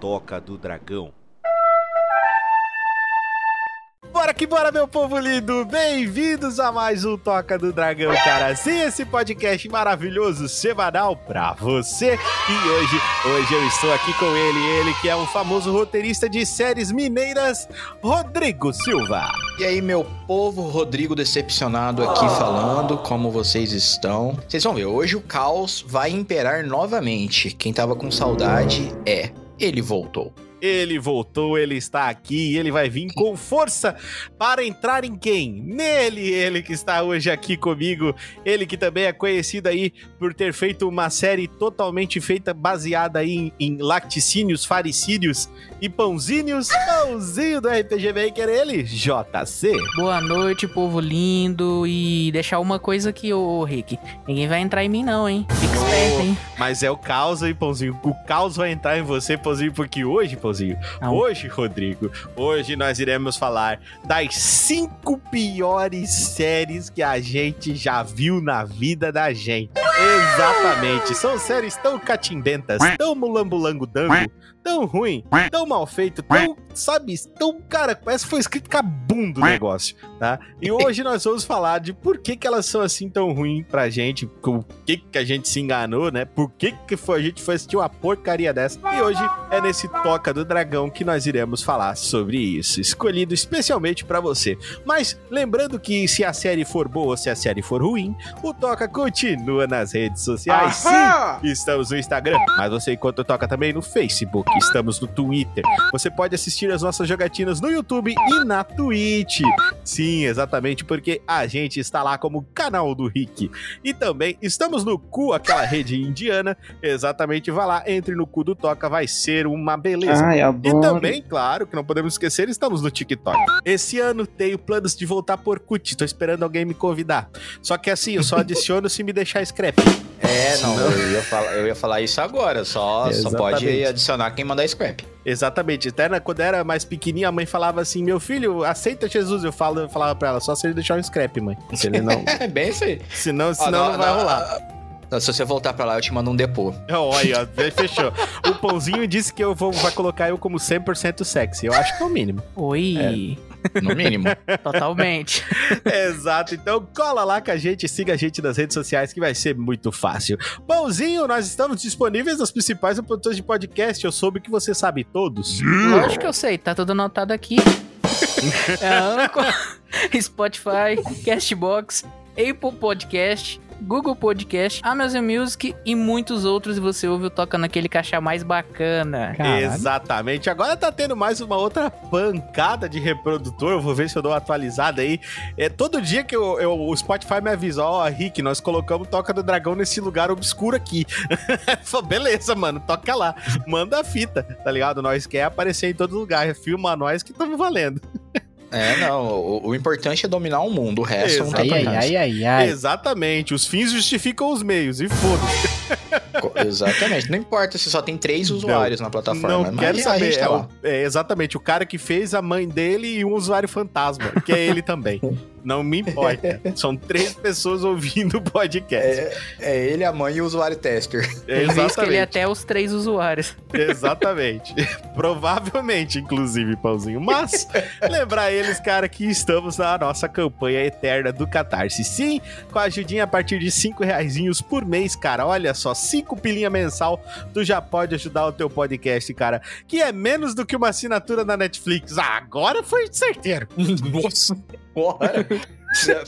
Toca do Dragão. Bora que bora, meu povo lindo! Bem-vindos a mais um Toca do Dragão, cara. Sim, esse podcast maravilhoso, semanal pra você. E hoje, hoje eu estou aqui com ele, ele que é um famoso roteirista de séries mineiras, Rodrigo Silva. E aí, meu povo, Rodrigo decepcionado aqui falando, como vocês estão? Vocês vão ver, hoje o caos vai imperar novamente. Quem tava com saudade é, ele voltou. Ele voltou, ele está aqui e ele vai vir com força para entrar em quem? Nele, ele que está hoje aqui comigo. Ele que também é conhecido aí por ter feito uma série totalmente feita baseada aí em, em lacticínios, faricínios e pãozinhos. Pãozinho do RPG Maker, ele, JC. Boa noite, povo lindo. E deixar uma coisa aqui, ô Rick. Ninguém vai entrar em mim, não, hein? Fica esperto, hein? Mas é o caos aí, pãozinho. O caos vai entrar em você, pãozinho, porque hoje, pãozinho, Não. hoje, Rodrigo, hoje nós iremos falar das cinco piores séries que a gente já viu na vida da gente. Exatamente. São séries tão catimbentas, tão mulambulango dango, tão ruim, tão mal feito, tão, sabe, tão, cara, parece que foi escrito cabundo o negócio, tá? E hoje nós vamos falar de por que que elas são assim tão ruins pra gente, o que que a gente se enganou, né? Por que que foi, a gente foi assistir uma porcaria dessa. E hoje é nesse Toca do Dragão que nós iremos falar sobre isso, escolhido especialmente pra você. Mas lembrando que se a série for boa ou se a série for ruim, o Toca continua nas redes sociais. Sim, estamos no Instagram, mas você encontra o Toca também no Facebook, estamos no Twitter. Você pode assistir as nossas jogatinas no YouTube e na Twitch. Sim, exatamente, porque a gente está lá como canal do Rick. E também estamos no cu, aquela rede indiana. Exatamente, vá lá, entre no cu do Toca, vai ser uma beleza. Ai, E também, claro, que não podemos esquecer, estamos no TikTok. Esse ano tenho planos de voltar por Cut, tô esperando alguém me convidar. Só que assim, eu só adiciono se me deixar scrap. É, não, eu ia falar, eu ia falar isso agora. Só, só pode adicionar quem mandar scrap. Exatamente. Até quando era mais pequenininha, a mãe falava assim: Meu filho, aceita Jesus. Eu, falo, eu falava pra ela: Só se ele deixar um scrap, mãe. Se ele não. É bem isso aí. senão senão não, vai rolar. Não, Se você voltar pra lá, eu te mando um depô. Olha, ó, fechou. O Pãozinho disse que eu vou vai colocar eu como 100% sexy. Eu acho que é o mínimo. Oi. No mínimo. Totalmente. Exato. Então cola lá com a gente, siga a gente nas redes sociais que vai ser muito fácil. Pãozinho, nós estamos disponíveis nas principais produtores de podcast. Eu soube que você sabe todos. Lógico que eu sei, tá tudo anotado aqui. é Anchor, Spotify, Castbox, Apple Podcast, Google Podcast, Amazon Music e muitos outros. E você ouve o Toca naquele caixa mais bacana. Exatamente. Agora tá tendo mais uma outra pancada de reprodutor. Eu vou ver se eu dou uma atualizada aí. É, todo dia que eu, eu- o Spotify me avisa, ó, Rick, nós colocamos Toca do Dragão nesse lugar obscuro aqui. Falei, Beleza, mano, toca lá. Manda a fita, tá ligado? Nós quer aparecer em todo lugar. Filma nós que estamos valendo. É, não. O, o importante é dominar o mundo. O resto não tá Ai, ai, ai, ai, ai. Exatamente. Os fins justificam os meios. E foda-se. Co- Exatamente. Não importa se só tem três usuários na plataforma. Não mas quero saber. tá É, o- é exatamente o cara que fez a mãe dele e um usuário fantasma, que é ele também. Não me importa. São três pessoas ouvindo o podcast. É, é ele, a mãe e o usuário tester. Vez que ele é exatamente. até os três usuários. Exatamente. Provavelmente, inclusive, Pãozinho. Mas, lembrar eles, cara, que estamos na nossa campanha eterna do Catarse. Sim, com a ajudinha a partir de cinco reaisinhos por mês, cara. Olha só, cinco pilinha mensal, tu já pode ajudar o teu podcast, cara. Que é menos do que uma assinatura na Netflix. Ah, agora foi certeiro. Nossa, porra.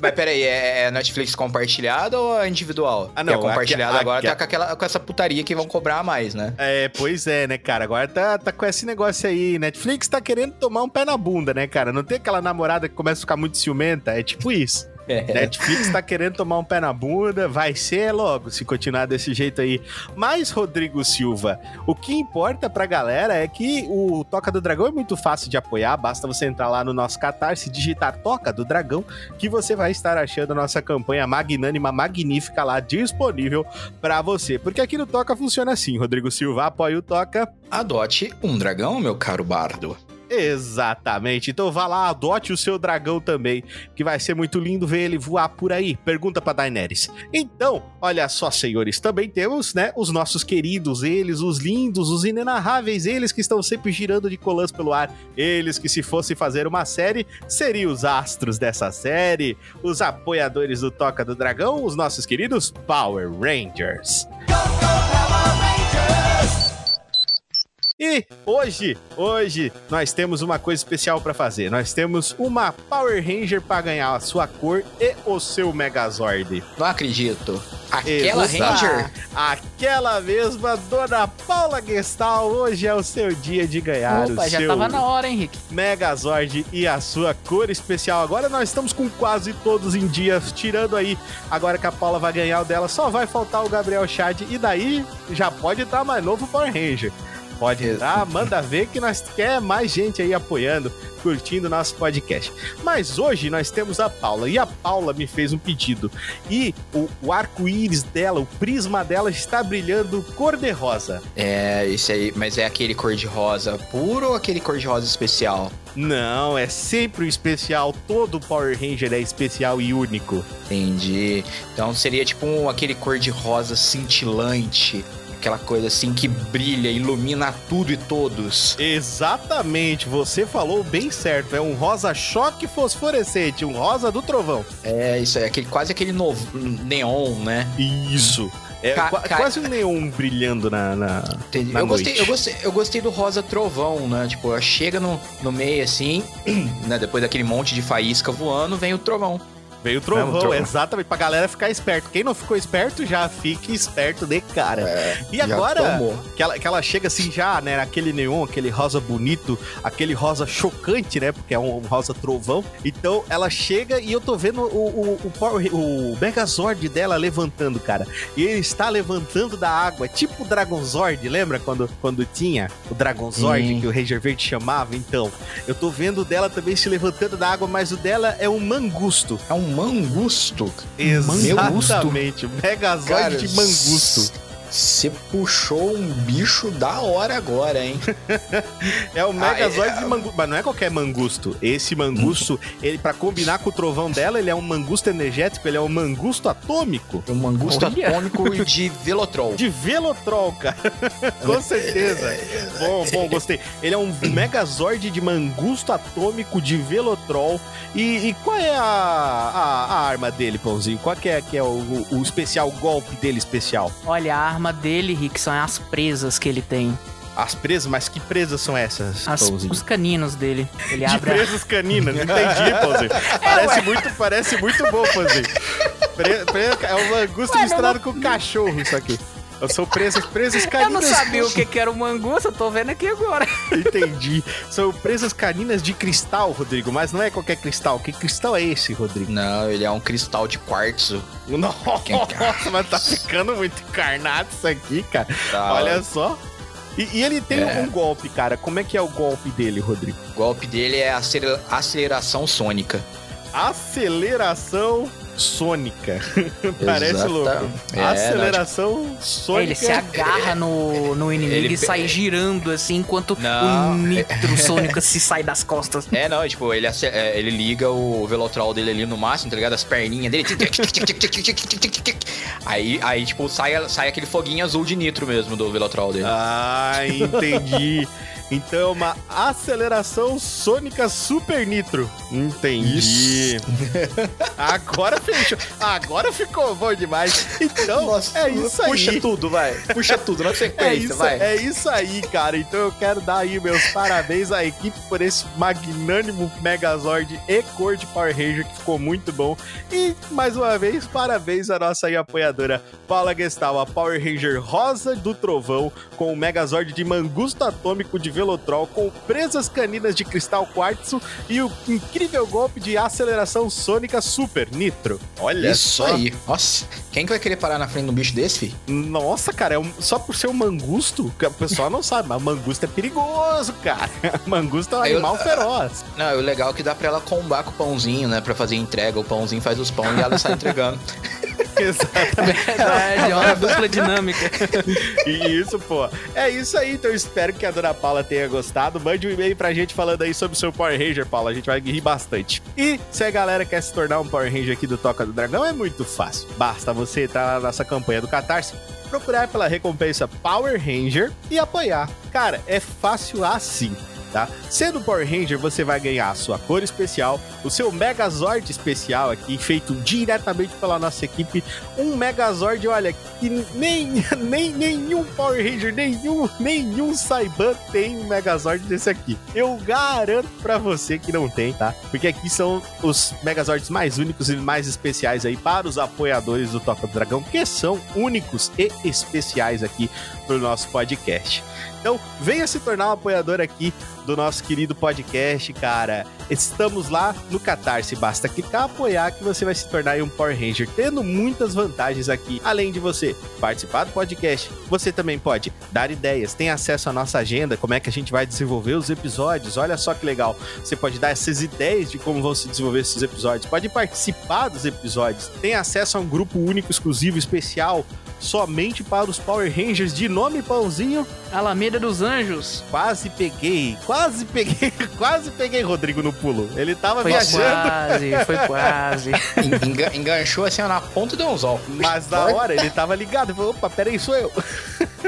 Mas peraí, é é Netflix compartilhada ou é individual? Ah, não, Porque a compartilhada aqui- agora aqui- tá com, aquela, com essa putaria que vão cobrar a mais, né? É, pois é, né, cara? Agora tá, tá com esse negócio aí. Netflix tá querendo tomar um pé na bunda, né, cara? Não tem aquela namorada que começa a ficar muito ciumenta? É tipo isso. É. Netflix tá querendo tomar um pé na bunda, vai ser logo se continuar desse jeito aí. Mas, Rodrigo Silva, o que importa pra galera é que o Toca do Dragão é muito fácil de apoiar, basta você entrar lá no nosso Catarse, digitar Toca do Dragão, que você vai estar achando a nossa campanha magnânima, magnífica lá, disponível pra você. Porque aqui no Toca funciona assim, Rodrigo Silva apoia o Toca, Adote um dragão, meu caro bardo. Exatamente. Então vá lá, adote o seu dragão também, que vai ser muito lindo ver ele voar por aí. Pergunta pra Daenerys. Então, olha só, senhores, também temos, né, os nossos queridos, eles, os lindos, os inenarráveis, eles que estão sempre girando de colãs pelo ar, eles que se fosse fazer uma série, seriam os astros dessa série, os apoiadores do Toca do Dragão, os nossos queridos Power Rangers. E hoje, hoje, nós temos uma coisa especial para fazer. Nós temos uma Power Ranger para ganhar a sua cor e o seu Megazord. Não acredito. Aquela Exato. Ranger? Aquela mesma Dona Paula Gestal, hoje é o seu dia de ganhar Opa, o já seu tava na hora, Henrique. Megazord e a sua cor especial. Agora nós estamos com quase todos em dias, tirando aí, agora que a Paula vai ganhar o dela, só vai faltar o Gabriel Chad e daí já pode estar mais novo Power Ranger. Pode entrar, manda ver que nós quer mais gente aí apoiando, curtindo nosso podcast. Mas hoje nós temos a Paula e a Paula me fez um pedido e o, o arco-íris dela, o prisma dela está brilhando cor-de-rosa. É, esse aí, mas é aquele cor-de-rosa puro ou aquele cor-de-rosa especial? Não, é sempre o especial. Todo Power Ranger é especial e único. Entendi. Então seria tipo um, aquele cor-de-rosa cintilante. Aquela coisa assim que brilha, ilumina tudo e todos. Exatamente, você falou bem certo. É um rosa choque fosforescente, um rosa do trovão. É, isso aí, aquele, quase aquele novo, neon, né? Isso. É Ca- qua- ca- quase um neon brilhando na. na-. Na Eu gostei, eu, gostei, eu gostei do rosa trovão, né? Tipo, chega no, no meio assim, né? Depois daquele monte de faísca voando, vem o trovão. Veio o trovão, Não, trovão. exatamente, pra galera ficar esperto. Quem não ficou esperto, já fique esperto de cara. e já agora, que ela, que ela chega assim já, né, naquele neon, aquele rosa bonito, aquele rosa chocante, né, porque é um rosa trovão. Então, ela chega e eu tô vendo o, o, o, Power- o Megazord dela levantando, cara. E ele está levantando da água, tipo o Dragonzord, lembra quando, quando tinha o Dragonzord, Sim. que o Ranger Verde chamava? Então, eu tô vendo o dela também se levantando da água, mas o dela é um mangusto. É um mangusto. Exatamente, Cara, de mangusto. Você puxou um bicho da hora agora, hein? É o Megazord Ah, é- de mangusto, mas não é qualquer mangusto. Esse mangusto, ele para combinar com o trovão dela, ele é um mangusto energético, ele é um mangusto atômico. Um mangusto Olha. atômico de Velotrol. De Velotrol, cara. com certeza. Bom, bom, gostei. Ele é um Megazord de mangusto atômico de Velotrol. E, e qual é a, a, a arma dele, Pãozinho? Qual que é, que é o, o especial, o golpe dele especial? Olha, a arma dele, Rick, são as presas que ele tem. As presas? Mas que presas são essas, As- os caninos dele. Ele De abre a... presas caninas, entendi, Pãozinho. Parece muito, parece muito bom. Pre- pre- é um mangusto Ué, misturado com cachorro, isso aqui. São presas, presas Eu caninas. não sabia o que, que era o mangusto, eu tô vendo aqui agora. Entendi. São presas caninas de cristal, Rodrigo, mas não é qualquer cristal. Que cristal é esse, Rodrigo? Não, ele é um cristal de quartzo. Nossa, mas tá ficando muito encarnado isso aqui, cara. Tá? Olha só. E, e ele tem É. um golpe, cara. Como é que é o golpe dele, Rodrigo? O golpe dele é acelera- aceleração sônica. Aceleração sônica. Parece louco. É, Aceleração sônica. É, ele se agarra no, no inimigo Ele e sai girando assim, enquanto Não, o nitro sônico se sai das costas. É, não, tipo, ele, é, ele liga o Velotrol dele ali no máximo, tá ligado? As perninhas dele. aí, aí, tipo, sai, sai aquele foguinho azul de nitro mesmo do Velotrol dele. Ah, entendi. Então, é uma aceleração sônica super nitro. Entendi. Isso. Agora Agora ficou bom demais. Então, é isso aí. Puxa tudo, vai. Puxa tudo na É sequência, isso, vai. é isso aí, cara. Então eu quero dar aí meus parabéns à equipe por esse magnânimo Megazord e cor de Power Ranger que ficou muito bom. E mais uma vez, parabéns à nossa aí apoiadora Paula Gestal, a Power Ranger Rosa do Trovão, com o Megazord de Mangusto Atômico de Velotrol, com presas caninas de cristal quartzo e o incrível golpe de aceleração sônica Super Nitro. Olha Isso só. aí. Nossa, quem que vai querer parar na frente de um bicho desse, fi? Nossa, cara, é um- só por ser um mangusto, que o pessoal não sabe, mas mangusto é perigoso, cara. Mangusto é um Eu- animal feroz. Não, o legal é que dá pra ela combar com o pãozinho, né? Pra fazer entrega. O pãozinho faz os pão e ela sai entregando. Exatamente. Verdade, é uma dupla dinâmica. Isso, pô. É isso aí, então eu espero que a dona Paula tenha gostado. Mande um e-mail pra gente falando aí sobre o seu Power Ranger, Paula. A gente vai rir bastante. E se a galera quer se tornar um Power Ranger aqui do Toca do Dragão, é muito fácil. Basta você entrar na nossa campanha do Catarse, procurar pela recompensa Power Ranger e apoiar. Cara, é fácil assim tá? Sendo Power Ranger, você vai ganhar a sua cor especial, o seu Megazord especial aqui, feito diretamente pela nossa equipe. Um Megazord, olha, que nem, nem nenhum Power Ranger, nenhum, nenhum Saiban tem um Megazord desse aqui. Eu garanto pra você que não tem, tá? Porque aqui são os Megazords mais únicos e mais especiais aí para os apoiadores do Toca do Dragão, que são únicos e especiais aqui pro nosso podcast. Então, venha se tornar um apoiador aqui do nosso querido podcast, cara. Estamos lá no Catarse, basta clicar apoiar que você vai se tornar um Power Ranger, tendo muitas vantagens aqui. Além de você participar do podcast, você também pode dar ideias, tem acesso à nossa agenda, como é que a gente vai desenvolver os episódios. Olha só que legal. Você pode dar essas ideias de como vão se desenvolver esses episódios, pode participar dos episódios, tem acesso a um grupo único, exclusivo, especial somente para os Power Rangers de nome Pãozinho. Alameda dos Anjos. Quase peguei, quase peguei, quase peguei Rodrigo no pulo. Ele tava Foi viajando. quase, foi quase. Enga- Enganchou assim ó, na ponta do anzol. Mas na hora ele tava ligado, ele falou, opa, peraí, sou eu.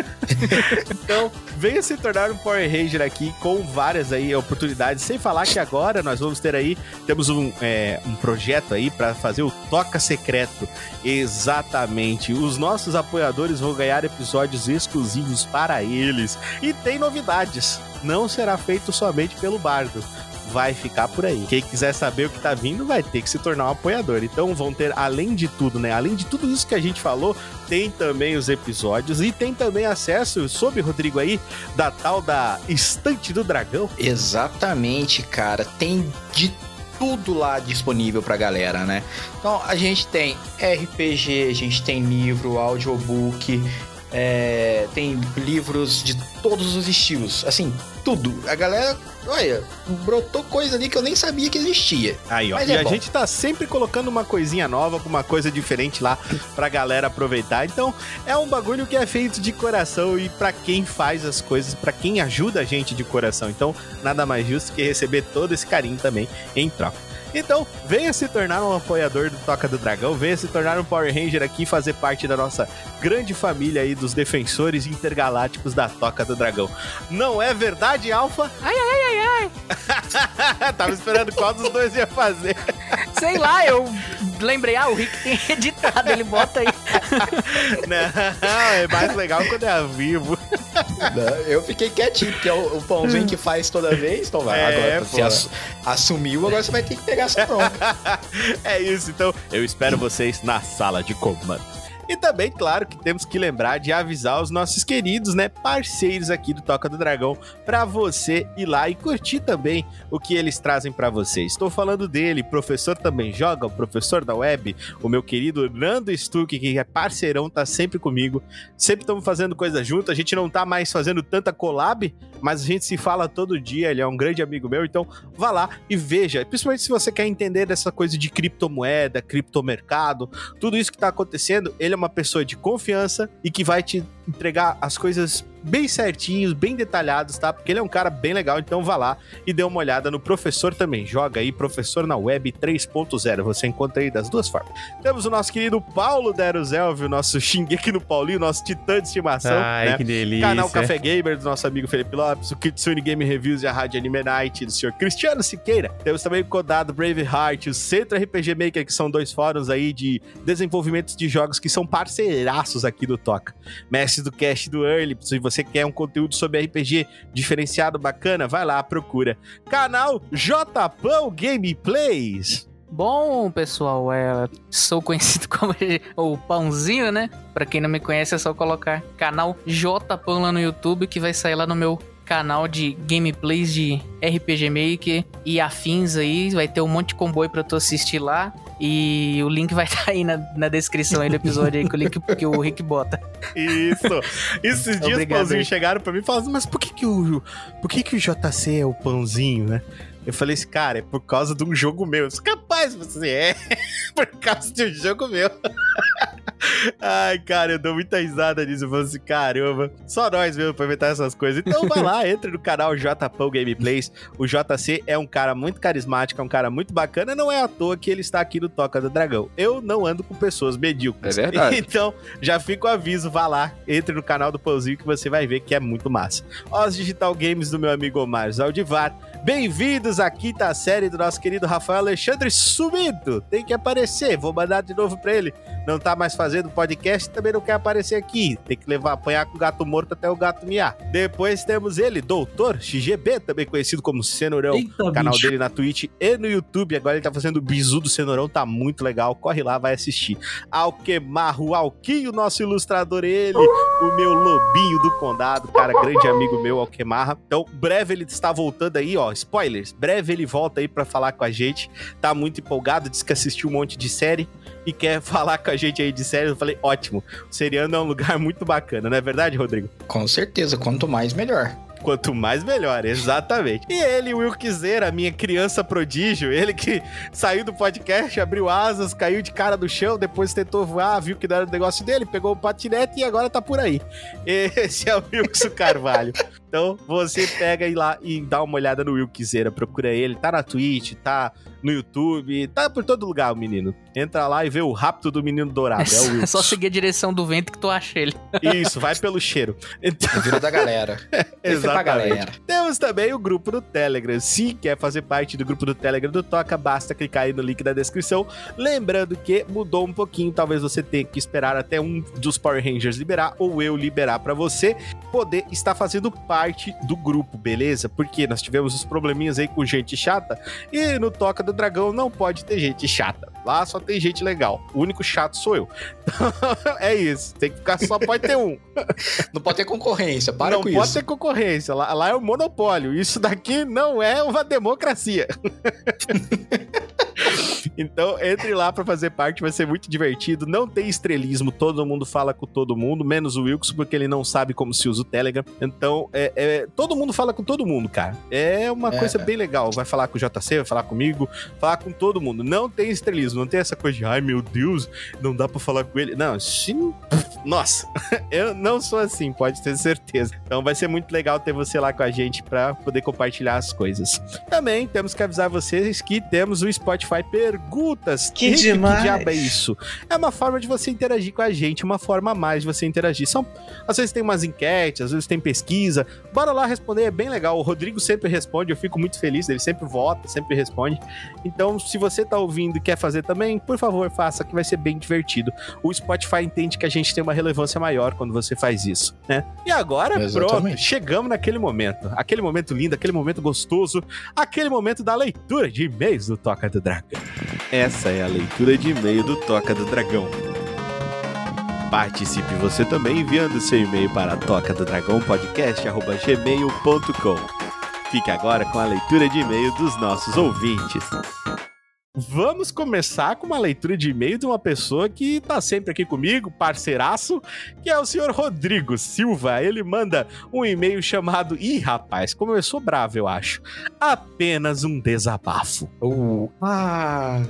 então, venha se tornar um Power Ranger aqui com várias aí oportunidades, sem falar que agora nós vamos ter aí, temos um, é, um projeto aí para fazer o Toca Secreto. Exatamente, os nossos apoiadores vão ganhar episódios exclusivos para eles. E tem novidades, não será feito somente pelo Bardo vai ficar por aí. Quem quiser saber o que tá vindo vai ter que se tornar um apoiador. Então vão ter, além de tudo, né? Além de tudo isso que a gente falou, tem também os episódios e tem também acesso, soube, Rodrigo, aí, da tal da Estante do Dragão. Exatamente, cara. Tem de tudo lá disponível pra galera, né? Então a gente tem RPG, a gente tem livro, audiobook, é, tem livros de todos os estilos, assim, tudo. A galera, olha, brotou coisa ali que eu nem sabia que existia. Aí, ó. Mas e é a bom. gente tá sempre colocando uma coisinha nova, uma coisa diferente lá pra galera aproveitar. Então, é um bagulho que é feito de coração e pra quem faz as coisas, pra quem ajuda a gente de coração. Então, nada mais justo que receber todo esse carinho também em troca. Então, venha se tornar um apoiador do Toca do Dragão, venha se tornar um Power Ranger aqui e fazer parte da nossa grande família aí dos defensores intergalácticos da Toca do Dragão. Não é verdade, Alfa? Ai, ai, ai, ai. Tava esperando qual dos dois ia fazer. Sei lá, eu lembrei, ah, o Rick tem editado, ele bota aí. Não, é mais legal quando é ao vivo. Eu fiquei quietinho, porque é o, o pãozinho que faz toda vez, então vai. É, agora você pô. assu- assumiu, agora você vai ter que pegar É isso, então eu espero vocês na sala de comando. E também, claro, que temos que lembrar de avisar os nossos queridos, né, parceiros aqui do Toca do Dragão, para você ir lá e curtir também o que eles trazem para você. Estou falando dele, professor também joga, o professor da web, o meu querido Nando Stuck, que é parceirão, tá sempre comigo. Sempre estamos fazendo coisa junto, a gente não tá mais fazendo tanta collab, mas a gente se fala todo dia, ele é um grande amigo meu, então vá lá e veja, principalmente se você quer entender dessa coisa de criptomoeda, criptomercado, tudo isso que tá acontecendo, ele é uma pessoa de confiança e que vai te entregar as coisas bem certinhos, bem detalhados, tá? Porque ele é um cara bem legal, então vá lá e dê uma olhada no professor também. Joga aí Professor na Web 3.0, você encontra aí das duas formas. Temos o nosso querido Paulo Deruzelvio, o nosso Shingeki no Paulinho, nosso titã de estimação, né? que delícia. Canal Café Gamer do nosso amigo Felipe Lopes, o Kitsune Game Reviews e a Rádio Anime Night do senhor Cristiano Siqueira. Temos também o Codado Braveheart, o Centro RPG Maker, que são dois fóruns aí de desenvolvimento de jogos que são parceiraços aqui do Toca. Mestre do Cast do Early, se você quer um conteúdo sobre RPG diferenciado, bacana, vai lá, procura. Canal Jpão Gameplays. Bom, pessoal, é, sou conhecido como o Pãozinho, né? Pra quem não me conhece, é só colocar canal J Pão lá no YouTube, que vai sair lá no meu canal de gameplays de RPG Maker e afins aí. Vai ter um monte de comboio pra tu assistir lá. E o link vai estar aí na, na descrição aí do episódio aí, com o link que o Rick bota. Isso. Esses dias os pãozinhos chegaram pra mim e falaram, mas por que que o, por que que o JC é o pãozinho, né? Eu falei assim, cara, é por causa de um jogo meu. Eu disse, Capaz você é, por causa de um jogo meu. Ai, cara, eu dou muita risada nisso. Eu falo assim, caramba, só nós mesmo pra inventar essas coisas. Então vai lá, entre no canal JPão Gameplays. O JC é um cara muito carismático, é um cara muito bacana. Não é à toa que ele está aqui no Toca do Dragão. Eu não ando com pessoas medíocres. É verdade. Então, já fica o aviso, vá lá, entre no canal do Pãozinho que você vai ver que é muito massa. Os Digital Games do meu amigo Omar Zaldivar. Bem-vindos à quinta série do nosso querido Rafael Alexandre Sumido. Tem que aparecer, vou mandar de novo pra ele. Não tá mais fazendo podcast, também não quer aparecer aqui. Tem que levar, apanhar com o gato morto até o gato miar. Depois temos ele, Doutor XGB, também conhecido como Cenourão. Eita, canal bicho. dele na Twitch e no YouTube. Agora ele tá fazendo o bizu do Cenourão, tá muito legal. Corre lá, vai assistir. Alquemarro Alquinho, nosso ilustrador, ele, o meu lobinho do condado, cara, grande amigo meu, Alquemarra. Então, breve ele está voltando aí, ó, spoilers. Breve ele volta aí pra falar com a gente. Tá muito empolgado, disse que assistiu um monte de série e quer falar com a gente aí de série. Eu falei, ótimo. O Seriano é um lugar muito bacana, não é verdade, Rodrigo? Com certeza, quanto mais, melhor. Quanto mais melhor, exatamente. E ele, Will Quiseira, minha criança prodígio, ele que saiu do podcast, abriu asas, caiu de cara no chão, depois tentou voar, viu que não era o negócio dele, pegou o patinete e agora tá por aí. Esse é o Wilson Carvalho. Então, você pega aí lá e dá uma olhada no Will Quiseira, procura ele, tá na Twitch, tá no YouTube, tá por todo lugar o menino. Entra lá e vê o rapto do menino dourado, é, o É Wilson. só seguir a direção do vento que tu acha ele. Isso, vai pelo cheiro. Então, Vira da galera. É pra galera. Temos também o grupo do Telegram. Se quer fazer parte do grupo do Telegram do Toca, basta clicar aí no link da descrição. Lembrando que mudou um pouquinho, talvez você tenha que esperar até um dos Power Rangers liberar ou eu liberar pra você poder estar fazendo parte do grupo, beleza? Porque nós tivemos os probleminhas aí com gente chata e no Toca do Dragão não pode ter gente chata. Lá só tem gente legal. O único chato sou eu. é isso. Tem que ficar só pode ter um. Não pode ter concorrência, para não com pode isso. ter concorrência. Lá, lá é um monopólio. Isso daqui não é uma democracia. então, entre lá pra fazer parte, vai ser muito divertido. Não tem estrelismo, todo mundo fala com todo mundo, menos o Wilkes, porque ele não sabe como se usa o Telegram. Então, é, é- todo mundo fala com todo mundo, cara. É uma É. coisa bem legal. Vai falar com o JC, vai falar comigo, falar com todo mundo. Não tem estrelismo, não tem essa coisa de, ai meu Deus, não dá pra falar com ele. Não, sim. Nossa, eu não sou assim, pode ter certeza. Então vai ser muito legal ter você lá com a gente pra poder compartilhar as coisas. Também temos que avisar vocês que temos o Spotify Perguntas. Que demais! Que diabo é isso? É uma forma de você interagir com a gente, uma forma a mais de você interagir. São, às vezes tem umas enquetes, às vezes tem pesquisa. Bora lá responder, é bem legal. O Rodrigo sempre responde, eu fico muito feliz, ele sempre vota, sempre responde. Então, se você tá ouvindo e quer fazer também, por favor, faça, que vai ser bem divertido. O Spotify entende que a gente tem uma relevância maior quando você faz isso, né? E agora, pronto, Exatamente. chegamos naquele momento. Aquele momento lindo, aquele momento gostoso, aquele momento da leitura de e-mails do Toca do Dragão. Essa é a leitura de e-mail do Toca do Dragão. Participe você também enviando seu e-mail para toca do dragão podcast@gmail.com. Fique agora com a leitura de e-mail dos nossos ouvintes. Vamos começar com uma leitura de e-mail de uma pessoa que tá sempre aqui comigo, parceiraço, que é o senhor Rodrigo Silva. Ele manda um e-mail chamado. Ih, rapaz, como eu sou bravo, eu acho. Apenas um desabafo. Uh, ah,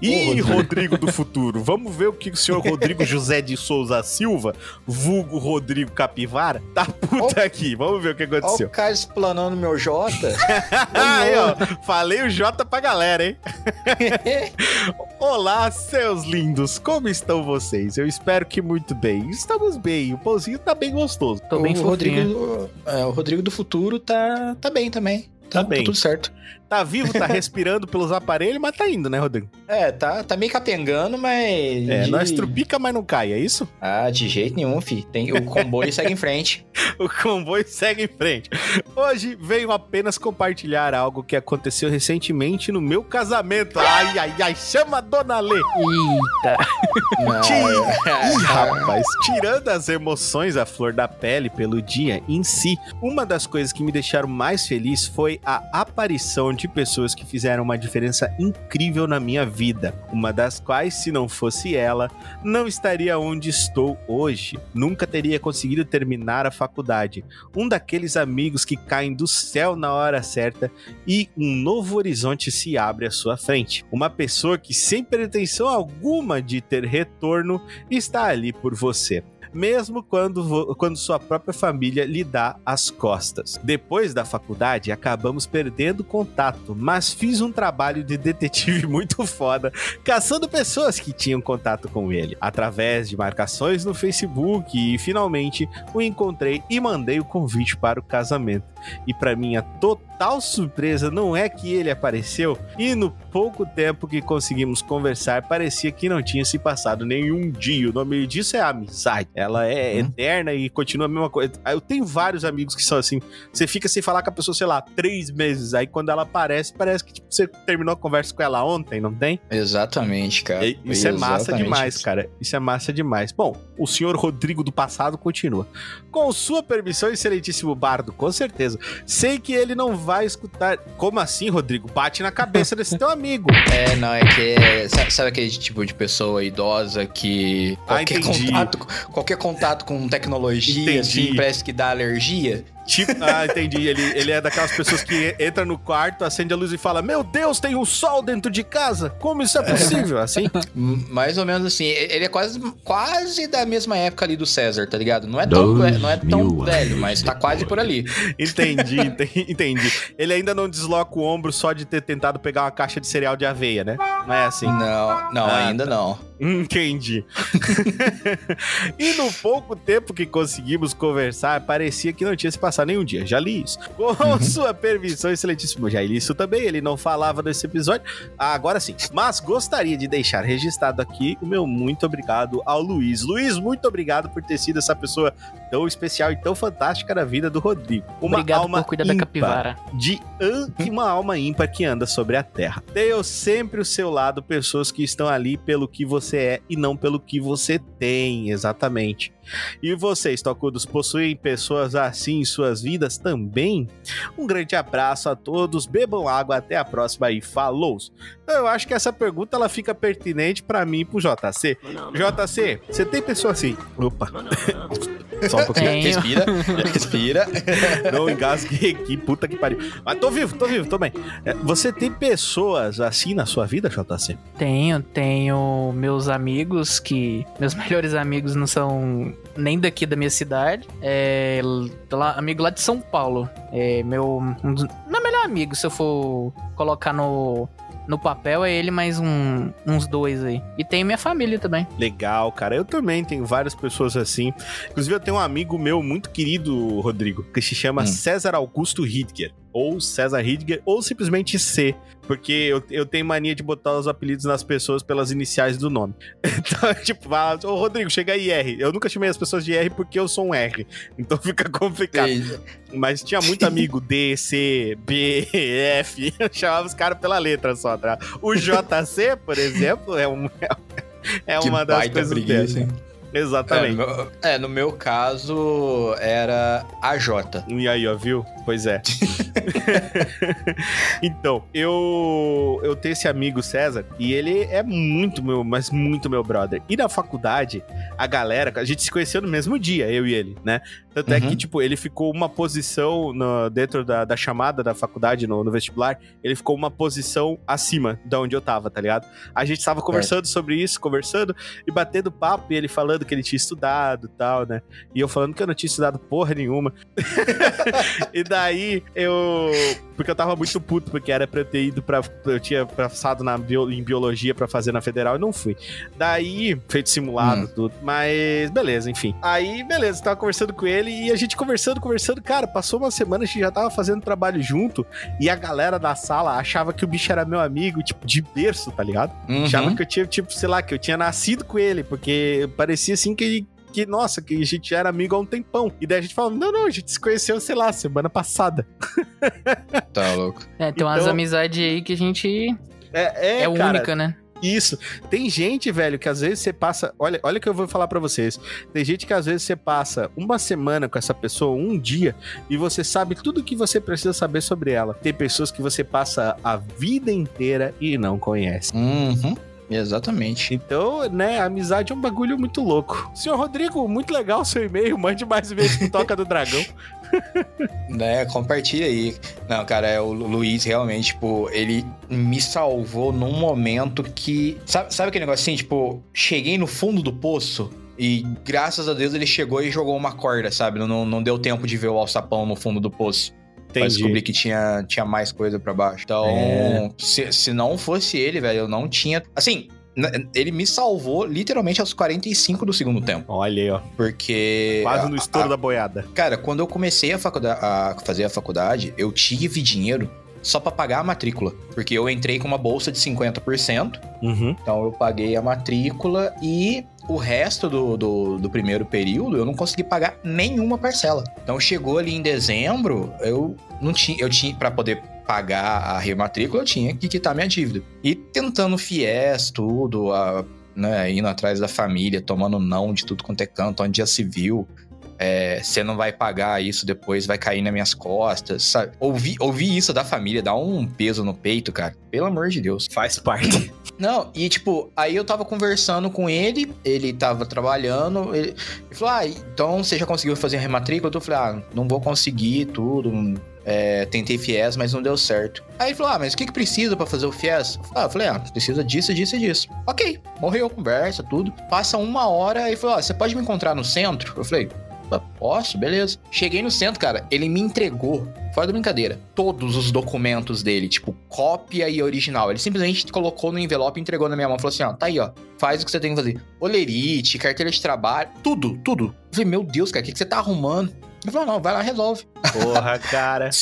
Ih, Rodrigo. Rodrigo do futuro, vamos ver o que o senhor Rodrigo José de Souza Silva, vulgo Rodrigo Capivara, tá puta aqui. Vamos ver o que aconteceu. o cara explanando meu Jota. Aí, ó, falei o J pra galera, hein? Olá, seus lindos, como estão vocês? Eu espero que muito bem. Estamos bem, o pãozinho tá bem gostoso. Tô bem o. Rodrigo, é, o Rodrigo do futuro tá, tá bem também. Tá bem. tudo certo. Tá vivo, tá respirando pelos aparelhos, mas tá indo, né, Rodrigo? É, tá, tá meio capengando, mas. É, de... nós trupica, mas não cai, é isso? Ah, de jeito nenhum, fi. Tem, o comboio segue em frente. O comboio segue em frente. Hoje venho apenas compartilhar algo que aconteceu recentemente no meu casamento. Ai, ai, ai, chama a Dona Lê. Eita. Ih, rapaz, tirando as emoções à flor da pele pelo dia em si, uma das coisas que me deixaram mais feliz foi a aparição de de pessoas que fizeram uma diferença incrível na minha vida, uma das quais, se não fosse ela, não estaria onde estou hoje. Nunca teria conseguido terminar a faculdade. Um daqueles amigos que caem do céu na hora certa e um novo horizonte se abre à sua frente. Uma pessoa que, sem pretensão alguma de ter retorno, está ali por você mesmo quando, quando sua própria família lhe dá as costas. Depois da faculdade, acabamos perdendo contato, mas fiz um trabalho de detetive muito foda, caçando pessoas que tinham contato com ele, através de marcações no Facebook, e finalmente o encontrei e mandei o convite para o casamento. E para minha total surpresa, não é que ele apareceu, e no pouco tempo que conseguimos conversar, parecia que não tinha se passado nenhum dia. O nome disso é amizade. Ela é hum. eterna e continua a mesma coisa. Eu tenho vários amigos que são assim. Você fica sem falar com a pessoa, sei lá, três meses. Aí quando ela aparece, parece que tipo, você terminou a conversa com ela ontem, não tem? Exatamente, cara. E, isso Exatamente. é massa demais, cara. Isso é massa demais. Bom, o senhor Rodrigo do passado continua. Com sua permissão, excelentíssimo bardo, com certeza. Sei que ele não vai escutar. Como assim, Rodrigo? Bate na cabeça desse teu amigo. É, não, é que é, sabe aquele tipo de pessoa idosa que qualquer, ah, contato, qualquer contato com tecnologia, entendi. assim, parece que dá alergia? Tipo, ah, entendi. Ele, ele é daquelas pessoas que entra no quarto, acende a luz e fala: Meu Deus, tem um sol dentro de casa? Como isso é possível? Assim? Mais ou menos assim. Ele é quase, quase da mesma época ali do César, tá ligado? Não é tão, não é tão velho, mas tá quase por ali. Entendi, entendi. Ele ainda não desloca o ombro só de ter tentado pegar uma caixa de cereal de aveia, né? Não é assim? Não, não, ah, ainda tá. não. Entendi. e no pouco tempo que conseguimos conversar, parecia que não tinha se passado nenhum dia. Já li isso. Com uhum. sua permissão, excelentíssimo. Já li isso também. Ele não falava nesse episódio. Ah, agora sim. Mas gostaria de deixar registrado aqui o meu muito obrigado ao Luiz. Luiz, muito obrigado por ter sido essa pessoa tão especial e tão fantástica na vida do Rodrigo. Uma obrigado alma por cuidar da capivara. De an... uma alma ímpar que anda sobre a terra. Tenho sempre o seu lado pessoas que estão ali pelo que você é e não pelo que você tem, exatamente. E vocês, tocudos, possuem pessoas assim em suas vidas também? Um grande abraço a todos, bebam água, até a próxima e falou! Então, eu acho que essa pergunta ela fica pertinente para mim e pro JC. JC, você tem pessoa assim? Opa. Só um pouquinho. Tenho. Respira, respira. Não engasgue aqui, puta que pariu. Mas tô vivo, tô vivo, tô bem. É, você tem pessoas assim na sua vida, JC? Tenho, tenho meus amigos que. Meus melhores amigos não são nem daqui da minha cidade. É. Lá, amigo lá de São Paulo. É meu. Um dos, meu melhor amigo, se eu for colocar no no papel é ele mais um, uns dois aí. E tem minha família também. Legal, cara. Eu também tenho várias pessoas assim. Inclusive, eu tenho um amigo meu muito querido, Rodrigo, que se chama hum. César Augusto Hidger ou César Hidger, ou simplesmente C, porque eu, eu tenho mania de botar os apelidos nas pessoas pelas iniciais do nome. Então, tipo, fala, ô Rodrigo, chega aí R. Eu nunca chamei as pessoas de R porque eu sou um R, então fica complicado. Mas tinha muito amigo D, C, B, F, eu chamava os caras pela letra só, tá? O JC, por exemplo, é, um, é uma das coisas preguiça, dessa. Exatamente. É no, é, no meu caso era AJ. E aí, ó, viu? Pois é. então, eu eu tenho esse amigo César e ele é muito meu, mas muito meu brother. E na faculdade, a galera, a gente se conheceu no mesmo dia, eu e ele, né? Tanto uhum. é que, uhum. tipo, ele ficou uma posição no, dentro da, da chamada da faculdade, no, no, vestibular, ele ficou uma posição acima da onde eu tava, tá ligado? A gente tava conversando é. sobre isso, conversando e batendo papo, e ele falando que ele tinha estudado e tal, né? E eu falando que eu não tinha estudado porra nenhuma. e daí eu. Porque eu tava muito puto, porque era pra eu ter ido pra. Eu tinha passado na bio, em biologia pra fazer na federal e não fui. Daí, feito simulado, hum. tudo. Mas, beleza, enfim. Aí, beleza, tava conversando com ele e a gente conversando, conversando. Cara, passou uma semana, a gente já tava fazendo trabalho junto e a galera da sala achava que o bicho era meu amigo, tipo, de berço, tá ligado? Uhum. Achava que eu tinha, tipo, sei lá, que eu tinha nascido com ele, porque parecia assim que que, nossa, que a gente era amigo há um tempão. E daí a gente falou, não, não, a gente se conheceu, sei lá, semana passada. Tá louco. É, tem então, umas amizades aí que a gente. É, é, é única, né? Isso. Tem gente, velho, que às vezes você passa. Olha, olha o que eu vou falar pra vocês. Tem gente que às vezes você passa uma semana com essa pessoa, um dia, e você sabe tudo o que você precisa saber sobre ela. Tem pessoas que você passa a vida inteira e não conhece. Uhum. Exatamente. Então, né, amizade é um bagulho muito louco. Senhor Rodrigo, muito legal o seu e-mail. Mande mais vezes pro Toca do Dragão. né, compartilha aí. Não, cara, é o Luiz realmente, tipo, ele me salvou num momento que. Sabe, sabe aquele negócio assim, tipo, cheguei no fundo do poço e graças a Deus ele chegou e jogou uma corda, sabe? Não, não deu tempo de ver o alçapão no fundo do poço. Entendi. Pra descobrir que tinha, tinha mais coisa para baixo. Então, é. se, se não fosse ele, velho, eu não tinha. Assim, ele me salvou literalmente aos 45 do segundo tempo. Olha aí, ó. Porque. Quase no estouro a, da boiada. Cara, quando eu comecei a, faculdade, a fazer a faculdade, eu tive dinheiro só para pagar a matrícula. Porque eu entrei com uma bolsa de 50%. Uhum. Então eu paguei a matrícula e o resto do, do, do, primeiro período eu não consegui pagar nenhuma parcela. Então chegou ali em dezembro, eu não tinha. Eu tinha. para poder pagar a rematrícula, eu tinha que quitar minha dívida. E tentando fiéis, tudo, a, né, indo atrás da família, tomando não de tudo quanto é canto, onde já se viu. É, você não vai pagar isso depois, vai cair nas minhas costas, sabe? Ouvir, ouvir isso da família dá um peso no peito, cara. Pelo amor de Deus. Faz parte. Não, e tipo, aí eu tava conversando com ele, ele tava trabalhando, ele, ele falou: Ah, então você já conseguiu fazer a rematrícula? Eu falei: Ah, não vou conseguir tudo, é, tentei FIES, mas não deu certo. Aí ele falou: Ah, mas o que, que precisa para fazer o FIES? Ah, eu falei: Ah, precisa disso, disso e disso. Ok, morreu, conversa, tudo. Passa uma hora e falou: Ah, você pode me encontrar no centro? Eu falei: Posso, beleza. Cheguei no centro, cara, ele me entregou, fora da brincadeira, todos os documentos dele, tipo, cópia e original. Ele simplesmente colocou no envelope entregou na minha mão. Falou assim: ó, tá aí, ó, faz o que você tem que fazer. Olerite, carteira de trabalho, tudo, tudo. Eu falei: Meu Deus, cara, o que, que você tá arrumando? Ele falou: Não, vai lá, resolve. Porra, cara.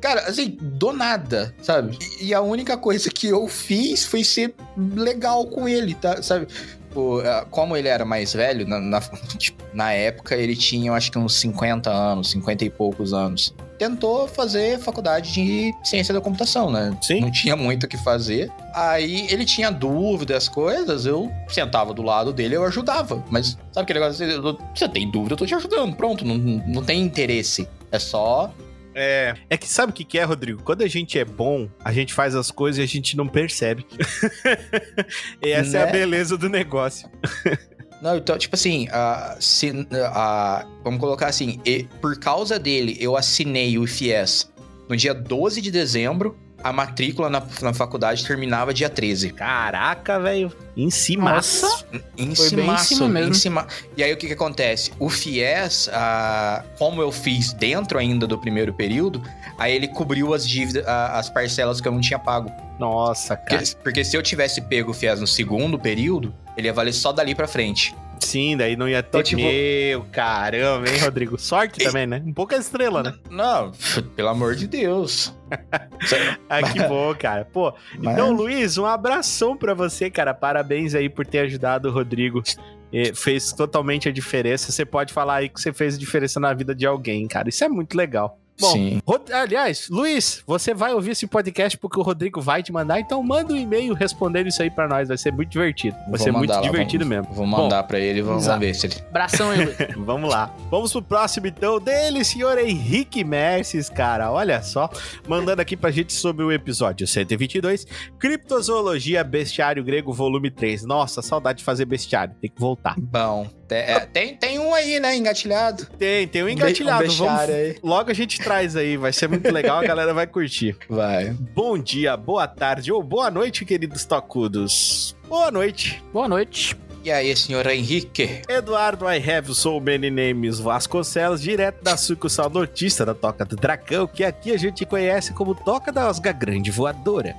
Cara, assim, do nada, sabe? E a única coisa que eu fiz foi ser legal com ele, tá? Sabe? Tipo, como ele era mais velho, na, na, tipo, na, época ele tinha, eu acho que uns 50 anos, 50 e poucos anos. Tentou fazer faculdade de ciência da computação, né? Sim. Não tinha muito o que fazer. Aí ele tinha dúvidas, coisas, eu sentava do lado dele, eu ajudava. Mas sabe aquele negócio? Você tem dúvida, eu tô te ajudando. Pronto, não, não tem interesse. É só é, é que sabe o que, que é, Rodrigo? Quando a gente é bom, a gente faz as coisas e a gente não percebe. e essa né? é a né? beleza do negócio. Não, então, tipo assim, se, vamos colocar assim, e, por causa dele, eu assinei o FIES no dia 12 de dezembro a matrícula na, na faculdade terminava dia 13. Caraca, velho. Em cima. Nossa. Em cima, em cima mesmo. Em cima. E aí o que que acontece? O FIES, ah, como eu fiz dentro ainda do primeiro período, aí ele cobriu as dívidas, as parcelas que eu não tinha pago. Nossa, cara. Porque, porque se eu tivesse pego o FIES no segundo período, ele ia valer só dali pra frente. Sim, daí não ia ter. Então, tipo... Meu caramba, hein, Rodrigo? Sorte também, né? Um pouco é estrela, né? Não, pelo amor de Deus. ah, que bom, cara. Pô, Mas... então, Luiz, um abração para você, cara. Parabéns aí por ter ajudado o Rodrigo. E fez totalmente a diferença. Você pode falar aí que você fez diferença na vida de alguém, cara. Isso é muito legal. Bom, Sim. aliás, Luiz, você vai ouvir esse podcast porque o Rodrigo vai te mandar, então manda um e-mail respondendo isso aí para nós, vai ser muito divertido. Vai vou ser muito lá, divertido vamos, mesmo. Vou mandar para ele, vamos, vamos ver se ele. Abração aí, Luiz. vamos lá. Vamos pro próximo então dele, senhor Henrique Merces, cara. Olha só, mandando aqui pra gente sobre o episódio 122, Criptozoologia Bestiário Grego, volume 3. Nossa, saudade de fazer bestiário, tem que voltar. Bom, é, tem, tem um aí, né, engatilhado. Tem, tem um engatilhado. Um Vamos, aí. Logo a gente traz aí, vai ser muito legal, a galera vai curtir. Vai. Bom dia, boa tarde ou boa noite, queridos tocudos. Boa noite. Boa noite. E aí, senhor Henrique? Eduardo I have so many names Vasconcelos, direto da sucursal nortista da Toca do Dragão, que aqui a gente conhece como Toca da Osga Grande Voadora.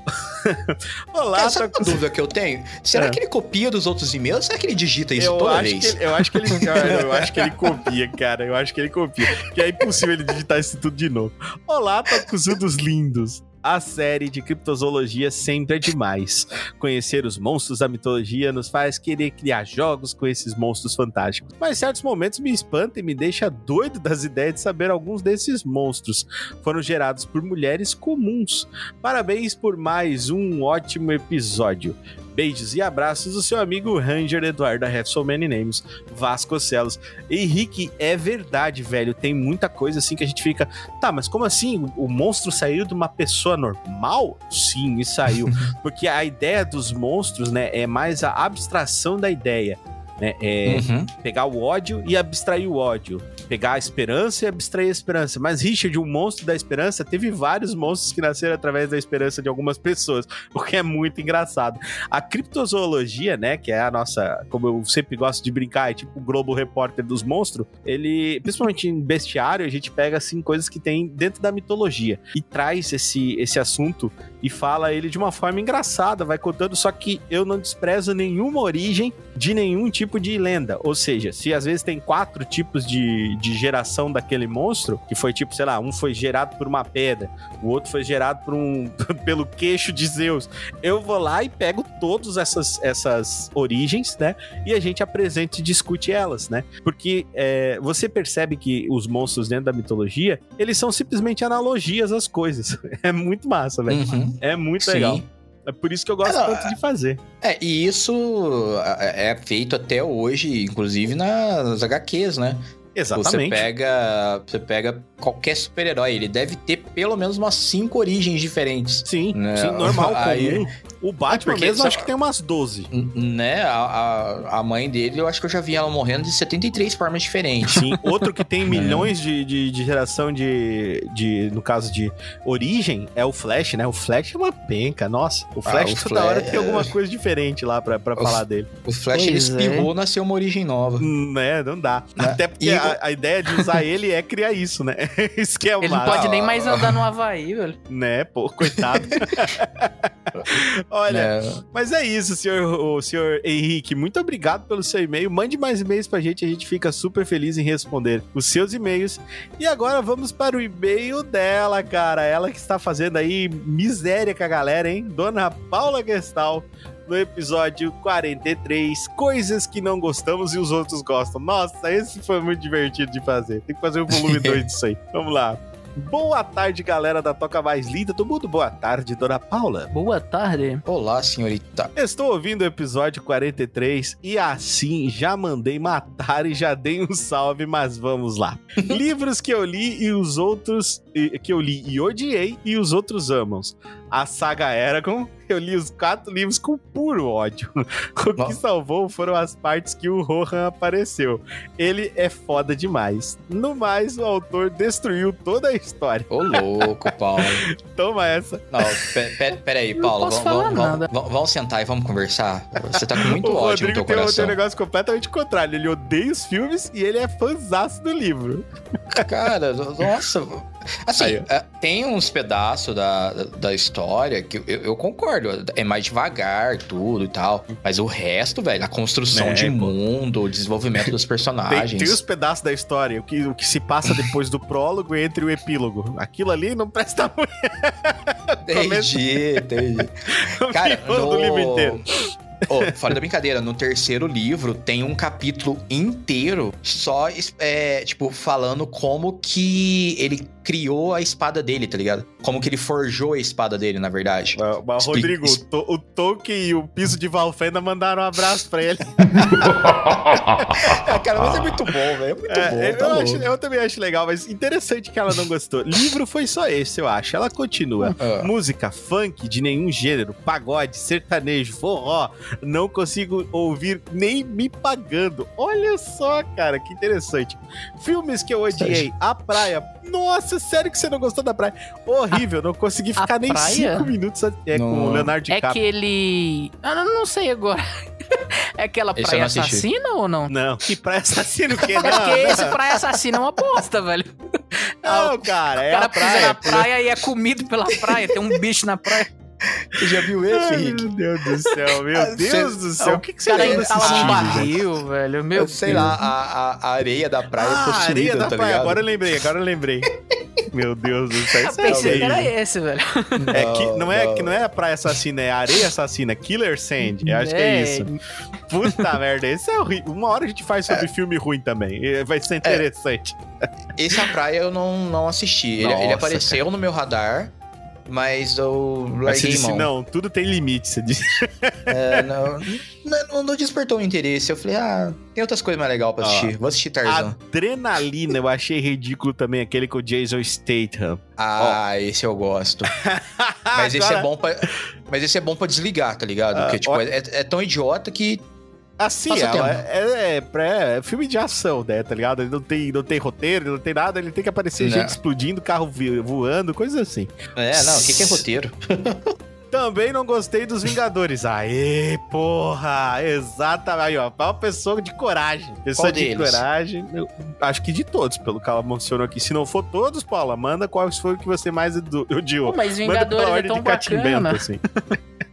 Olá, Essa é dúvida que eu tenho. Será é. que ele copia dos outros e-mails será que ele digita isso eu toda vez? Ele, eu acho que ele, eu acho que ele copia, cara. Eu acho que ele copia. Que é impossível ele digitar isso tudo de novo. Olá, tocuzudos lindos. A série de criptozoologia sempre é demais. Conhecer os monstros da mitologia nos faz querer criar jogos com esses monstros fantásticos. Mas certos momentos me espanta e me deixa doido das ideias de saber alguns desses monstros foram gerados por mulheres comuns. Parabéns por mais um ótimo episódio. Beijos e abraços do seu amigo Ranger Eduardo da Have So Many Names, Vasconcelos. Henrique, é verdade, velho. Tem muita coisa assim que a gente fica. Tá, mas como assim? O monstro saiu de uma pessoa normal? Sim, e saiu. Porque a ideia dos monstros, né, é mais a abstração da ideia. Né? É Uhum. pegar o ódio e abstrair o ódio. Pegar a esperança e abstrair a esperança. Mas, Richard, o monstro da esperança, teve vários monstros que nasceram através da esperança de algumas pessoas, o que é muito engraçado. A criptozoologia, né, que é a nossa, como eu sempre gosto de brincar, é tipo o Globo Repórter dos monstros, ele, principalmente em bestiário, a gente pega, assim, coisas que tem dentro da mitologia e traz esse, esse assunto e fala ele de uma forma engraçada, vai contando, só que eu não desprezo nenhuma origem de nenhum tipo de lenda. Ou seja, se às vezes tem quatro tipos de, de geração daquele monstro, que foi tipo, sei lá, um foi gerado por uma pedra, o outro foi gerado por um, pelo queixo de Zeus. Eu vou lá e pego todas essas, essas origens, né? E a gente apresenta e discute elas, né? Porque é, você percebe que os monstros dentro da mitologia, eles são simplesmente analogias às coisas. É muito massa, velho. Uhum. É muito Sim. legal. É por isso que eu gosto É, tanto de fazer. É, e isso é é feito até hoje, inclusive nas HQs, né? Você Exatamente. pega, você pega qualquer super-herói, ele deve ter pelo menos umas cinco origens diferentes. Sim, Né? sim, normal, Aí- comum. O Batman porque mesmo só- acho que tem umas 12. N- Né? A, a, a mãe dele, eu acho que eu já vi ela morrendo de 73 formas diferentes. Sim, outro que tem milhões de, de, de geração de, de, no caso de origem, é o Flash, né? O Flash é uma penca, nossa. O Flash o toda hora Flash- tem alguma coisa diferente lá pra, pra O falar dele. O Flash, ele é. espirrou, nasceu uma origem nova. Né, não dá. Né? Até porque E a, a ideia de usar ele é criar isso, né? Isso que é o Ele não pode nem mais andar no Havaí, velho. né? Pô, coitado. Olha, né? Mas é isso, senhor, o senhor Henrique. Muito obrigado pelo seu e-mail. Mande mais e-mails pra gente, a gente fica super feliz em responder os seus e-mails. E agora vamos para o e-mail dela, cara. Ela que está fazendo aí miséria com a galera, hein? Dona Paula Gestal. No episódio 43, coisas que não gostamos e os outros gostam. Nossa, esse foi muito divertido de fazer. Tem que fazer o volume 2 disso aí. Vamos lá. Boa tarde, galera da Toca Mais Linda do Mundo. Boa tarde, Dona Paula. Boa tarde. Olá, senhorita. Estou ouvindo o episódio 43 e assim já mandei matar e já dei um salve, mas vamos lá. Livros que eu li e os outros que eu li e odiei e os outros amam. A saga Eragon, eu li os quatro livros com puro ódio. O que salvou foram as partes que o Rohan apareceu. Ele é foda demais. No mais, o autor destruiu toda a história. Ô, louco, Paulo. Toma essa. Não, pe- pe- peraí, Não Paulo. posso vamos, falar vamos, nada. vamos, vamos sentar e vamos conversar. Você tá com muito o ódio no Rodrigo teu tem, um- tem coração. um negócio completamente contrário. Ele odeia os filmes e ele é fãzaço do livro. Cara, nossa. Assim, Aí, é, tem uns pedaços da, da história que eu, eu concordo. É mais devagar, tudo e tal. Mas o resto, velho, a construção É, de mundo, o desenvolvimento dos Tem, personagens. tem os pedaços da história, o que, o que se passa depois do prólogo e entre o epílogo. Aquilo ali não presta muito. Entendi, entendi. Cara, pior do no- livro inteiro. Ô, fora da brincadeira, no terceiro livro tem um capítulo inteiro só, é, tipo, falando como que ele criou a espada dele, tá ligado? Como que ele forjou a espada dele, na verdade. Mas, mas, Expli- Rodrigo, o, o Tolkien e o piso de Valfenda mandaram um abraço pra ele. Ah, cara, mas é muito bom, velho. É muito É, bom. eu, tá acho- eu também acho legal, mas interessante que ela não gostou. Livro foi só esse, eu acho. Ela continua. Ah. Música, funk de nenhum gênero, pagode, sertanejo, forró, não consigo ouvir nem me pagando. Olha só, cara, que interessante. Filmes que eu odiei, A Praia. Nossa, sério que você não gostou da praia? Horrível, não consegui A ficar nem Praia? cinco minutos é, com o Leonardo É DiCaprio. aquele. Eu não não sei agora. É aquela Esse praia assassina ou não? Não, que praia assassina o quê? É Não, porque esse não, praia assassina é uma bosta, velho. não, cara, O é cara a pisa praia. na praia e é comido pela praia. Tem um bicho na praia. Você já viu esse, Rick? meu Deus do céu, meu Deus cê- do céu. O que, que O você cara lembra entala desse num filme, gente? barril, velho. Meu Eu sei Deus. lá, a, a- a areia da praia Ah, possuída, areia da tá praia. ligado? Agora eu lembrei, agora eu lembrei. Meu Deus do céu. Eu isso é pensei que era esse, velho. É que, não, é, que não é praia assassina, é areia assassina, é Killer Sand. Eu acho que é É. isso. Puta merda, esse é horrível. Uma hora a gente faz sobre filme ruim também. Vai ser interessante. Esse A Praia eu não, não assisti. Ele, Nossa, ele apareceu no meu radar, mas eu Mas você disse, mão. não, tudo tem limite. Você disse. É, não, não, não despertou o interesse. Eu falei, ah, tem outras coisas mais legais pra assistir. Vou assistir Tarzan. Adrenalina, eu achei ridículo também, aquele com o Jason Statham. Ah, esse eu gosto. Mas esse Agora- é bom pra. Mas esse é bom pra desligar, tá ligado? Ah, Porque, tipo, ó- é, é tão idiota que. Assim, Passa ela é, é, pré- é filme de ação, né? Tá ligado? Ele não tem, não tem roteiro, não tem nada, ele tem que aparecer Não. gente explodindo, carro voando, coisas assim. É, não, o que, que é roteiro? Também não gostei dos Vingadores. Aê, porra! Exatamente. Aí, ó, uma pessoa de coragem. Pessoa Qual de deles? coragem. Eu acho que de todos, pelo que ela mencionou aqui. Se não for todos, Paula, manda qual foi o que você mais odi- odiou. Pô, mas Manda pela Vingadores é ordem tão de bacana. assim.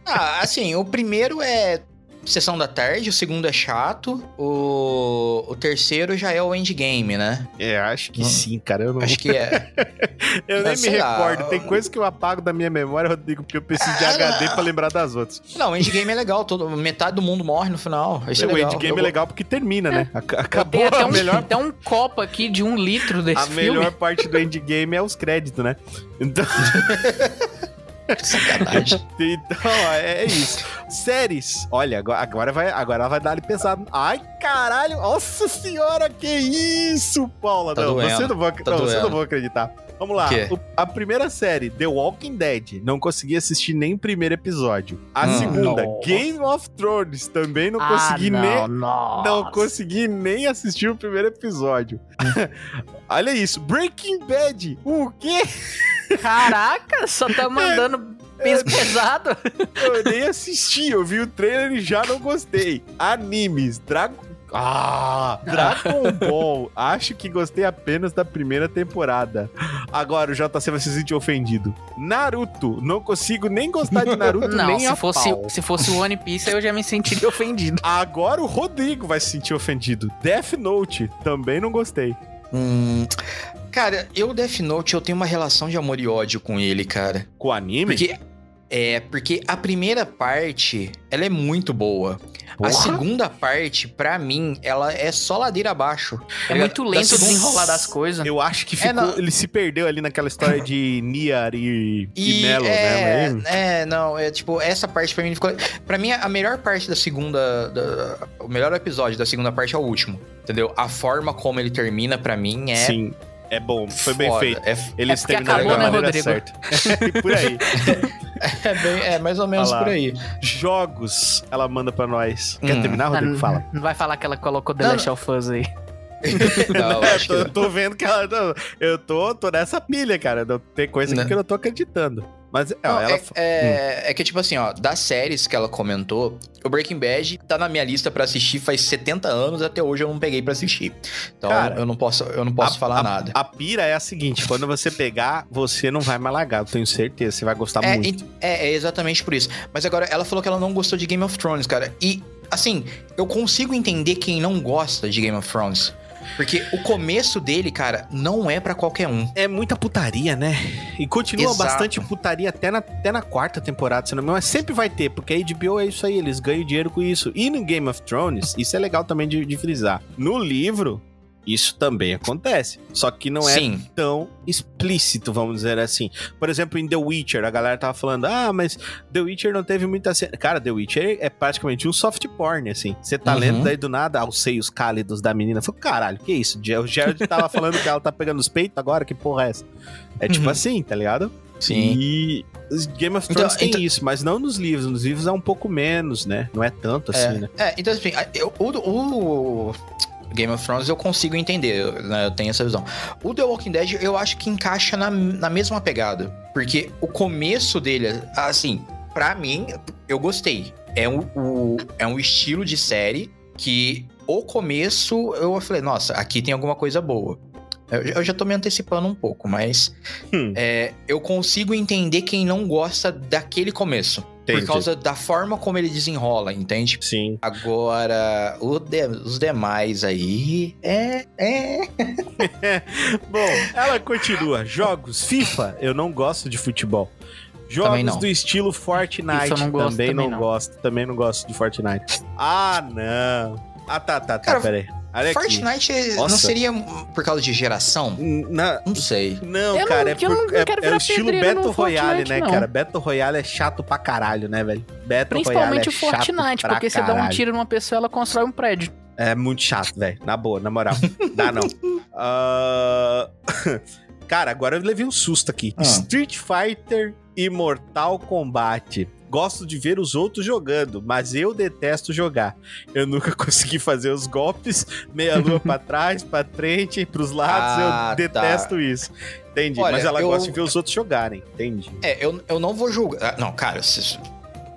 Ah, assim, o primeiro é Sessão da Tarde, o segundo é chato, o, o terceiro já é o Endgame, né? É, acho que Hum. sim, cara. Eu, não... Acho que é. eu nem me lá. recordo. Tem coisa que eu apago da minha memória, Rodrigo, porque eu preciso de Ah, HD pra lembrar das outras. Não, o Endgame é legal, todo, metade do mundo morre no final. Isso é o legal. Endgame Eu- é legal porque termina, né? Ac- Eu Acabou até a um, melhor até um copo aqui de um litro desse A filme. melhor parte do endgame é os créditos, né? Então, Sacanagem. então é, é isso. Séries. Olha, agora, vai, agora vai dar ali pesado. Ai, caralho. Nossa senhora, que isso, Paula. Tá não, doendo, você não vai, tá não, você não vai acreditar. Vamos lá. O a primeira série, The Walking Dead, não consegui assistir nem o primeiro episódio. A Hum. segunda, Nossa. Game of Thrones, também não Ah, consegui não, nem nossa. não consegui nem assistir o primeiro episódio. Olha isso, Breaking Bad. O quê? Caraca, só tá mandando peso pesado. Eu nem assisti, eu vi o trailer e já não gostei. Animes, Dragon. Ah, Dragon Ball. Acho que gostei apenas da primeira temporada. Agora o JC vai se sentir ofendido. Naruto. Não consigo nem gostar de Naruto Não, nem se a fosse, pau. se fosse o One Piece, eu já me sentiria ofendido. Agora o Rodrigo vai se sentir ofendido. Death Note. Também não gostei. Hum, cara, eu, Death Note, eu tenho uma relação de amor e ódio com ele, cara. Com anime? Porque. É, porque a primeira parte, ela é muito boa. Porra. A segunda parte, pra mim, ela é só ladeira abaixo. É muito lento o Da segunda- desenrolar das coisas. Eu acho que É, ficou, não. ele se perdeu ali naquela história de Niar e, e, E Melo, é, né? é, não, é tipo, essa parte pra mim ficou. Pra mim, a melhor parte da segunda. da- o melhor episódio da segunda parte é o último. Entendeu? A forma como ele termina, pra mim, é. Sim, é bom, foi bem foda. feito. É, Eles porque terminaram acabou, da né, maneira Rodrigo? certa. Por aí. é, bem- é mais ou menos por aí. Jogos, ela manda pra nós. Quer Hum. terminar, Rodrigo? Ah, Fala. Não vai falar que ela colocou The Não, Last of Us aí. Não, acho tô, eu tô vendo que ela. não, Eu tô, tô nessa pilha, cara. Não- Tem coisa Não. que eu não tô acreditando. Mas é, Não, ela. é, é- é que, tipo assim, ó, das séries que ela comentou, o Breaking Bad tá na minha lista pra assistir faz 70 anos, até hoje eu não peguei pra assistir. Então, Cara, eu não posso, eu não posso a- falar a- nada. A pira é a seguinte: quando você pegar, você não vai mais eu tenho certeza. Você vai gostar É, muito. é, é exatamente por isso. Mas agora, ela falou que ela não gostou de Game of Thrones, cara. E, assim, eu consigo entender quem não gosta de Game of Thrones. Porque o começo dele, cara, não é pra qualquer um. É muita putaria, né? E continua Exato. bastante putaria até na, até na quarta temporada, se não me engano. Mas sempre vai ter, porque a HBO é isso aí, eles ganham dinheiro com isso. E no Game of Thrones, isso é legal também de, de frisar. No livro, isso também acontece. Só que não é Sim. tão explícito, vamos dizer assim. Por exemplo, em The Witcher, a galera tava falando, ah, mas The Witcher não teve muita cena. Cara, The Witcher é praticamente um soft porn, assim. Você tá Uhum. lendo daí do nada aos seios cálidos da menina. Falei, caralho, que isso? O Gerald tava falando que ela tá pegando os peitos agora, que porra é essa? É tipo Uhum. assim, tá ligado? Sim. E Game of Então- Thrones tem então- isso, mas não nos livros. Nos livros é um pouco menos, né? Não é tanto assim, né? É, então assim, eu- o, o Game of Thrones eu consigo entender, né? Eu tenho essa visão. O The Walking Dead eu acho que encaixa na, na mesma pegada. Porque o começo dele, assim, pra mim, eu gostei. É um, o- é um estilo de série que o começo eu falei, nossa, aqui tem alguma coisa boa. Eu, eu já tô me antecipando um pouco, mas Hum. é, eu consigo entender quem não gosta daquele começo. Entendi. por causa da forma como ele desenrola, entende? Sim. Agora, o de- os demais aí é. É. Bom, ela continua. Jogos FIFA, eu não gosto de futebol. Jogos Também não. do estilo Fortnite, não gosto, também, também não, não. gosto. Também não gosto de Fortnite. Ah, não. Ah, tá, tá, tá, Cara, peraí. Olha aqui. Fortnite não Nossa. seria por causa de geração? Na- Não sei. Não, Eu não- cara, é, eu não por- é- quero é o estilo Battle Royale, Fortnite, né, não. cara? Battle Royale é chato pra caralho, né, velho? Battle Principalmente o Royale é chato Fortnite, pra porque você dá um tiro numa pessoa ela constrói um prédio. É muito chato, velho. Na boa, na moral. Dá não. Ah, Cara, agora eu levei um susto aqui. Ah. Street Fighter e Mortal Kombat. Gosto de ver os outros jogando, mas eu detesto jogar. Eu nunca consegui fazer os golpes, meia lua pra trás, pra frente, pros lados. Ah, eu detesto isso. Entendi. Olha, mas ela eu- gosta de ver os outros jogarem. Entendi. É, eu, eu não vou julgar. ah, Não, cara, se-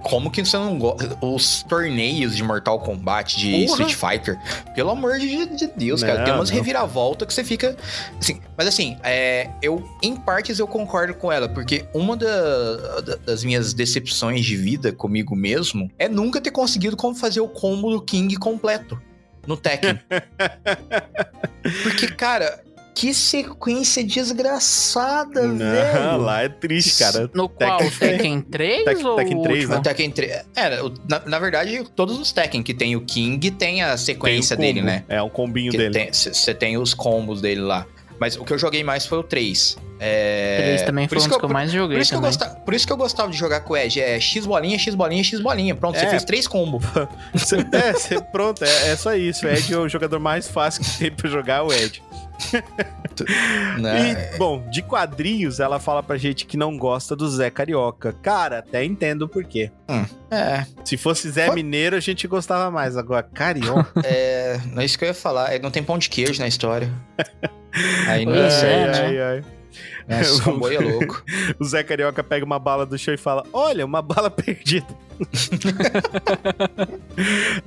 como que você não gosta? Os torneios de Mortal Kombat, de Porra. Street Fighter, pelo amor de, de Deus, cara, Não, tem umas não. reviravoltas que você fica. Assim, mas assim, é, eu, em partes, eu concordo com ela, porque uma da- da- das minhas decepções de vida comigo mesmo é nunca ter conseguido como fazer o combo do King completo no Tekken. porque, cara. Que sequência desgraçada, Não, velho. lá é triste, cara. No qual? Tekken- Tekken 3 Tekken- ou Tekken o 3, último? né? O Tekken 3. É, o- na, na verdade, todos os Tekken que tem o King tem a Tem sequência combo. dele, né? É um combinho Que dele. Você tem os combos dele lá. Mas o que eu joguei mais foi o 3. É... 3 também por foi um dos que que eu mais Por joguei isso, que eu gostava, por isso que eu gostava de jogar com o Edge. É X bolinha, X bolinha, X bolinha. Pronto, você É. fez três combos. É, cê- pronto, é, é só isso. O Ed é o jogador mais fácil que tem pra jogar, o Ed. Né? E, bom, de quadrinhos, ela fala pra gente que não gosta do Zé Carioca. Cara, até entendo o porquê. É, Se fosse Zé Mineiro, a gente gostava mais. Agora, Carioca. é, não é isso que eu ia falar. É, Não tem pão de queijo na história. Aí não é, certo. né? ai, ai. Esse comboio é louco. O Zé Carioca pega uma bala do chão e fala: Olha, uma bala perdida.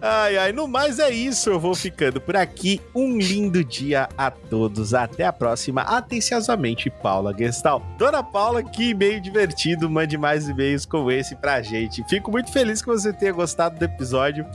Ai, ai, no mais é isso. Eu vou ficando por aqui. Um lindo dia a todos. Até a próxima. Atenciosamente, Paula Gestal. Dona Paula, que e-mail divertido. Mande mais e-mails como esse pra gente. Fico muito feliz que você tenha gostado do episódio.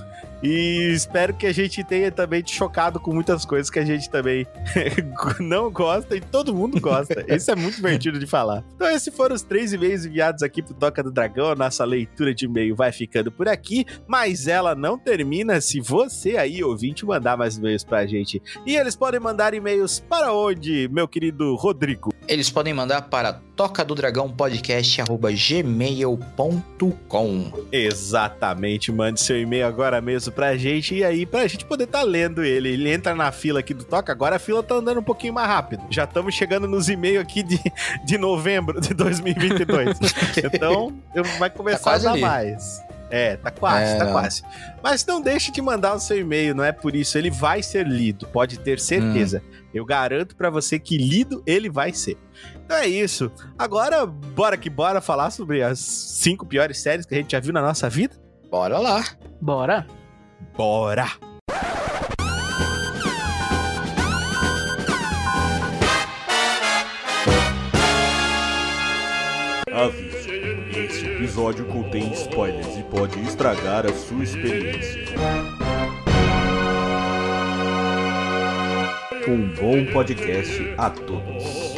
E espero que a gente tenha também te chocado com muitas coisas que a gente também não gosta e todo mundo gosta. Isso é muito divertido de falar. Então, esses foram os três e-mails enviados aqui pro Toca do Dragão. A nossa leitura de e-mail vai ficando por aqui, mas ela não termina se você aí, ouvinte, mandar mais e-mails pra gente. E eles podem mandar e-mails para onde, meu querido Rodrigo? Eles podem mandar para toca do dragão podcast gmail.com. Exatamente, mande seu e-mail agora mesmo pra gente e aí pra gente poder estar lendo ele. Ele entra na fila aqui do Toca, agora a fila tá andando um pouquinho mais rápido. Já estamos chegando nos e-mails aqui de, de novembro de 2022. então, vai começar Tá a dar ali. mais. É, tá quase, É, tá não. quase. Mas não deixe de mandar o seu e-mail, não é por isso, ele vai ser lido, pode ter certeza. Hum. Eu garanto pra você que lido ele vai ser. Então é isso. Agora, bora que bora falar sobre as cinco piores séries que a gente já viu na nossa vida? Bora lá. Bora. Bora! Aviso: Este episódio contém spoilers e pode estragar a sua experiência. Um bom podcast a todos.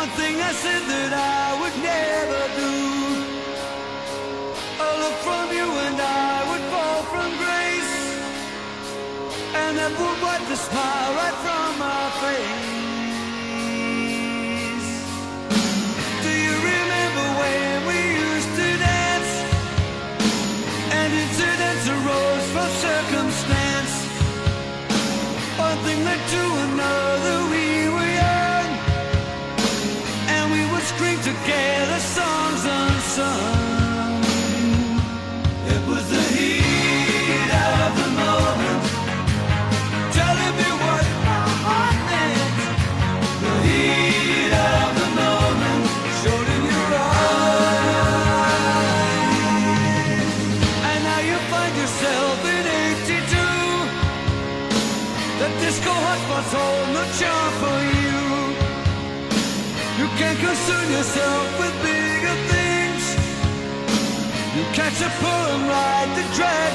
One thing I said that I would never do. A look from you and I would fall from grace. And that would wipe the smile right from my face. pulling right the dress.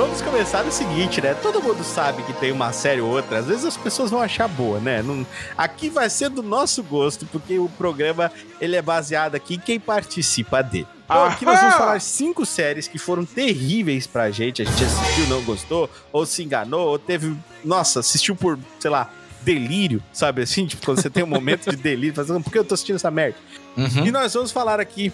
Vamos começar do seguinte, né? Todo mundo sabe que tem uma série ou outra, às vezes as pessoas vão achar boa, né? Não- Aqui vai ser do nosso gosto, porque o programa ele é baseado aqui em quem participa dele. Então, aqui nós vamos falar cinco séries que foram terríveis pra gente. A gente assistiu, não gostou, ou se enganou, ou teve. Nossa, assistiu por, sei lá, delírio, sabe assim? Tipo, quando você tem um momento de delírio, fazendo, por que eu tô assistindo essa merda? Uhum. E nós vamos falar aqui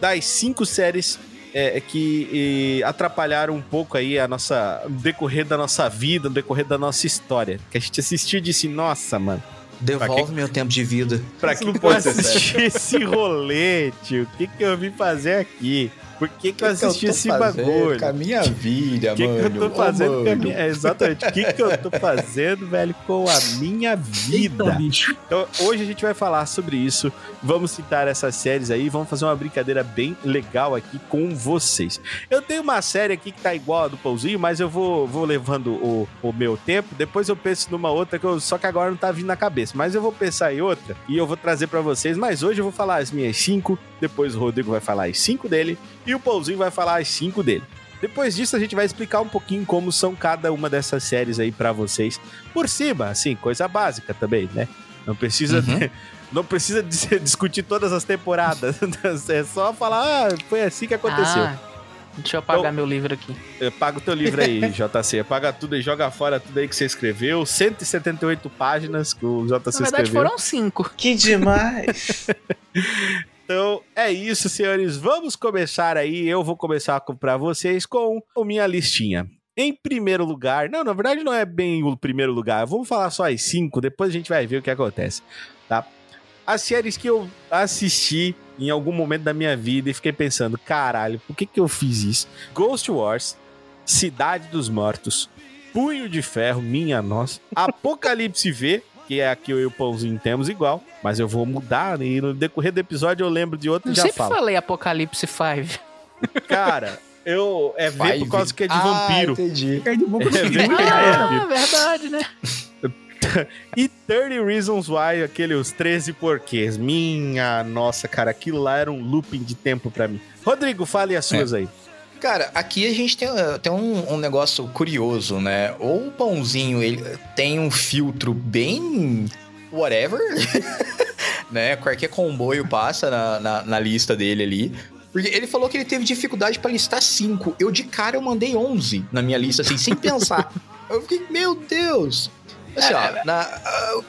das cinco séries é, que e, atrapalharam um pouco aí a nossa, o decorrer da nossa vida, o decorrer da nossa história. Que a gente assistiu e disse, nossa, mano, Devolve meu tempo de vida. pra que, que eu assisti esse rolê, tio? O que, que eu vim fazer aqui? Por que, que eu assisti esse bagulho? Com a minha vida, O que, que mano. eu tô Ô, fazendo com a minha... é, Exatamente. O que, que eu tô fazendo, velho, com a minha vida? Então, hoje a gente vai falar sobre isso. Vamos citar essas séries aí. Vamos fazer uma brincadeira bem legal aqui com vocês. Eu tenho uma série aqui que tá igual a do Pãozinho, mas eu vou, vou levando o, o meu tempo. Depois eu penso numa outra, que eu, só que agora não tá vindo na cabeça. Mas eu vou pensar em outra e eu vou trazer pra vocês. Mas hoje eu vou falar as minhas cinco. Depois o Rodrigo vai falar as cinco dele. E o Pãozinho vai falar as cinco dele. Depois disso, a gente vai explicar um pouquinho como são cada uma dessas séries aí pra vocês. Por cima, assim, coisa básica também, né? Não precisa, Uhum. não precisa dis- discutir todas as temporadas. É só falar, ah, foi assim que aconteceu. Ah, deixa eu apagar Então- meu livro aqui. Paga o teu livro aí, JC. Apaga tudo e joga fora tudo aí que você escreveu. 178 páginas que o JC Na verdade, escreveu. foram cinco. Que demais! Então é isso, senhores. Vamos começar aí. Eu vou começar com- pra vocês com a minha listinha. Em primeiro lugar, não, na verdade não é bem o primeiro lugar. Vamos falar só as cinco, depois a gente vai ver o que acontece, tá? As séries que eu assisti em algum momento da minha vida e fiquei pensando, caralho, por que que eu fiz isso? Ghost Wars, Cidade dos Mortos, Punho de Ferro, minha nossa, Apocalipse V, que é a que eu e o Pãozinho temos igual, mas eu vou mudar e no decorrer do episódio eu lembro de outro Eu e já sempre falo. falei Apocalipse 5. Cara, eu é ver por causa que é de Ah, vampiro. entendi. É que é de vampiro. Ah, é verdade, né? E 30 Reasons Why, aquele os 13 porquês. Minha nossa, cara, aquilo lá era um looping de tempo pra mim. Rodrigo, fale as suas aí. Cara, aqui a gente tem, eh, tem um, um negócio curioso, né? Ou o pãozinho, ele tem um filtro bem whatever, né? Qualquer comboio passa na, na, na lista dele ali. Porque ele falou que ele teve dificuldade pra listar cinco. Eu de cara eu mandei 11 na minha lista, assim, sem pensar. Eu fiquei, meu Deus. Assim, ó, na... ah,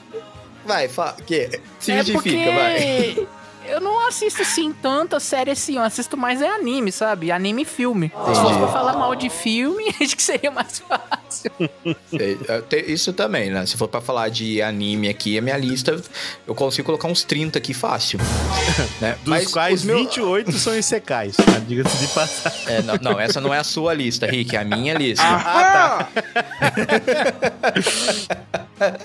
vai, fala, que? Se é justifica, vai. Eu não assisto assim tanta série assim, eu assisto mais é anime, sabe? Anime e filme. Se fosse pra falar mal de filme, acho que seria mais fácil. É, Isso também, né? Se for pra falar de anime aqui, a minha lista, eu consigo colocar uns 30 aqui fácil. né? Dos Mas quais meus- 28 são isekais, tá? Diga-se de passar. É, não, não, essa não é a sua lista, Rick, é a minha lista. Ah, tá.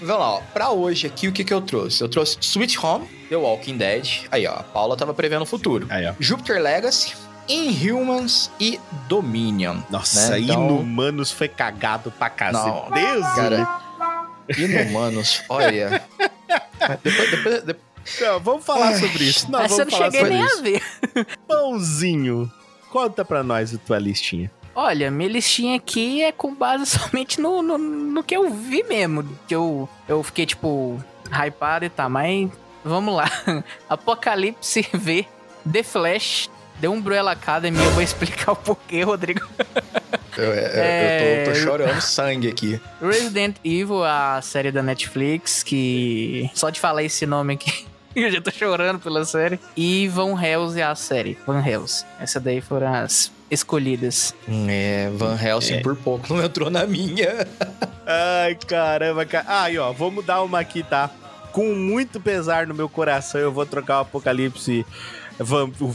Vamos lá, ó. Pra hoje aqui, o que que eu trouxe? Eu trouxe Sweet Home, The Walking Dead. Aí, ó, a Paula tava prevendo o futuro. Aí, ó. Jupiter Legacy, Inhumans e Dominion. Nossa, né? Então, Inumanos foi cagado pra casa. Não, Deus, Cara, Inumanos, olha. Depois, depois, depois- Não, vamos falar sobre isso. Não, Essa eu não falar cheguei sobre nem isso. a ver. Pãozinho, conta pra nós a tua listinha. Olha, minha listinha aqui é com base somente no, no, no que eu vi mesmo. Que eu, eu fiquei, tipo, hypado e tá, mas vamos lá. Apocalipse V, The Flash, The Umbrella Academy. Eu vou explicar o porquê, Rodrigo. eu, eu- É, eu tô, tô chorando sangue aqui. Resident Evil, a série da Netflix, que só de falar esse nome aqui Eu já tô chorando pela série. E Van Helsing é a série. Van Helsing. Essa daí foram as escolhidas. É, Van Helsing por pouco não entrou na minha. Ai, caramba, cara. Aí, ó, vou mudar uma aqui, tá? Com muito pesar no meu coração, eu vou trocar o Apocalipse.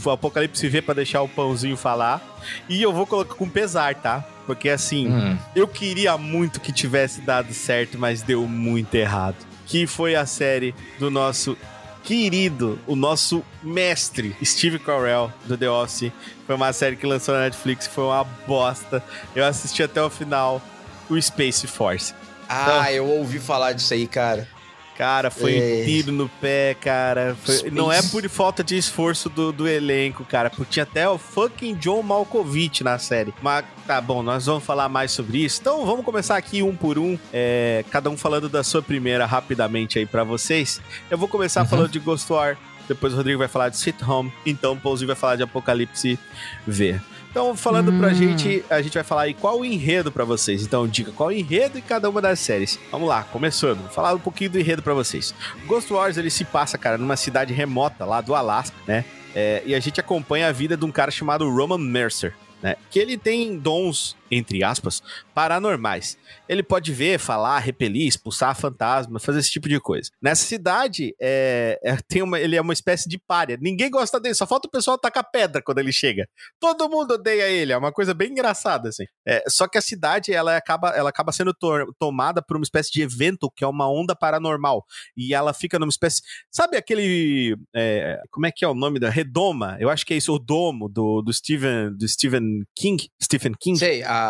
O Apocalipse V pra deixar o pãozinho falar. E eu vou colocar com pesar, tá? Porque assim, Hum, eu queria muito que tivesse dado certo, mas deu muito errado. Que foi a série do nosso querido, o nosso mestre, Steve Carell, do The Office. Foi uma série que lançou na Netflix, foi uma bosta. Eu assisti até o final, o Space Force. Ah, eu ouvi falar disso aí, cara. Cara, foi É. tiro no pé, cara. Foi-. Não é por falta de esforço do, do elenco, cara. Porque tinha até o fucking John Malkovich na série. Mas tá bom, nós vamos falar mais sobre isso. Então vamos começar aqui um por um. é, cada um falando da sua primeira rapidamente aí pra vocês. Eu vou começar Uhum. falando de Ghost War. Depois o Rodrigo vai falar de Sweet Home. Então o Pouzinho vai falar de Apocalipse V. Então, falando pra Hum. gente, a gente vai falar aí qual o enredo pra vocês. Então, diga qual o enredo em cada uma das séries. Vamos lá, começando. Vou falar um pouquinho do enredo pra vocês. Ghost Wars, ele se passa, cara, numa cidade remota lá do Alasca, né? É, e a gente acompanha a vida de um cara chamado Roman Mercer, né? Que ele tem dons, entre aspas, paranormais. Ele pode ver, falar, repelir, expulsar fantasma, fazer esse tipo de coisa. Nessa cidade, é, é, tem uma, ele é uma espécie de párea. Ninguém gosta dele, só falta o pessoal tacar pedra quando ele chega. Todo mundo odeia ele, é uma coisa bem engraçada, assim. É, só que a cidade, ela acaba, ela acaba sendo to- tomada por uma espécie de evento, que é uma onda paranormal. E ela fica numa espécie... Sabe aquele... é, como é que é o nome da... Redoma? Eu acho que é isso, o Domo, do, do, Stephen, do Stephen King. Stephen King? Sei, a.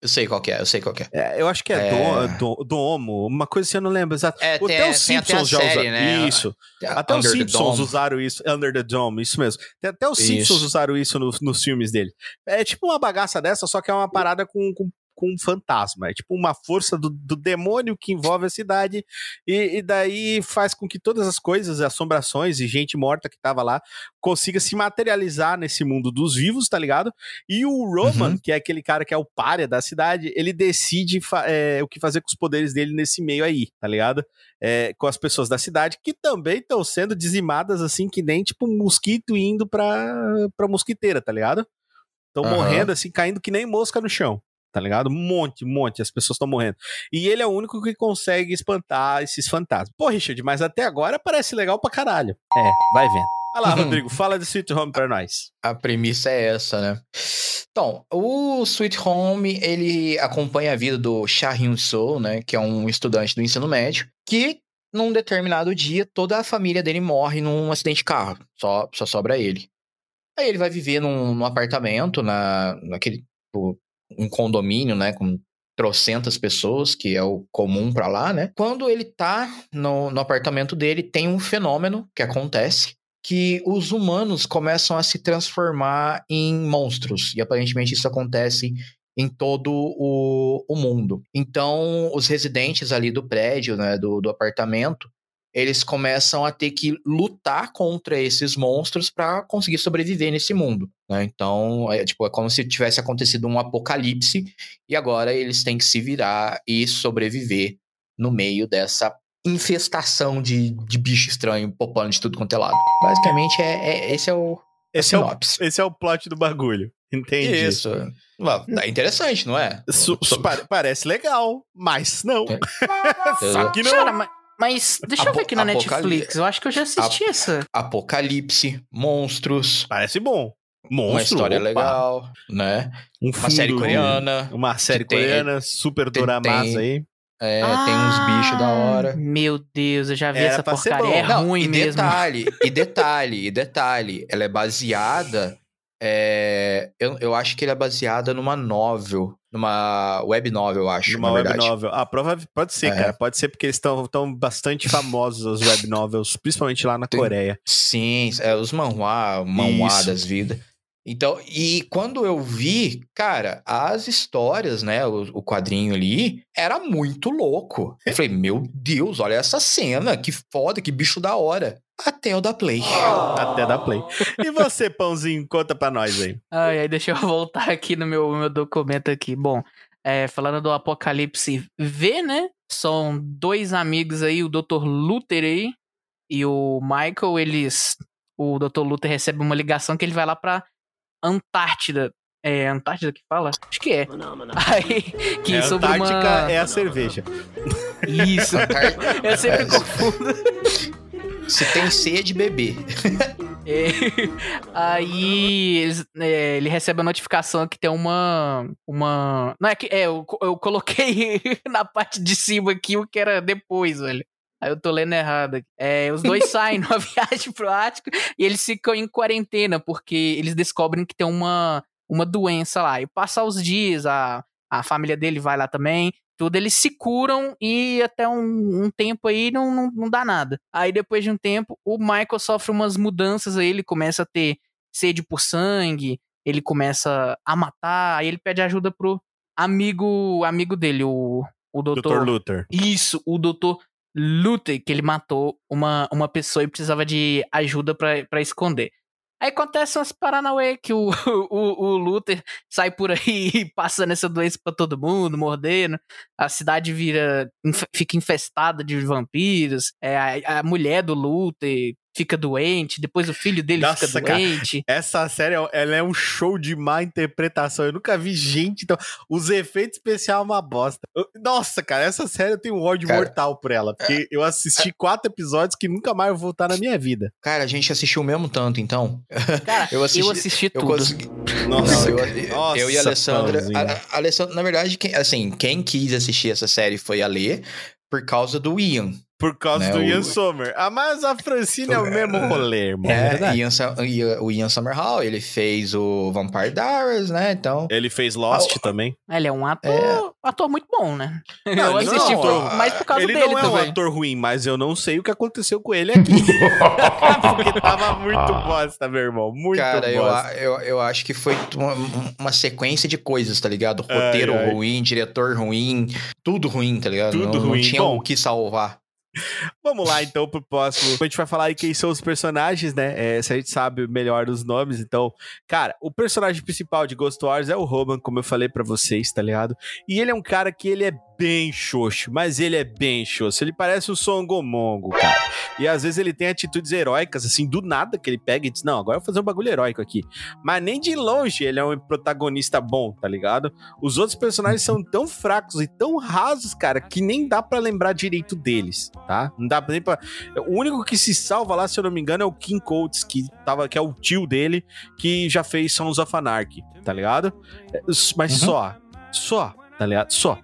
Eu sei qual que é, eu sei qual que é. É, eu acho que é, É. Do, do- Domo, uma coisa assim, eu não lembro exato. É, Até tem- os até Simpsons já usaram né? isso. Até os Under the Simpsons usaram isso, Under the Dome, isso mesmo. Até os Isso. Simpsons usaram isso no- nos filmes dele. É tipo uma bagaça dessa, só que é uma parada com, com, com um fantasma. É tipo uma força do, do demônio que envolve a cidade. E, e daí faz com que todas as coisas, assombrações e gente morta que tava lá, consiga se materializar nesse mundo dos vivos, tá ligado? E o Roman, Uhum. que é aquele cara que é o párea da cidade, ele decide é, o que fazer com os poderes dele nesse meio aí, tá ligado? É, com as pessoas da cidade que também estão sendo dizimadas assim, que nem tipo um mosquito indo pra, pra mosquiteira, tá ligado? Estão Aham. morrendo assim, caindo que nem mosca no chão. Tá ligado? Um monte, um monte, as pessoas estão morrendo. E ele é o único que consegue espantar esses fantasmas. Pô, Richard, mas até agora parece legal pra caralho. É, vai vendo. Olha lá, Uhum. Rodrigo, fala de Sweet Home pra nós. A premissa é essa, né? Então, o Sweet Home, ele acompanha a vida do Cha Hyun-soo, né? Que é um estudante do ensino médio, que num determinado dia toda a família dele morre num acidente de carro. Só, só sobra ele. Aí ele vai viver num, num apartamento, na, naquele tipo, um condomínio, né? Com trocentas pessoas, que é o comum pra lá, né? Quando ele tá no, no apartamento dele, tem um fenômeno que acontece, que os humanos começam a se transformar em monstros. E aparentemente isso acontece em todo o, o mundo. Então, os residentes ali do prédio, né, do, do apartamento, eles começam a ter que lutar contra esses monstros para conseguir sobreviver nesse mundo. né? Então, é, tipo, é como se tivesse acontecido um apocalipse e agora eles têm que se virar e sobreviver no meio dessa infestação de, de bicho estranho popando de tudo quanto é lado. Basicamente, é, é- esse é o Esse é, o, esse é o plot do bagulho. Entendi. Isso. Tá interessante, não é? Su- su- pare- parece legal, mas não. É. Só que não. Cara, mas, mas deixa eu ver aqui na Apo- Netflix. Eu acho que eu já assisti essa. Apocalipse, monstros, Parece bom. Monstro, uma história opa. legal, né? Um Uma série coreana. Uma série que tem- coreana, super doramasa tem- aí. É, tem uns bichos da hora. Ah, Meu Deus, eu já vi Era essa porcaria. É. Não, ruim e mesmo. detalhe, e detalhe, e detalhe, ela é baseada. É, eu, eu acho que ela é baseada numa novel, numa web novel, eu acho, Uma web novel. Ah, prova pode ser, É. cara. Pode ser porque eles estão tão bastante famosos, os web novels, principalmente lá na Tem- Coreia. Sim, é, os manhua, manhua Isso. das vidas. Então, e quando eu vi, cara, as histórias, né, o, o quadrinho ali, era muito louco. Eu falei, meu Deus, olha essa cena, que foda, que bicho da hora. Até o da Play. Até da Play. E você, Pãozinho, conta pra nós aí. Ai, ai, deixa eu voltar aqui no meu, meu documento aqui. Bom, é, falando do Apocalipse V, né? São dois amigos aí, o Dr. Luther aí, e o Michael, eles. O Dr. Luther recebe uma ligação que ele vai lá pra Antártida. É Antártida que fala? Acho que é. Aí, que É, sobre Antártica uma. é a cerveja. Isso. Eu sempre confundo. Se tem sede, beber. É, aí eles- é, ele recebe a notificação que tem uma. uma não é que. É, eu, eu coloquei na parte de cima aqui o que era depois, velho. Aí eu tô lendo errado. É, os dois saem numa viagem pro Ártico e eles ficam em quarentena, porque eles descobrem que tem uma, uma doença lá. E passar os dias, a, a família dele vai lá também. Tudo, eles se curam e até um, um tempo aí não, não, não dá nada. Aí depois de um tempo, o Michael sofre umas mudanças aí, ele começa a ter sede por sangue, ele começa a matar, aí ele pede ajuda pro amigo amigo dele, o, o Dr. doutor. Luther. Isso, o doutor Luther, que ele matou uma, uma pessoa e precisava de ajuda pra esconder. Aí acontece umas paranauê que o, o, o Luther sai por aí passando essa doença pra todo mundo, mordendo. A cidade vira. fica infestada de vampiros. É, a, a mulher do Luther fica doente. Depois o filho dele Nossa, fica cara. doente. Essa série, ela é um show de má interpretação. Eu nunca vi gente. Então, os efeitos especiais é uma bosta. Eu- Nossa, cara, essa série eu tenho um ódio Cara, mortal por ela. Porque eu assisti quatro episódios que nunca mais vou voltar na minha vida. Cara, a gente assistiu o mesmo tanto, então. Cara, Eu eu assisti- assisti, Eu tudo. consegui. Nossa, Não, eu, cara. Nossa, eu e a Alessandra. A, a Alessandra, na verdade, quem, assim, quem quis assistir essa série foi a Lê, por causa do Ian. Por causa né, do o- Ian Sommer. Ah, mas a Francine é o mesmo rolê, irmão. É verdade. Ian, o Ian Summerhall, ele fez o Vampire Diaries, né? Então. Ele fez Lost Ah, também. Ele é um ator, ator muito bom, né? Não, eu ele assisti não, por- ah, mais por causa ele dele não é um também. ator ruim, mas eu não sei o que aconteceu com ele aqui. Porque tava muito bosta, meu irmão. Muito Cara, eu, bosta. a- eu, eu acho que foi uma, uma sequência de coisas, tá ligado? Ai, Roteiro ai. ruim, diretor ruim, tudo ruim, tá ligado? Tudo não, não ruim. tinha Bom, o que salvar. Vamos lá, então, pro próximo. A gente vai falar aí quem são os personagens, né? É, se a gente sabe melhor os nomes. Então, cara, o personagem principal de Ghost Wars é o Roman, como eu falei pra vocês, tá ligado? E ele é um cara que ele é bem xoxo, mas ele é bem xoxo. Ele parece o Songomongo, cara. E às vezes ele tem atitudes heróicas, assim, do nada que ele pega e diz: Não, agora eu vou fazer um bagulho heróico aqui. Mas nem de longe ele é um protagonista bom, tá ligado? Os outros personagens são tão fracos e tão rasos, cara, que nem dá pra lembrar direito deles, tá? Não dá nem pra. O único que se salva lá, se eu não me engano, é o King Coates, que, tava, que é o tio dele, que já fez Sons of Anarchy, tá ligado? Mas Uhum. só, só, tá ligado? Só.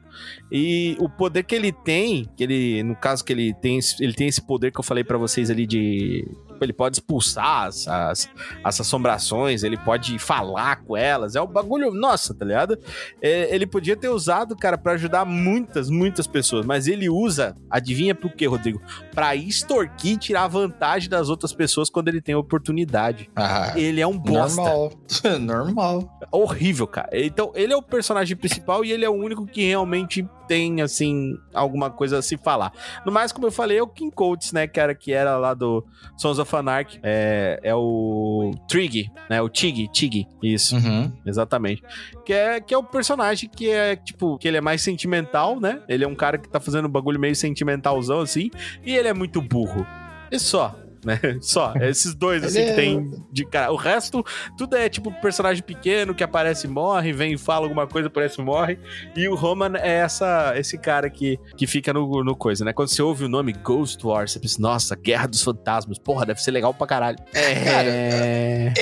E o poder que ele tem, que ele, no caso que ele tem, ele tem esse poder que eu falei pra vocês ali de ele pode expulsar as, as, as assombrações, ele pode falar com elas, é um bagulho, nossa, tá ligado? É, ele podia ter usado, cara, pra ajudar muitas, muitas pessoas, mas ele usa, adivinha por quê, Rodrigo? Pra extorquir e tirar vantagem das outras pessoas quando ele tem oportunidade. Ah, Ele é um bosta normal. normal. horrível, cara. Então, ele é o personagem principal e ele é o único que realmente tem, assim, alguma coisa a se falar. No mais, como eu falei, é o King Coates, né, cara, que era lá do Sons of Anarchy. É, é o Trig, né, o Tig, Tig, isso, Uhum. exatamente. Que é, que é o personagem que é, tipo, que ele é mais sentimental, né? Ele é um cara que tá fazendo um bagulho meio sentimentalzão, assim, e ele é muito burro. E só, né? Só. É esses dois, assim, Ele que é- tem de cara. O resto, tudo é tipo personagem pequeno que aparece e morre, vem e fala alguma coisa, aparece e morre. E o Roman é essa, esse cara que, que fica no, no coisa, né? Quando você ouve o nome Ghost Wars, você pensa, nossa, Guerra dos Fantasmas. Porra, deve ser legal pra caralho. É.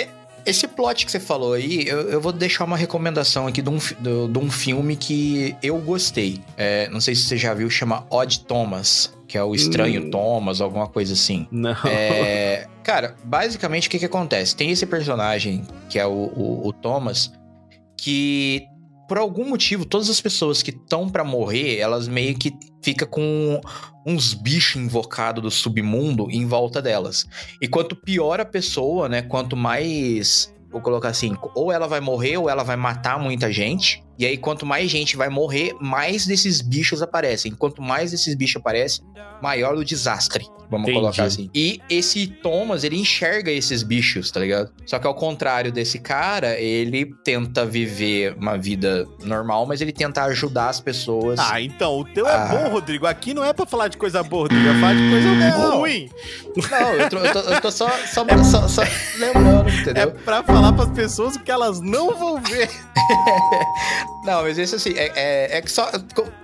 Esse plot que você falou aí, eu, eu vou deixar uma recomendação aqui de um, do- de um filme que eu gostei. É, não sei se você já viu, chama Odd Thomas, que é o Estranho Hum. Thomas, alguma coisa assim. Não. É, cara, basicamente o que que acontece? Tem esse personagem, que é o, o- o Thomas, que por algum motivo, todas as pessoas que estão pra morrer, elas meio que fica com uns bichos invocados do submundo em volta delas. E quanto pior a pessoa, né? Quanto mais. Vou colocar assim, ou ela vai morrer ou ela vai matar muita gente. E aí, quanto mais gente vai morrer, mais desses bichos aparecem. Quanto mais desses bichos aparecem, maior o desastre. Vamos Entendi. colocar assim. E esse Thomas, ele enxerga esses bichos, tá ligado? Só que ao contrário desse cara, ele tenta viver uma vida normal, mas ele tenta ajudar as pessoas. Ah, então, o teu é Ah. bom, Rodrigo. Aqui não é pra falar de coisa boa, Rodrigo. É falar de coisa Não. ruim. Não, eu tô, eu tô- eu tô só, só, só- só lembrando, É entendeu? pra falar pras pessoas o que elas não vão ver. Não, mas esse assim, é, é, é que só.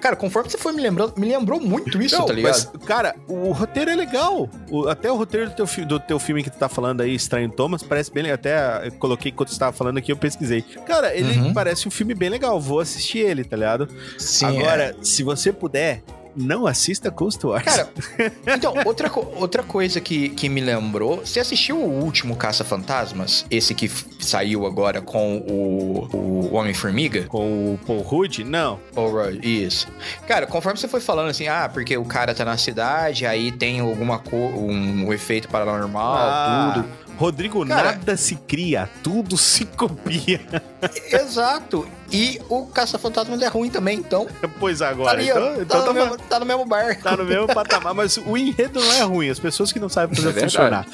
Cara, conforme você foi me lembrando, me lembrou muito isso, Não, tá ligado? Mas, cara, o roteiro é legal. O- até o roteiro do teu, do teu filme que tu tá falando aí, Estranho Thomas, parece bem legal. Até eu coloquei enquanto você tava falando aqui, eu pesquisei. Cara, ele Uhum. parece um filme bem legal. Vou assistir ele, tá ligado? Sim, Agora, se você puder, não assista Ghost Wars. Cara, então, outra, co- outra coisa que, que me lembrou, você assistiu o último Caça-Fantasmas? Esse que saiu agora com o, o Homem-Formiga? com o Paul Rudd? Não. Alright, isso. Cara, conforme você foi falando assim, ah, porque o cara tá na cidade, aí tem alguma co um, efeito paranormal, Ah, tudo. Rodrigo, Cara- nada se cria, tudo se copia. Exato. E o Caça-Fantasmas é ruim também, então. Pois Tá, agora, ali, ó, então, tá, então no tá, mesmo, tá no mesmo barco. tá no mesmo patamar. Mas o enredo não é ruim, as pessoas que não sabem fazer É funcionar.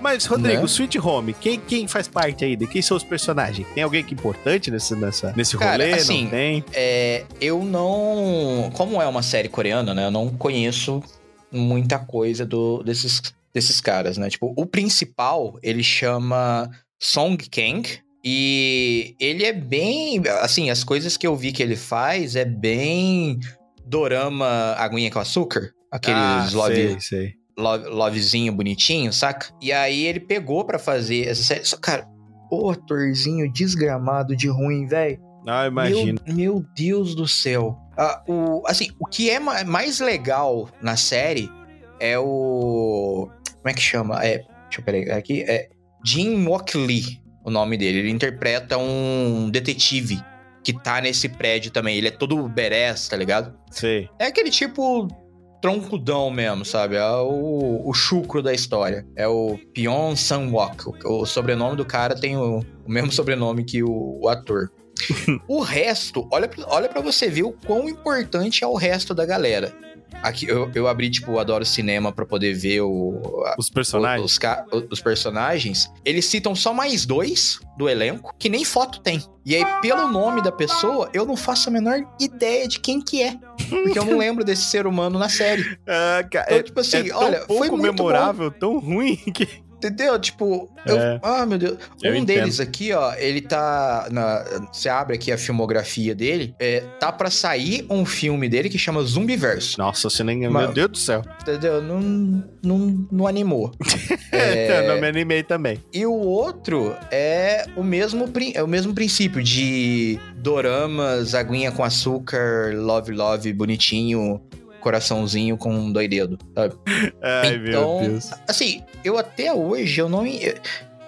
Mas, Rodrigo, Né? Sweet Home, quem, quem faz parte aí? De quem são os personagens? Tem alguém que é importante nesse, nessa, nesse Cara, rolê? assim, não tem? É, eu não. Como é uma série coreana, né? Eu não conheço muita coisa do, desses, desses caras, né? Tipo, o principal, ele chama Song Kang. E ele é bem. Assim, as coisas que eu vi que ele faz é bem. Dorama Aguinha com Açúcar. Aqueles ah, love, sei, sei. love, lovezinho bonitinho, saca? E aí ele pegou pra fazer essa série. Só, cara, o atorzinho desgramado de ruim, velho. Ah, imagino. Meu, meu Deus do céu. Ah, o, assim, o que é ma- mais legal na série é o. Como é que chama? É, deixa eu pegar aqui. É Jim Wok Lee, o nome dele. Ele interpreta um detetive que tá nesse prédio também. Ele é todo badass, tá ligado? Sei. É aquele tipo troncudão mesmo, sabe? É o, o chucro da história. É o Pion Sang-wok. O, o sobrenome do cara tem o, o mesmo sobrenome que o, o ator. o resto, olha, pra- olha para você ver o quão importante é o resto da galera. Aqui eu, eu abri, tipo, o Adoro Cinema pra poder ver o, Os personagens. os, ca- os personagens. Eles citam só mais dois do elenco, que nem foto tem. E aí, pelo nome da pessoa, eu não faço a menor ideia de quem que é. Porque eu não lembro desse ser humano na série. Ah, cara, Então, é, tipo assim, é tão olha, pouco foi muito memorável, tão ruim que. Entendeu? Tipo, eu- É. ah, meu Deus. Eu um entendo. deles aqui, ó, ele tá. Na, você abre aqui a filmografia dele, é, tá pra sair um filme dele que chama Zumbiverso. Nossa, você nem. Mas- Meu Deus do céu. Entendeu? Não, não, não animou. É... não me animei também. E o outro é o mesmo, é o mesmo princípio de doramas, aguinha com açúcar, love love, bonitinho, coraçãozinho com dois dedos, sabe? Ai, Então, meu Deus. Assim, eu até hoje, eu não... me- Eu,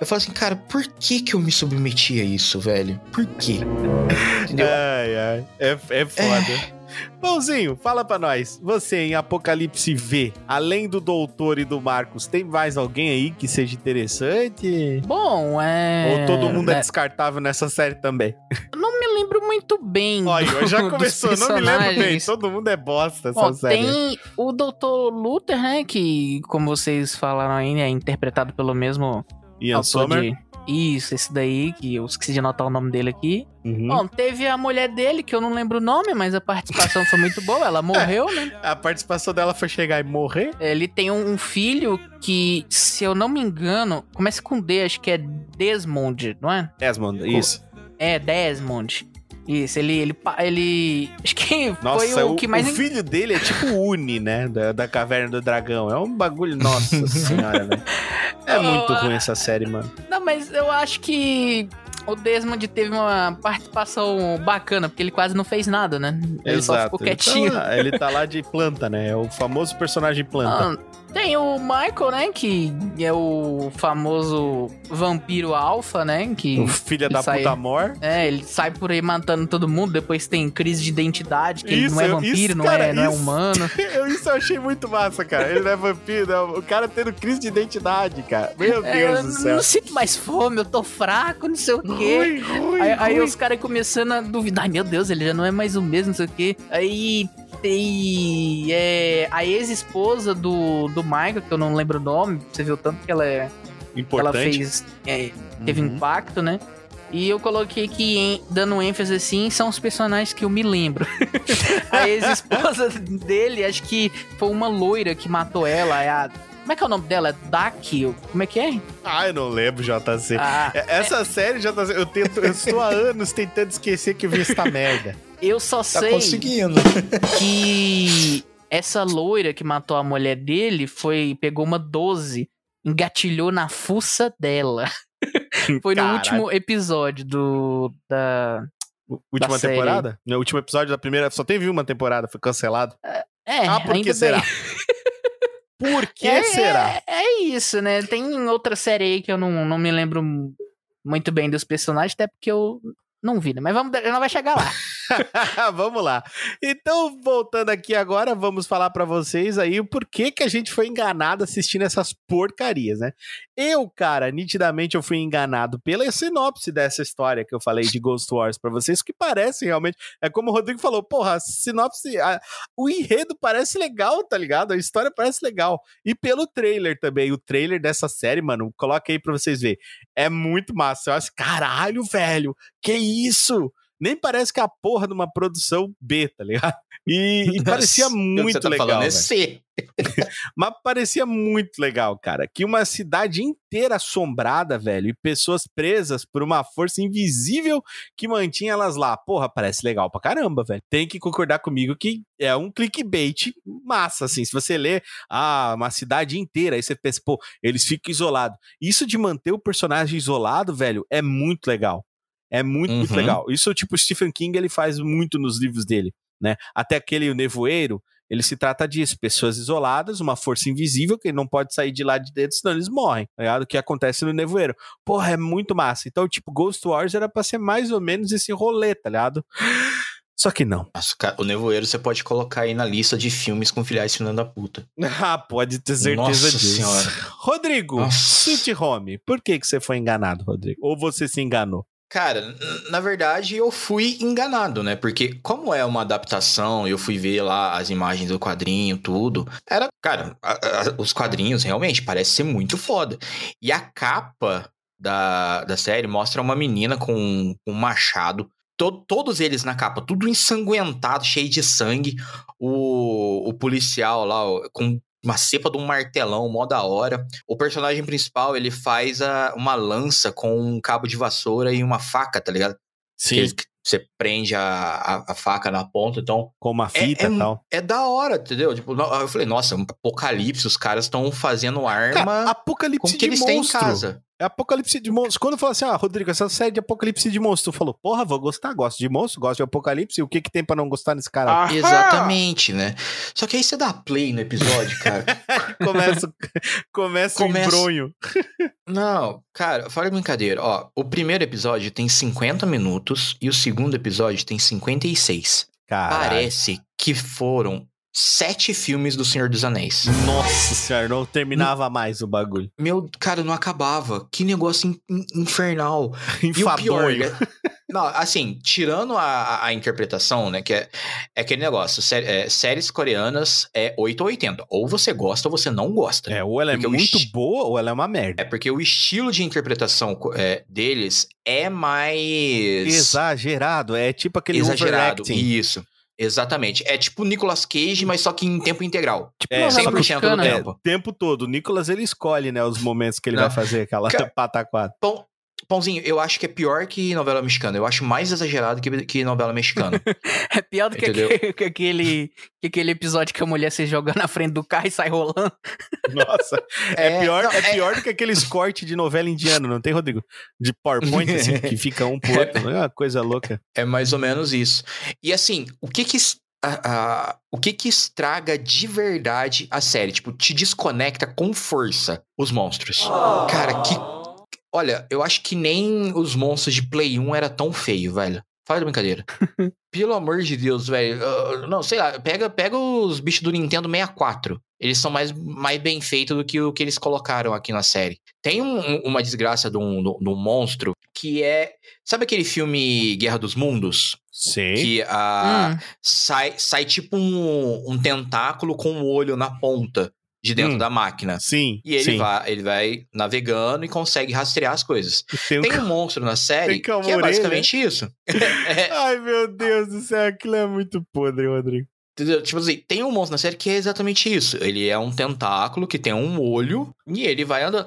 eu falo assim, cara, por que que eu me submeti a isso, velho? Por quê? Entendeu? Ai, ai. É, é foda. Pãozinho, fala pra nós. Você em Apocalipse V, além do Doutor e do Marcos, tem mais alguém aí que seja interessante? Bom, é. Ou todo mundo é né, descartável nessa série também? Não me lembro muito bem. Olha, já começou, não me lembro bem. Todo mundo é bosta essa Bom, série. tem o Dr. Luther, né? Que, como vocês falaram aí, é interpretado pelo mesmo Ian Sommer. de- Isso, esse daí, que eu esqueci de anotar o nome dele aqui. Uhum. Bom, teve a mulher dele, que eu não lembro o nome, mas a participação foi muito boa. Ela morreu, né? A participação dela foi chegar e morrer? Ele tem um filho que, se eu não me engano, começa com D, acho que é Desmond, não é? Desmond, isso. É, Desmond. Isso, ele, ele, ele, acho que Nossa, foi o, o, que mais... o filho dele é tipo Uni, né? Da, da Caverna do Dragão. É um bagulho, nossa senhora, velho. É muito ruim essa série, mano. Não, mas eu acho que o Desmond teve uma participação bacana, porque ele quase não fez nada, né? Ele só ficou Ele tá quietinho. lá- Ele tá lá de planta, né? É o famoso personagem planta. Ah, Tem o Michael, né? Que é o famoso vampiro alfa, né? Que. O filho da aí. puta mor. É, ele sai por aí matando todo mundo, depois tem crise de identidade, que ele Isso, não é eu- vampiro, isso, não, cara, é, não é humano. Eu, isso eu achei muito massa, cara. Ele não é vampiro, não. o cara tendo crise de identidade, cara. Meu É, Deus eu do não céu. sinto mais fome, eu tô fraco, não sei o quê. Ruim, ruim, Aí, aí ruim. os caras começando a duvidar, ai meu Deus, ele já não é mais o mesmo, não sei o quê. Aí tem é, a ex-esposa do, do Michael, que eu não lembro o nome, você viu tanto que ela, é, que ela Importante. fez, é, teve Uhum. impacto, né? E eu coloquei aqui, em- dando ênfase assim, são os personagens que eu me lembro. a ex-esposa dele, acho que foi uma loira que matou ela, é a... Como é que é o nome dela? Daki? Como é que é? Ah, eu não lembro, JC. Ah, É- Essa série, JC, eu, tento, eu estou há anos tentando esquecer que eu vi essa merda. Eu só Tá sei... conseguindo. que essa loira que matou a mulher dele foi pegou uma 12, engatilhou na fuça dela. Foi no Caralho. último episódio do da Última da série. temporada? No último episódio da primeira. Só teve uma temporada, foi cancelado. É, ah, por que será? Por que é, será? É, é isso, né? Tem outra série aí que eu não, não me lembro muito bem dos personagens, até porque eu não vi, né? Mas vamos, não vai chegar lá. vamos lá. Então, voltando aqui agora, vamos falar pra vocês aí o porquê que a gente foi enganado assistindo essas porcarias, né? Eu, cara, nitidamente eu fui enganado pela sinopse dessa história que eu falei de Ghost Wars pra vocês, que parece realmente, é como o Rodrigo falou, porra, a sinopse, a- o enredo parece legal, tá ligado? A história parece legal. E pelo trailer também, o trailer dessa série, mano, coloca aí pra vocês verem. É muito massa. Eu acho, caralho, velho, que isso? Nem parece que é a porra de uma produção B, tá ligado? E, e parecia que muito você tá legal. falando é. C. Mas parecia muito legal, cara. Que uma cidade inteira assombrada, velho, e pessoas presas por uma força invisível que mantinha elas lá. Porra, parece legal pra caramba, velho. Tem que concordar comigo que é um clickbait massa, assim. Se você lê, ah, uma cidade inteira, aí você pensa, pô, eles ficam isolados. Isso de manter o personagem isolado, velho, é muito legal. É muito, muito Uhum. legal. Isso, tipo, o Stephen King, ele faz muito nos livros dele, né? Até aquele O Nevoeiro, ele se trata disso, pessoas isoladas, uma força invisível que não pode sair de lá de dentro, senão eles morrem, tá ligado? O que acontece no nevoeiro. Porra, é muito massa. Então, tipo, Ghost Wars era pra ser mais ou menos esse rolê, tá ligado? Só que não. O Nevoeiro você pode colocar aí na lista de filmes com filiais filhando da puta. Ah, pode ter certeza Nossa disso. Senhora. Rodrigo, Nossa. Sweet Home, por que, que você foi enganado, Rodrigo? Ou você se enganou? Cara, na verdade eu fui enganado, né? Porque como é uma adaptação, eu fui ver lá as imagens do quadrinho, tudo. Era, cara, a- a- os quadrinhos realmente parecem ser muito foda. E a capa da, da série mostra uma menina com um machado. To- todos eles na capa, tudo ensanguentado, cheio de sangue. O, o policial lá, com uma cepa de um martelão, mó da hora. O personagem principal, ele faz a- uma lança com um cabo de vassoura e uma faca, tá ligado? Que ele- que você prende a, a, a faca na ponta, então Com uma É- fita é e tal. é da hora, entendeu? Tipo, eu falei, nossa, um apocalipse, os caras estão fazendo Cara, arma com apocalipse o que de eles têm em monstro. casa. É apocalipse de monstro. Quando eu falo assim, ah, Rodrigo, essa série de apocalipse de monstro, tu falou, porra, vou gostar, gosto de monstro, gosto de apocalipse, o que que tem pra não gostar nesse cara? Ah, Exatamente, né? Só que aí você dá play no episódio, cara. começa começa Começa- embronho. Não, cara, fora brincadeira. Ó, o primeiro episódio tem 50 minutos e o segundo episódio tem 56. Caralho. Parece que foram sete filmes do Senhor dos Anéis. Nossa senhora, não terminava mais o bagulho. Meu, cara, não acabava. Que negócio in- in- infernal. E o pior, Enfadonho. né? Não, assim, tirando a, a- interpretação, né? Que é, é aquele negócio. sé- é, séries coreanas é 8 ou 80. Ou você gosta ou você não gosta. É, ou ela é muito esti- boa ou ela é uma merda. É porque o estilo de interpretação é, deles é mais. Exagerado, é tipo aquele exagerado. Isso. Exatamente. É tipo Nicolas Cage, mas só que em tempo integral. Tipo É, novela 100% do mexicana. É, tempo. o tempo todo. O Nicolas, ele escolhe, né, os momentos que ele Não. vai fazer aquela pataquada. Pão, pãozinho, eu acho que é pior que novela mexicana. Eu acho mais exagerado que, que novela mexicana. É pior do que aquele, que aquele, que aquele episódio que a mulher se joga na frente do carro e sai rolando. Nossa, é, pior, não, é pior do que aqueles cortes de novela indiana, não tem, Rodrigo? De PowerPoint, assim, que fica um pro outro. É uma coisa louca. É mais ou menos isso. E assim, o que que s- a- a- o que que estraga de verdade a série? Tipo, te desconecta com força os monstros. Cara, que. Olha, eu acho que nem os monstros de Play 1 era tão feio, velho. Fala de brincadeira. Pelo amor de Deus, velho. Ah, não, sei lá, pega, pega os bichos do Nintendo 64. Eles são mais, mais bem feitos do que o que eles colocaram aqui na série. Tem um- um- uma desgraça de um, de um monstro que é. Sabe aquele filme Guerra dos Mundos? Sim. Que a, Hum, sai, sai tipo um, um tentáculo com um olho na ponta de dentro Hum. da máquina. Sim. E ele sim. vai, ele vai navegando e consegue rastrear as coisas. Tem um Tem um monstro na série que é basicamente isso. É, Ai, meu Deus do céu, aquilo é muito podre, Rodrigo. Tipo assim, tem um monstro na série que é exatamente isso. Ele é um tentáculo que tem um olho e ele vai andando.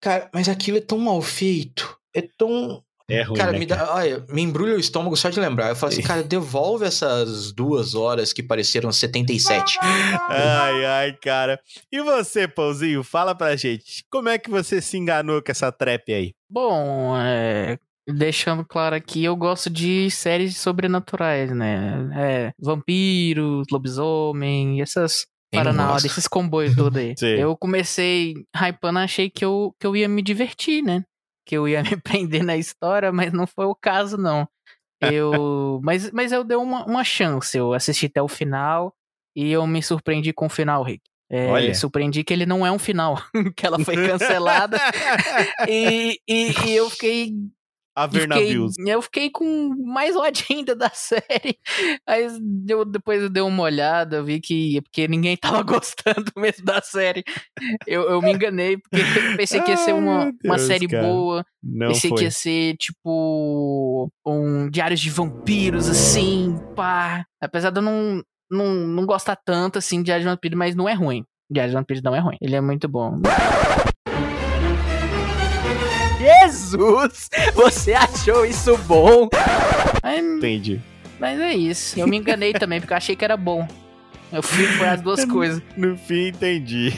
Cara, mas aquilo é tão mal feito. É tão. É ruim, Cara, né, me, dá, olha, me embrulha o estômago só de lembrar. Eu falo assim, cara, devolve essas duas horas que pareceram 77. Ai, ai, cara. E você, Pãozinho, fala pra gente. Como é que você se enganou com essa trap aí? Bom, é, deixando claro aqui, eu gosto de séries sobrenaturais, né? É, vampiros, lobisomem, essas paraná, desses comboios todos aí. Sim. eu comecei hypando, achei que eu, que eu ia me divertir, né? Que eu ia me prender na história, mas não foi o caso, não. Eu, mas, mas eu dei uma, uma chance, eu assisti até o final e eu me surpreendi com o final, Rick. É, Olha. surpreendi que ele não é um final, que ela foi cancelada e, e, e eu fiquei A eu fiquei com mais ódio ainda da série. Aí eu, depois eu dei uma olhada, eu vi que porque ninguém tava gostando mesmo da série. Eu, eu me enganei, porque eu pensei que ia ser uma, uma Deus, série cara. boa. Não pensei que foi. ia ser, tipo, um Diários de Vampiros, assim, pá. Apesar de eu não, não, não gostar tanto, assim, de Diários de Vampiros, mas não é ruim. Diários de Vampiros não é ruim. Ele é muito bom. Jesus! Você achou isso bom? Mas, Entendi. mas é isso. Eu me enganei também, porque eu achei que era bom. Eu fui foi as duas coisas. No fim, entendi.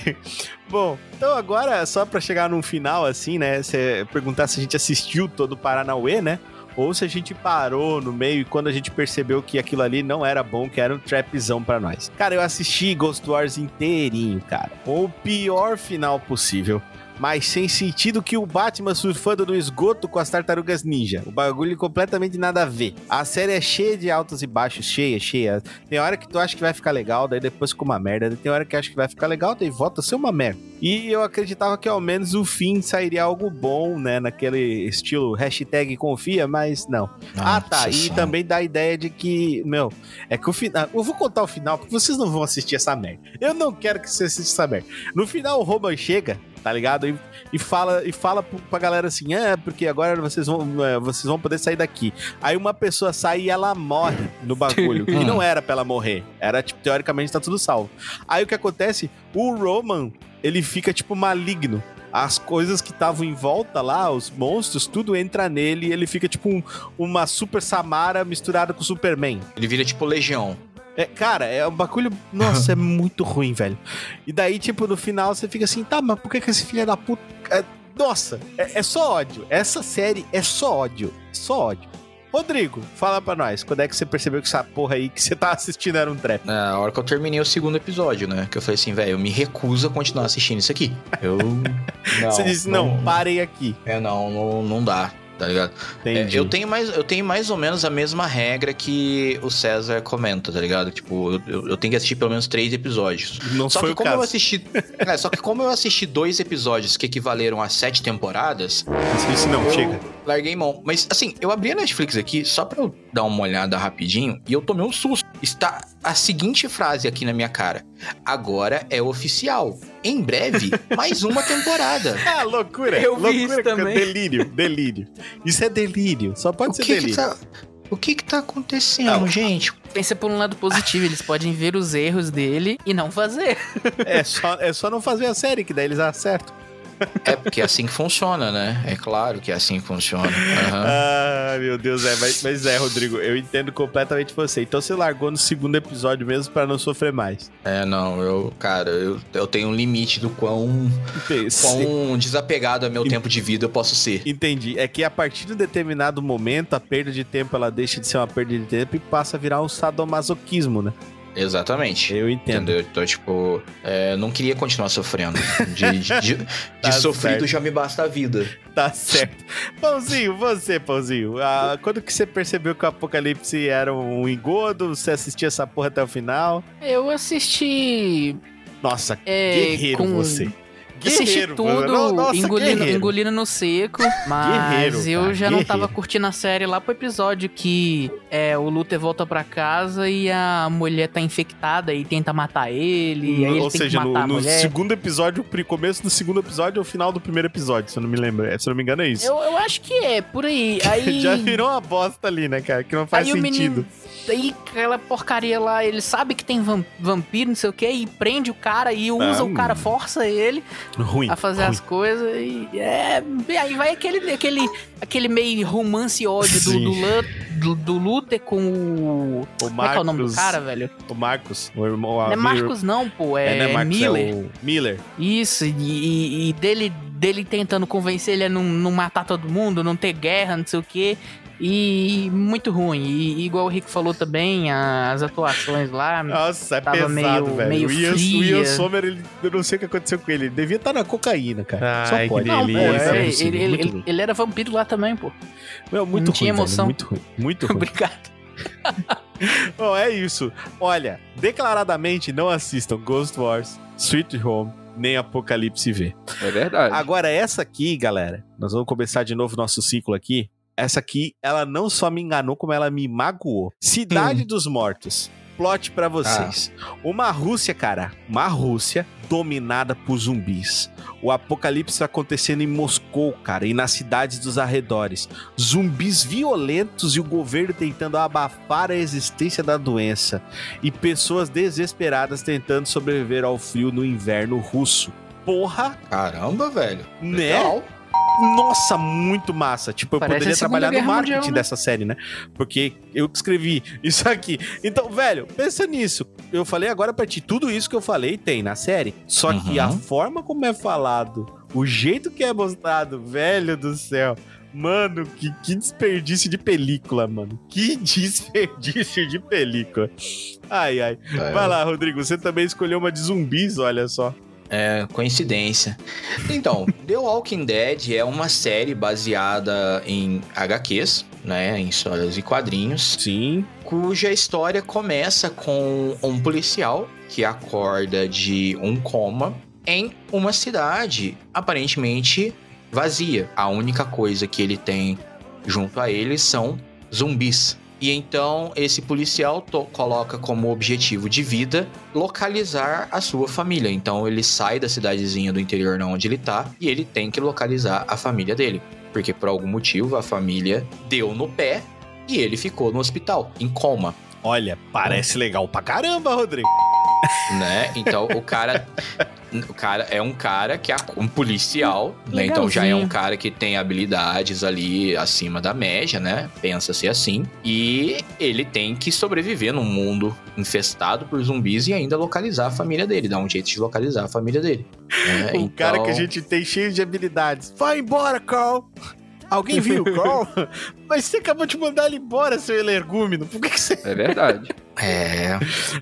Bom, então agora, só pra chegar num final, assim, né? Você perguntar se a gente assistiu todo o Paranauê, né? Ou se a gente parou no meio e quando a gente percebeu que aquilo ali não era bom, que era um trapzão pra nós. Cara, eu assisti Ghost Wars inteirinho, cara. Com o pior final possível. Mas sem sentido que o Batman surfando no esgoto com as tartarugas ninja. O bagulho completamente nada a ver. A série é cheia de altos e baixos, cheia, cheia. Tem hora que tu acha que vai ficar legal, daí depois fica uma merda. Tem hora que acha que vai ficar legal, daí volta a ser uma merda. E eu acreditava que ao menos o fim sairia algo bom, né? Naquele estilo hashtag confia, mas não. ah, tá. Nossa E Senhora. também dá a ideia de que, meu, é que o final. Eu vou contar o final, porque vocês não vão assistir essa merda. Eu não quero que vocês assistam essa merda. No final, o Roman chega, tá ligado? E, e fala, e fala pra galera assim: ah, porque agora vocês vão, é, vocês vão poder sair daqui. Aí uma pessoa sai e ela morre no bagulho. e não era pra ela morrer. Era, tipo, teoricamente tá tudo salvo. Aí o que acontece? O Roman, ele fica, tipo, maligno. As coisas que estavam em volta lá, os monstros, tudo entra nele e ele fica tipo um- uma Super Samara misturada com Superman. Ele vira tipo Legião. É, cara, é um bagulho. Nossa, é muito ruim, velho. E daí, tipo, no final você fica assim, tá, mas por que, que esse filho da puta. é- nossa, é, é só ódio. Essa série é só ódio. Só ódio. Rodrigo, fala pra nós, quando é que você percebeu que essa porra aí que você tá assistindo era um trap? Na hora que eu terminei o segundo episódio, né? Que eu falei assim, velho, eu me recuso a continuar assistindo isso aqui. Eu. Não, você disse, não, parei aqui. É, não, não, não dá, tá ligado? É, eu, tenho mais, eu tenho mais ou menos a mesma regra que o César comenta, tá ligado? Tipo, eu, eu tenho que assistir pelo menos três episódios. Não Só foi que como eu caso. assisti. é, só que como eu assisti dois episódios que equivaleram a sete temporadas, disse, não, eu chega. larguei mão. Mas assim, eu abri a Netflix aqui só pra eu dar uma olhada rapidinho e eu tomei um susto. Está a seguinte frase aqui na minha cara: Agora é oficial. Em breve, mais uma temporada. Ah, loucura. Eu vi loucura, isso cara. também. Delírio, delírio. Isso é delírio. Só pode O ser que, que delírio. tá, o que que tá acontecendo, Não. gente? Pensa por um lado positivo, eles podem ver os erros dele e não fazer. É, só, é só não fazer a série, que daí eles acertam. É porque é assim que funciona, né? É claro que é assim que funciona. Aham. Ah, meu Deus, é, mas, mas é, Rodrigo, eu entendo completamente você. Então você largou no segundo episódio mesmo pra não sofrer mais. É, não, eu, cara, eu, eu tenho um limite do quão, quão desapegado a meu tempo de vida eu posso ser. Entendi. É que a partir de um determinado momento, a perda de tempo ela deixa de ser uma perda de tempo e passa a virar um sadomasoquismo, né? Exatamente. Eu entendo. Entendeu? Então, tipo, é, não queria continuar sofrendo. De, de, de, de Tá sofrido certo. já me basta a vida. Tá certo. Pãozinho, você, Pãozinho, ah, quando que você percebeu que o Apocalipse era um engodo? Você assistia essa porra até o final? Eu assisti. Nossa, É, guerreiro com- você. Assisti Guerreiro, tudo, mano. Nossa, engolindo, guerreiro. engolindo no seco, mas Guerreiro, eu já não tava guerreiro. curtindo a série lá pro episódio que é, o Luther volta pra casa e a mulher tá infectada e tenta matar ele, e aí ele Ou tem seja, que no, no segundo episódio, começo do segundo episódio ou final do primeiro episódio, se eu não me lembro. É, Se eu não me engano, é isso. Eu, eu acho que é, por aí. Aí, Já virou uma bosta ali, né, cara? Que não faz aí o sentido. menino. Aí aquela porcaria lá, ele sabe que tem vam- vampiro, não sei o que, e prende o cara e usa Ah, o cara, força ele Ruim. a fazer ruim. as coisas e é. e Aí vai aquele, aquele, aquele meio romance e ódio do, do, Lu- do, do Luther com o. O Como é que é o nome do Marcos- cara, velho? O Marcos. O irmão, Não é Marcos, não, pô, É, é, não é Marcos, Miller. é Miller. Isso, e, e- e dele, dele tentando convencer ele a não, não matar todo mundo, não ter guerra, não sei o quê. E muito ruim. E igual o Rico falou também, as atuações lá. Nossa, é Tava pesado, meio- velho. meio o Ian, o fria. Ian Sommer, ele, eu não sei o que aconteceu com ele. Ele devia estar na cocaína, cara. Ai, Só pode. Não, pô, delícia. é, é, ele, ele, ele, ele era vampiro lá também, pô. Meu, muito não tinha ruim, velho, emoção. muito ruim. Muito ruim. Obrigado. Bom, é isso. Olha, declaradamente não assistam Ghost Wars, Sweet Home, nem Apocalipse V. É verdade. Agora, essa aqui, galera, nós vamos começar de novo nosso ciclo aqui. Essa aqui, ela não só me enganou, como ela me magoou. Cidade dos Mortos. Plot pra vocês. Uma Rússia, cara, uma Rússia dominada por zumbis. O apocalipse acontecendo em Moscou, cara, e nas cidades dos arredores. Zumbis violentos e o governo tentando abafar a existência da doença. E pessoas desesperadas tentando sobreviver ao frio no inverno russo. Porra, Caramba, velho. né? Legal. Nossa, muito massa. Tipo, eu Parece poderia trabalhar no marketing Mundial, né? dessa série, né? Porque eu que escrevi isso aqui. Então, velho, pensa nisso. Eu falei agora pra ti, tudo isso que eu falei tem na série. Só que Uhum. a forma como é falado, o jeito que é mostrado, velho do céu. Mano, que, que desperdício de película, mano. Que desperdício de película. Ai, ai. Vai lá, Rodrigo. Você também escolheu uma de zumbis, olha só. É, coincidência. Então, The Walking Dead é uma série baseada em HQs, né? Em histórias e quadrinhos, Sim. cuja história começa com um policial que acorda de um coma em uma cidade aparentemente vazia. A única coisa que ele tem junto a ele são zumbis. E então esse policial to- coloca como objetivo de vida localizar a sua família. Então ele sai da cidadezinha do interior na onde ele tá e ele tem que localizar a família dele. Porque por algum motivo a família deu no pé e ele ficou no hospital, em coma. Olha, parece legal pra caramba, Rodrigo. né? Então o cara, o cara é um cara que é um policial, né? Então já é um cara que tem habilidades ali acima da média, né? Pensa-se assim. E ele tem que sobreviver num mundo infestado por zumbis e ainda localizar a família dele, dar um jeito de localizar a família dele. né? O cara que a Então, gente tem cheio de habilidades. Vai embora, Carl! Alguém viu o Carl? Mas você acabou de mandar ele embora, seu energúmeno. Por que, que você. É verdade. É.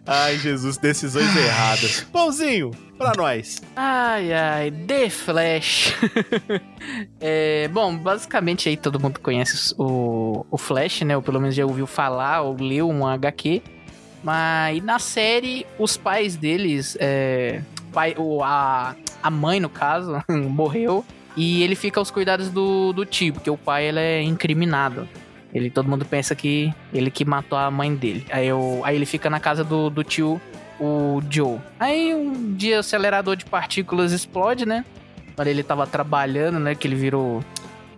Ai, Jesus, decisões erradas. Pãozinho, pra nós. Ai, ai, The Flash. É, bom, basicamente aí todo mundo conhece o, o Flash, né? Ou pelo menos já ouviu falar ou leu um HQ. Mas na série, os pais deles, é, pai, o, a, a mãe, no caso, morreu. E ele fica aos cuidados do, do tio, porque o pai ele é incriminado. Ele, todo mundo pensa que ele que matou a mãe dele. Aí, eu, aí ele fica na casa do, do tio, o Joe. Aí um dia o acelerador de partículas explode, né? Quando ele tava trabalhando, né? Que ele virou.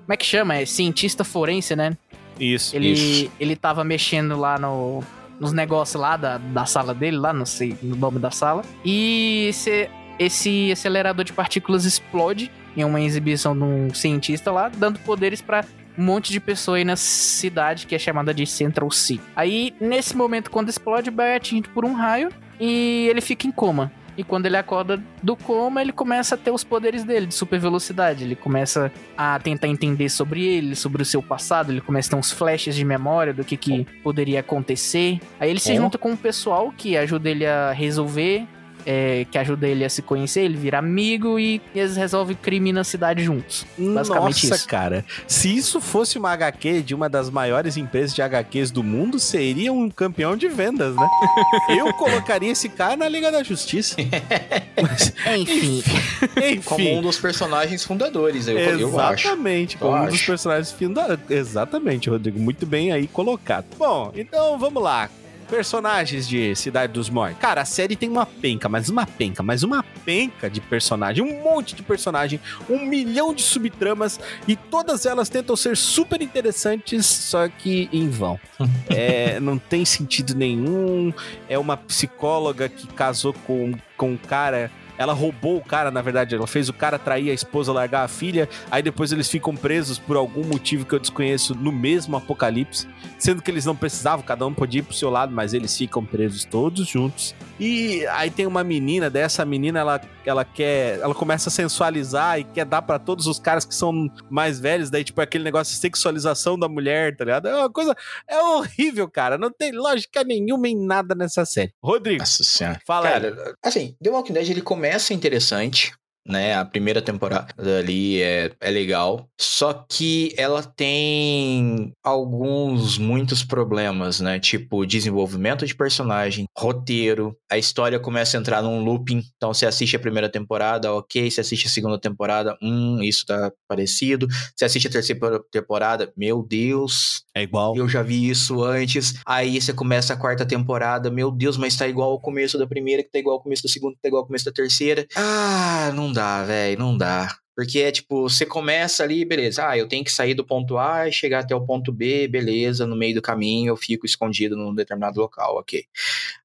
Como é que chama? É cientista forense, né? Isso. Ele, isso. ele tava mexendo lá no, nos negócios lá da, da sala dele, lá, não sei o nome da sala. E esse, esse acelerador de partículas explode. em uma exibição de um cientista lá, dando poderes pra um monte de pessoa aí na cidade que é chamada de Central City. Aí, nesse momento, quando explode, o Barry é atingido por um raio e ele fica em coma. E quando ele acorda do coma, ele começa a ter os poderes dele de super velocidade. Ele começa a tentar entender sobre ele, sobre o seu passado. Ele começa a ter uns flashes de memória do que, que poderia acontecer. Aí ele se junta com um pessoal que ajuda ele a resolver, é, que ajuda ele a se conhecer, ele vira amigo e eles resolvem crime na cidade juntos. Basicamente Nossa, isso. cara. Se isso fosse uma HQ de uma das maiores empresas de HQs do mundo, seria um campeão de vendas, né? Eu colocaria esse cara na Liga da Justiça. Mas, Enfim, enfim. Como um dos personagens fundadores, eu, eu acho. Exatamente, como Eu um dos acho. personagens funda... Exatamente, Rodrigo. Muito bem aí colocado. Bom, então vamos lá. Personagens de Cidade dos Mortos. Cara, a série tem uma penca, mas uma penca, mas uma penca de personagem, um monte de personagem, um milhão de subtramas e todas elas tentam ser super interessantes, só que em vão. É, não tem sentido nenhum. É uma psicóloga que casou com, com um cara. Ela roubou o cara, na verdade, ela fez o cara trair a esposa, largar a filha, aí depois eles ficam presos por algum motivo que eu desconheço no mesmo apocalipse, sendo que eles não precisavam, cada um podia ir pro seu lado, mas eles ficam presos todos juntos. E aí tem uma menina dessa menina, ela, ela quer, ela começa a sensualizar e quer dar pra todos os caras que são mais velhos, daí tipo é aquele negócio de sexualização da mulher, tá ligado? É uma coisa é horrível, cara, não tem lógica nenhuma em nada nessa série. Rodrigo, Nossa senhora. fala aí. Cara, assim, The Walking Dead ele começa interessante, né? A primeira temporada ali é, é legal. Só que ela tem alguns, muitos problemas, né? Tipo, desenvolvimento de personagem, roteiro. A história começa a entrar num looping. Então, você assiste a primeira temporada, ok. Você assiste a segunda temporada, hum, isso tá parecido. Você assiste a terceira temporada, meu Deus, É igual. eu já vi isso antes. Aí você começa a quarta temporada, meu Deus, mas tá igual ao começo da primeira, que tá igual ao começo da segunda, que tá igual ao começo da terceira. Ah, não dá, velho, não dá. Porque é tipo, você começa ali, beleza. Ah, eu tenho que sair do ponto A e chegar até o ponto B, beleza. No meio do caminho eu fico escondido num determinado local, ok.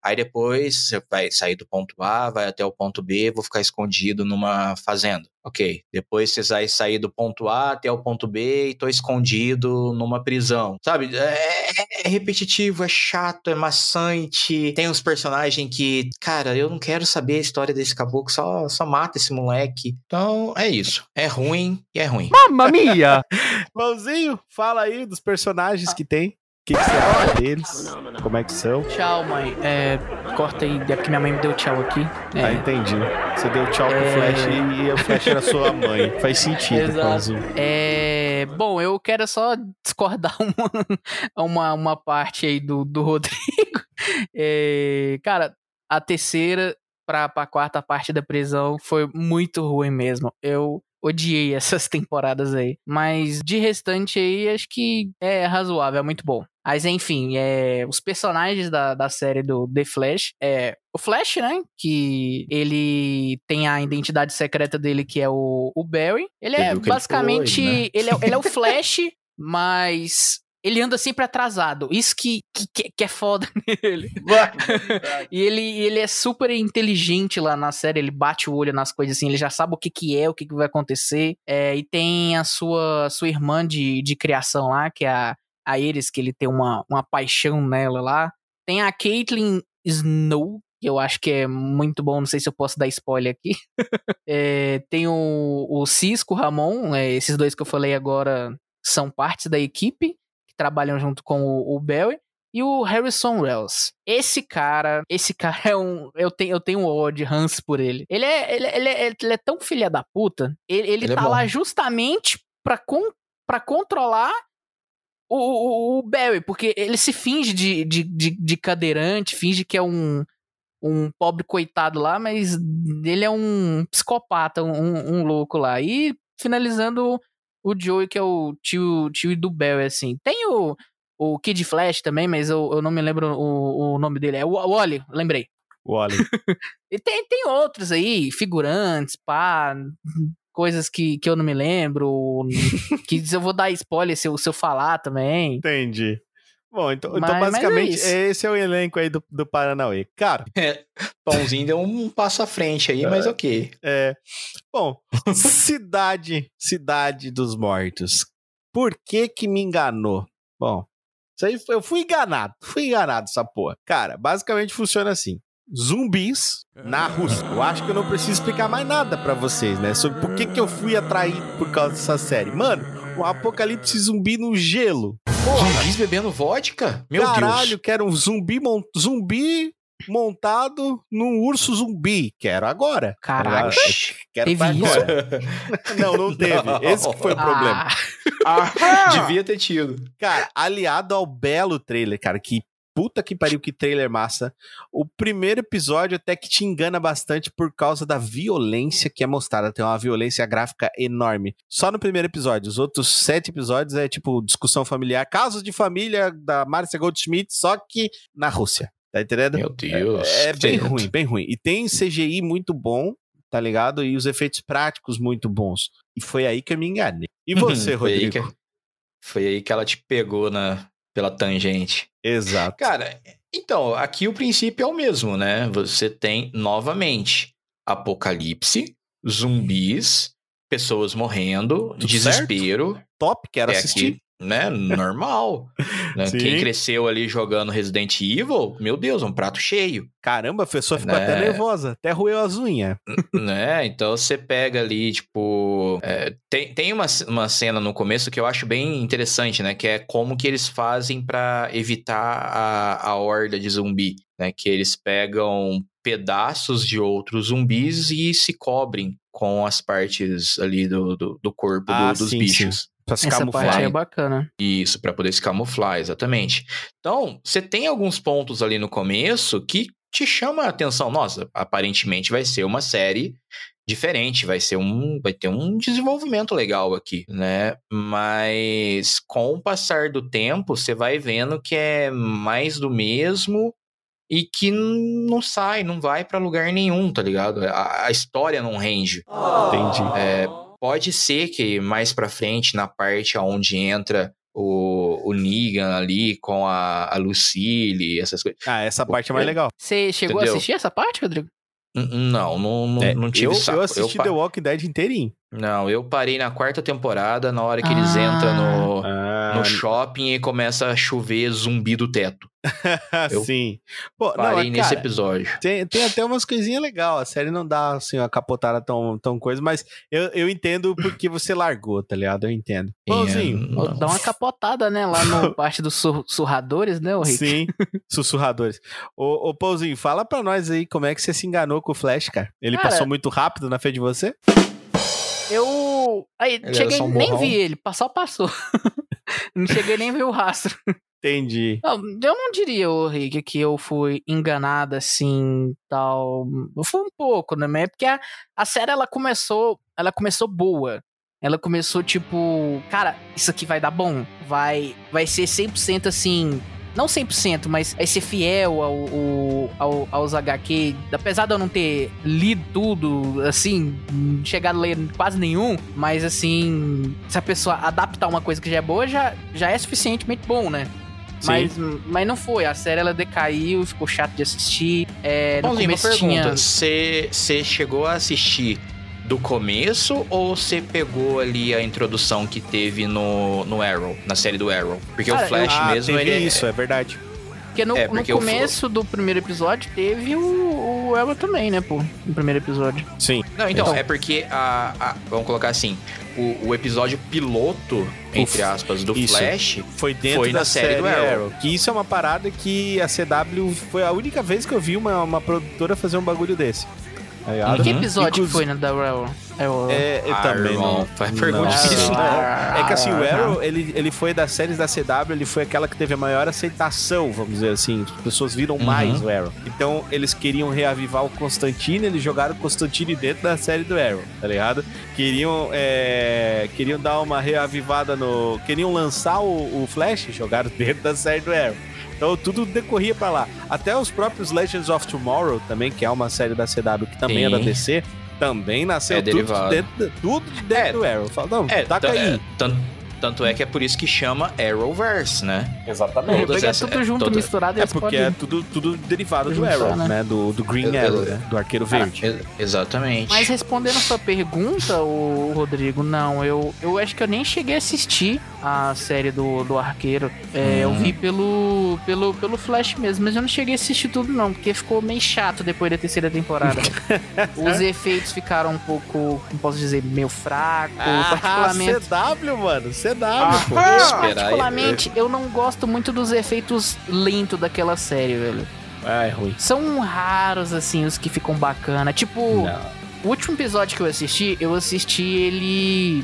Aí depois você vai sair do ponto A, vai até o ponto B, vou ficar escondido numa fazenda. Ok. Depois você vai sair do ponto A até o ponto B e tô escondido numa prisão. Sabe? É, é repetitivo, é chato, é maçante. Tem uns personagens que, cara, eu não quero saber a história desse caboclo, só, só mata esse moleque. Então, é isso. É ruim e é ruim. Mamma mia! Mãozinho, fala aí dos personagens que tem. O que, que você acha deles? Como é que são? tchau, mãe. É, corta aí, é porque minha mãe me deu tchau aqui. É, Ah, entendi. Você deu tchau pro É. Flash e, o Flash era sua mãe. Faz sentido, Exato. É, bom, eu quero só discordar uma, uma, uma parte aí do, do Rodrigo. É, cara, a terceira pra, pra quarta parte da prisão foi muito ruim mesmo. Eu odiei essas temporadas aí. Mas de restante aí, acho que é razoável, é muito bom. Mas enfim, é, os personagens da, da série do The Flash é o Flash, né? Que ele tem a identidade secreta dele, que é o, o Barry. Ele é que ele basicamente. foi, né? ele, é, ele é o Flash, mas. Ele anda sempre atrasado. Isso que, que, que é foda nele. E ele, ele é super inteligente lá na série, ele bate o olho nas coisas assim, ele já sabe o que, que é, o que, que vai acontecer. É, e tem a sua, sua irmã de, de criação lá, que é a, a Iris, que ele tem uma, uma paixão nela lá. Tem a Caitlyn Snow, que eu acho que é muito bom, não sei se eu posso dar spoiler aqui. É, tem o, o Cisco, o Ramon, é, esses dois que eu falei agora são partes da equipe, que trabalham junto com o, o Barry e o Harrison Wells. Esse cara, esse cara é um. Eu tenho, eu tenho um ódio, Hans, por ele. Ele é, ele, ele é, ele é tão filha da puta. Ele, ele, Ele é tá bom. lá justamente pra, con, pra controlar o, o, o Barry, porque ele se finge de, de, de, de cadeirante, finge que é um. Um pobre coitado lá, mas ele é um psicopata, um, um louco lá. E finalizando o Joey, que é o tio, tio do Barry, assim. Tem o, o Kid Flash também, mas eu, eu não me lembro o, o nome dele. É o Wally, lembrei. O Oli. E tem, tem outros aí, figurantes, pá, coisas que, que eu não me lembro, que eu vou dar spoiler se eu, se eu falar também. Entendi. Bom, então, então Mas- é basicamente isso. esse é o elenco aí do, do Paranauê. Cara, Pãozinho deu um passo à frente aí, mas ok. é. Bom, cidade, cidade dos mortos. Por que que me enganou? Bom, isso aí foi- eu fui enganado, fui enganado essa porra. Cara, basicamente funciona assim. Zumbis na Rússia. Eu acho que eu não preciso explicar mais nada pra vocês, né? Sobre por que que eu fui atraído por causa dessa série. Mano, o apocalipse zumbi no gelo. Zumbis bebendo vodka? Meu Caralho, Deus. quero um zumbi, mon- zumbi montado num urso zumbi. Quero agora. Caralho. Quero Teve pra isso? agora. Não, não teve. Não. Esse que foi o problema. Ah, Devia ter tido. Cara, aliado ao belo trailer, cara, que puta que pariu, que trailer massa. O primeiro episódio até que te engana bastante por causa da violência que é mostrada. Tem uma violência gráfica enorme. Só no primeiro episódio. Os outros sete episódios é tipo discussão familiar, casos de família da Marcia Goldschmidt, só que na Rússia. Tá entendendo? Meu Deus. É bem Certo. ruim, bem ruim. E tem CGI muito bom, tá ligado? E os efeitos práticos muito bons. E foi aí que eu me enganei. E você, Foi aí Rodrigo? que- Foi aí que ela te pegou na, pela tangente. Exato. Cara, então, aqui o princípio é o mesmo, né? Você tem, novamente, apocalipse, zumbis, pessoas morrendo, Tudo desespero. Top, quero é assistir. aqui, né? Normal. né? Sim. Quem cresceu ali jogando Resident Evil, meu Deus, um prato cheio. Caramba, a pessoa ficou Né? até nervosa, até roeu as unhas. né? Então você pega ali, tipo. é, tem tem uma, uma cena no começo que eu acho bem interessante, né? Que é como que eles fazem pra evitar a, a horda de zumbi, né? Que eles pegam pedaços de outros zumbis e se cobrem com as partes ali do, do, do corpo do- Ah, dos sim, bichos. Pra se essa camuflar. parte é bacana. Isso, pra poder se camuflar, exatamente. Então, você tem alguns pontos ali no começo que te chama a atenção. Nossa, aparentemente vai ser uma série diferente, vai ser um, vai ter um desenvolvimento legal aqui, né? Mas com o passar do tempo, você vai vendo que é mais do mesmo e que não sai, não vai pra lugar nenhum, tá ligado? A, a história não rende. Entendi. É, pode ser que mais pra frente, na parte onde entra o, o Negan ali com a, a Lucille, essas coisas. Ah, essa parte é mais legal. Você chegou Entendeu? a assistir essa parte, Rodrigo? Não, não, não, É, não tive eu, saco. eu assisti pa- The Walking Dead inteirinho. Não, eu parei na quarta temporada, na hora que eles Ah. entram no, Ah, no shopping e começa a chover zumbi do teto. eu sim. Pô, não, Parei mas, nesse cara, episódio. tem, tem até umas coisinhas legais. A série não dá, assim, uma capotada tão, tão coisa, mas eu, eu entendo porque você largou, tá ligado? Eu entendo. Pãozinho. É, não. Dá uma capotada, né? Lá no parte dos sur- surradores, né, o Rick? Sim, sussurradores. Ô, ô, Pãozinho, fala pra nós aí como é que você se enganou com o Flash, cara. Ele Cara- passou muito rápido na frente de você? Eu. Aí, Ele cheguei, só um nem vi ele, passou, passou. não cheguei nem a ver o rastro. Entendi. Eu não diria, ô Rick, que eu fui enganada assim, tal. Eu fui um pouco, né? Mas é porque a, a série ela começou, ela começou boa. Ela começou tipo, cara, isso aqui vai dar bom. Vai vai ser 100% assim, não 100%, mas vai ser fiel ao, ao, ao- aos HQ. Apesar de eu não ter lido tudo, assim, chegado a ler quase nenhum, mas assim, se a pessoa adaptar uma coisa que já é boa, já, já é suficientemente bom, né? Mas, mas não foi, a série ela decaiu, ficou chato de assistir. É, uma começo tinha... pergunta. Você você chegou a assistir do começo ou você pegou ali a introdução que teve no, no Arrow, na série do Arrow? Porque Cara, o Flash ah, mesmo, teve ele é- isso, é verdade. Porque no, É, no porque o começo do primeiro episódio teve o, o Elba também, né, pô? No primeiro episódio. Sim. Não, então, Então. é porque a, a- Vamos colocar assim: o, o episódio piloto, entre aspas, do isso. Flash. Foi dentro Foi da na série do Arrow. Que isso é uma parada que a CW foi a única vez que eu vi uma, uma produtora fazer um bagulho desse. Tá ligado? Que episódio Inclusive- foi na da Arrow? Arrow. É, eu também irmão, não. não difícil, não. É que assim, o Arrow, ele, ele foi das séries da CW, ele foi aquela que teve a maior aceitação, vamos dizer assim. As pessoas viram Uhum. mais o Arrow. Então, eles queriam reavivar o Constantine, eles jogaram o Constantine dentro da série do Arrow, tá ligado? Queriam, é, queriam dar uma reavivada no... Queriam lançar o, o Flash, jogaram dentro da série do Arrow. Então tudo decorria pra lá. Até os próprios Legends of Tomorrow também, que é uma série da CW que também é da Sim. DC, também nasceu É tudo, de dentro, tudo de dentro É. do Arrow. Fala, não, É, taca tan- aí. é, tan- Tanto é que é por isso que chama Arrowverse, né? Exatamente. Todas essas- tudo é, junto, toda- misturado e É porque podem- é tudo, tudo derivado do Juntar, Arrow, né? né? Do, do Green Eu- eu- Arrow, né? Do Arqueiro Verde. E- exatamente. Mas respondendo a sua pergunta, o Rodrigo, não, eu, eu acho que eu nem cheguei a assistir a série do, do Arqueiro. É, Eu Hum. vi pelo, pelo, pelo Flash mesmo, mas eu não cheguei a assistir tudo não, porque ficou meio chato depois da terceira temporada. Os efeitos ficaram um pouco, como posso dizer, meio fracos, Ah, particularmente. CW, mano. CW, pô. Esperar aí. Particularmente, eu não gosto muito dos efeitos lentos daquela série, velho. Ah, é ruim. São raros, assim, os que ficam bacana. Tipo, o último episódio que eu assisti, eu assisti ele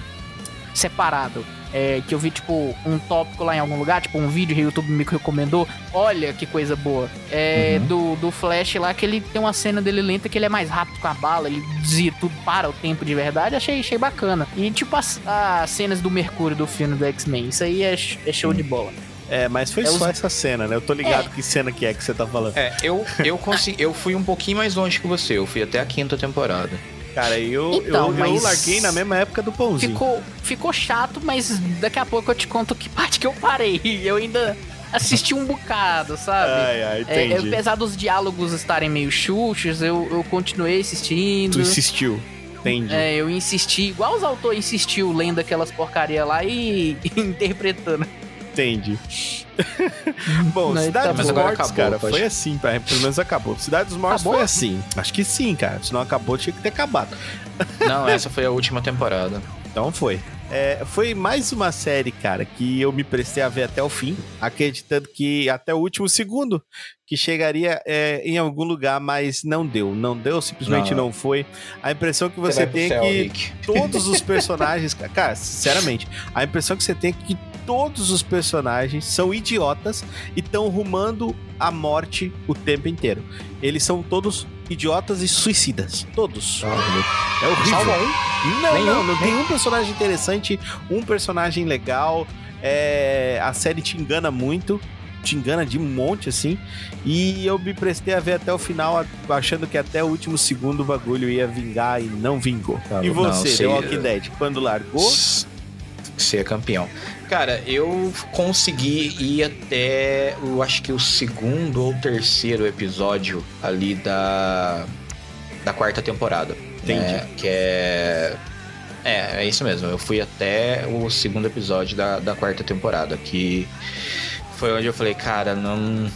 separado. É, que eu vi, tipo, um tópico lá em algum lugar, tipo, um vídeo que o YouTube me recomendou. Olha que coisa boa. É, do, do Flash lá, que ele tem uma cena dele lenta que ele é mais rápido com a bala, ele dizia tudo para o tempo de verdade. Achei, achei bacana. E, tipo, as, as cenas do Mercúrio do filme do X-Men. Isso aí é, é show de bola. É, mas foi É só os- essa cena, né? Eu tô ligado que cena que é que você tá falando. É, eu, eu, consegui, eu fui um pouquinho mais longe que você. Eu fui até a quinta temporada. Cara, eu, Então, eu, eu larguei na mesma época do pãozinho. Ficou, ficou chato, mas daqui a pouco eu te conto que parte que eu parei. Eu ainda assisti um bocado, sabe? Ai, ai, É, entendi. apesar dos diálogos estarem meio chuchos, eu, eu continuei assistindo. Tu insistiu. Entendi. É, eu insisti, igual os autores insistiu lendo aquelas porcaria lá e interpretando. Entendi. Bom, Não, Cidade tá dos bom. Mortos, acabou, cara, pode- foi assim, pelo menos acabou. Cidade dos Mortos Acabou? foi assim. Acho que sim, cara. Se não acabou, tinha que ter acabado. Não, essa foi a última temporada. Então foi. É, foi mais uma série, cara, que eu me prestei a ver até o fim, acreditando que até o último segundo que chegaria é, em algum lugar, mas não deu. Não deu, simplesmente não, Não. foi. A impressão que você pro tem é céu, que Rick. todos os personagens. Cara, sinceramente, a impressão que você tem é que todos os personagens são idiotas e estão rumando a morte o tempo inteiro. Eles são todos idiotas e suicidas. Todos. É horrível. Salva um. Não, Nenhum, não, não tem um personagem interessante, um personagem legal. É, a série te engana muito, te engana de um monte, assim. E eu me prestei a ver até o final, achando que até o último segundo o bagulho ia vingar e não vingou. Não, e não, você, sei, The Walking Dead, quando largou? Ser campeão. Cara, eu consegui ir até, eu acho que o segundo ou terceiro episódio ali da da quarta temporada. Entendi. né? Que é é, é isso mesmo. Eu fui até o segundo episódio da, da quarta temporada, que foi onde eu falei, cara, não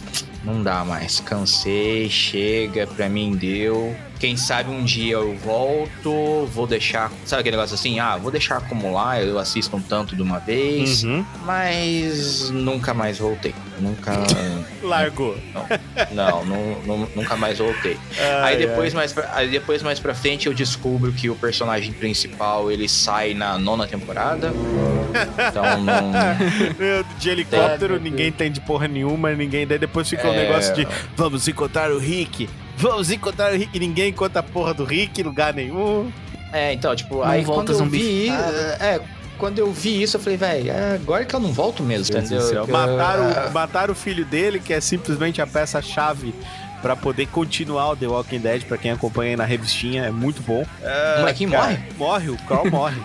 não dá mais. Cansei, chega, pra mim deu. Quem sabe um dia eu volto, vou deixar. Sabe aquele negócio assim? Ah, vou deixar acumular, eu assisto um tanto de uma vez. Uhum. Mas nunca mais voltei. Nunca. Largou. não, não, não- nunca mais voltei. Ai, Aí depois, mais pra, aí depois, mais pra frente, eu descubro que o personagem principal ele sai na nona temporada. Então não. de helicóptero, ninguém tem de porra nenhuma, ninguém. Daí depois fica o É. negócio de vamos encontrar o Rick. Vamos encontrar o Rick. Ninguém encontra a porra do Rick em lugar nenhum. É, então, tipo, Não aí volta quando eu vi. zumbificado. É, quando eu vi isso, eu falei, velho, agora que eu não volto mesmo, Deus entendeu? eu- Mataram, ah, mataram o filho dele, que é simplesmente a peça-chave pra poder continuar o The Walking Dead, pra quem acompanha aí na revistinha, é muito bom. O molequinho Cara, morre? Morre, o Carl morre.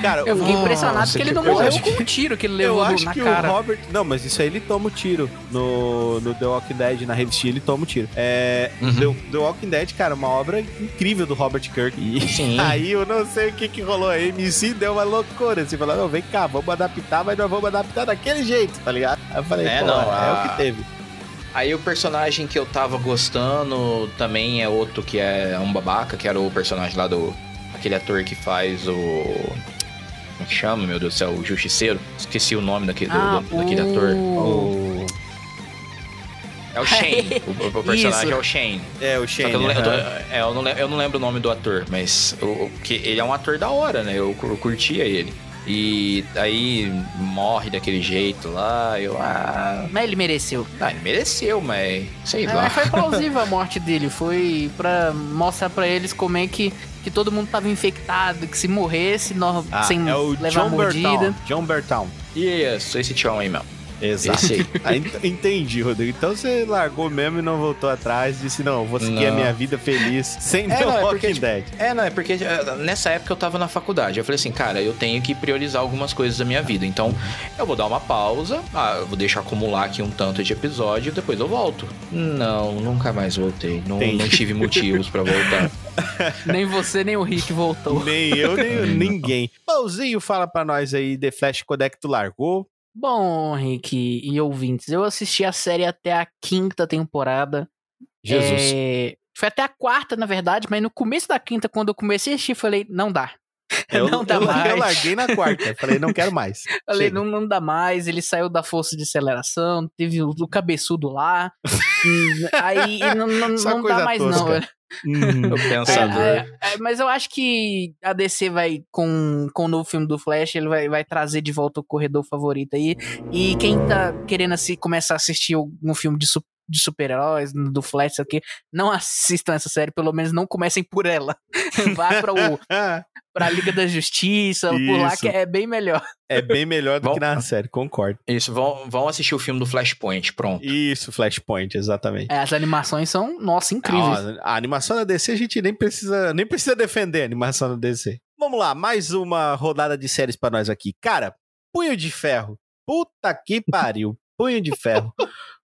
Cara, Eu fiquei Nossa, impressionado que ele não eu morreu com um tiro que ele eu levou no- acho na que cara. o Robert. Não, mas isso aí ele toma o tiro. No, no The Walking Dead, na revistinha, ele toma o tiro. É. Uhum. The, The Walking Dead, cara, uma obra incrível do Robert Kirk. E Sim. aí eu não sei o que que rolou. A MC deu uma loucura. Assim, falou: não, vem cá, vamos adaptar, mas nós vamos adaptar daquele jeito, tá ligado? Aí eu falei: É, pô, não, é a- o que teve. Aí o personagem que eu tava gostando também é outro que é um babaca, que era o personagem lá do. aquele ator que faz o. Como que chama, meu Deus do céu? O Justiceiro. Esqueci o nome daquele, Ah, do- daquele ator. o- É o Shane. o, o personagem Isso. é o Shane. É, o Só que Shane. eu, não, le- eu tô- aham. é, eu não le- eu não lembro o nome do ator, mas o, o- que ele é um ator da hora, né? Eu, eu curtia ele. E aí morre daquele jeito lá, eu. Ah, Mas ele mereceu. ah, ele mereceu, mas. Sei É, lá. mas foi plausível a morte dele. Foi pra mostrar pra eles como é que, que todo mundo tava infectado, que se morresse nós, Ah, sem é o levar John mordida. Bertown. John Bertown. Isso, esse tchau aí mesmo. Exato. Ah, ent- entendi, Rodrigo. Então você largou mesmo e não voltou atrás. Disse, não, vou seguir a Não. minha vida feliz sem É, The não, é Walking porque, tipo, Dead. É, não, é porque eh, nessa época eu tava na faculdade. Eu falei assim, cara, eu tenho que priorizar algumas coisas da minha vida. Então, eu vou dar uma pausa, ah, eu vou deixar acumular aqui um tanto de episódio, depois eu volto. Não, nunca mais voltei. Não, não tive motivos pra voltar. Nem você, nem o Rick voltou. Nem eu, nem ninguém. Pauzinho, fala pra nós aí, The Flash, quando é que tu largou? Bom, Rick e ouvintes, eu assisti a série até a quinta temporada. Jesus. É, Foi até a quarta, na verdade, mas no começo da quinta, quando eu comecei a assistir, falei, não dá. Eu, não dá eu, mais. eu larguei na quarta. Falei, não quero mais. Falei, Chega. não, não dá mais. Ele saiu da força de aceleração, teve o, o cabeçudo lá. Aí e não, não, não dá mais, tosca. não. Hum. O pensador. É, é, é, mas eu acho que a DC vai, com, com o novo filme do Flash, ele vai, vai trazer de volta o corredor favorito aí. E quem tá querendo assim, começar a assistir um filme de, su- de super-heróis, do Flash, isso aqui, não assistam essa série, pelo menos não comecem por ela. Vá pra, o, pra Liga da Justiça, por lá, que é bem melhor. é bem melhor do Bom. que na série, concordo. Isso, vão, vão assistir o filme do Flashpoint, pronto. Isso, Flashpoint, exatamente. É, as animações são, nossa, incríveis. Ah, a animação da DC a gente nem precisa, nem precisa defender a animação da DC. Vamos lá, mais uma rodada de séries pra nós aqui. Cara, Punho de Ferro. Puta que pariu. Punho de Ferro.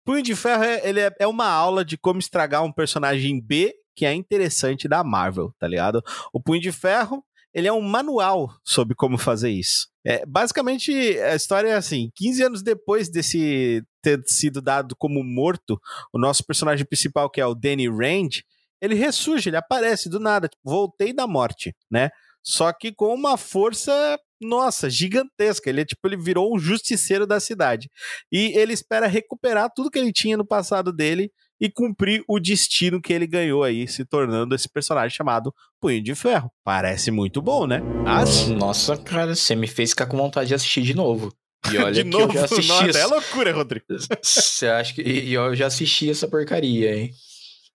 Punho de Ferro é, ele é, é uma aula de como estragar um personagem B que é interessante da Marvel, tá ligado? O Punho de Ferro, ele é um manual sobre como fazer isso. É, basicamente, a história é assim: 15 anos depois desse ter sido dado como morto, o nosso personagem principal, que é o Danny Rand, ele ressurge, ele aparece do nada, tipo, voltei da morte, né? Só que com uma força, nossa, gigantesca. Ele é tipo, ele virou um justiceiro da cidade. E ele espera recuperar tudo que ele tinha no passado dele e cumprir o destino que ele ganhou aí, se tornando esse personagem chamado Punho de Ferro. Parece muito bom, né? Mas, Nossa, cara, você me fez ficar com vontade de assistir de novo. E olha de que novo, eu já assisti nossa, é essa... loucura, Rodrigo. Você acha que... E eu já assisti essa porcaria, hein?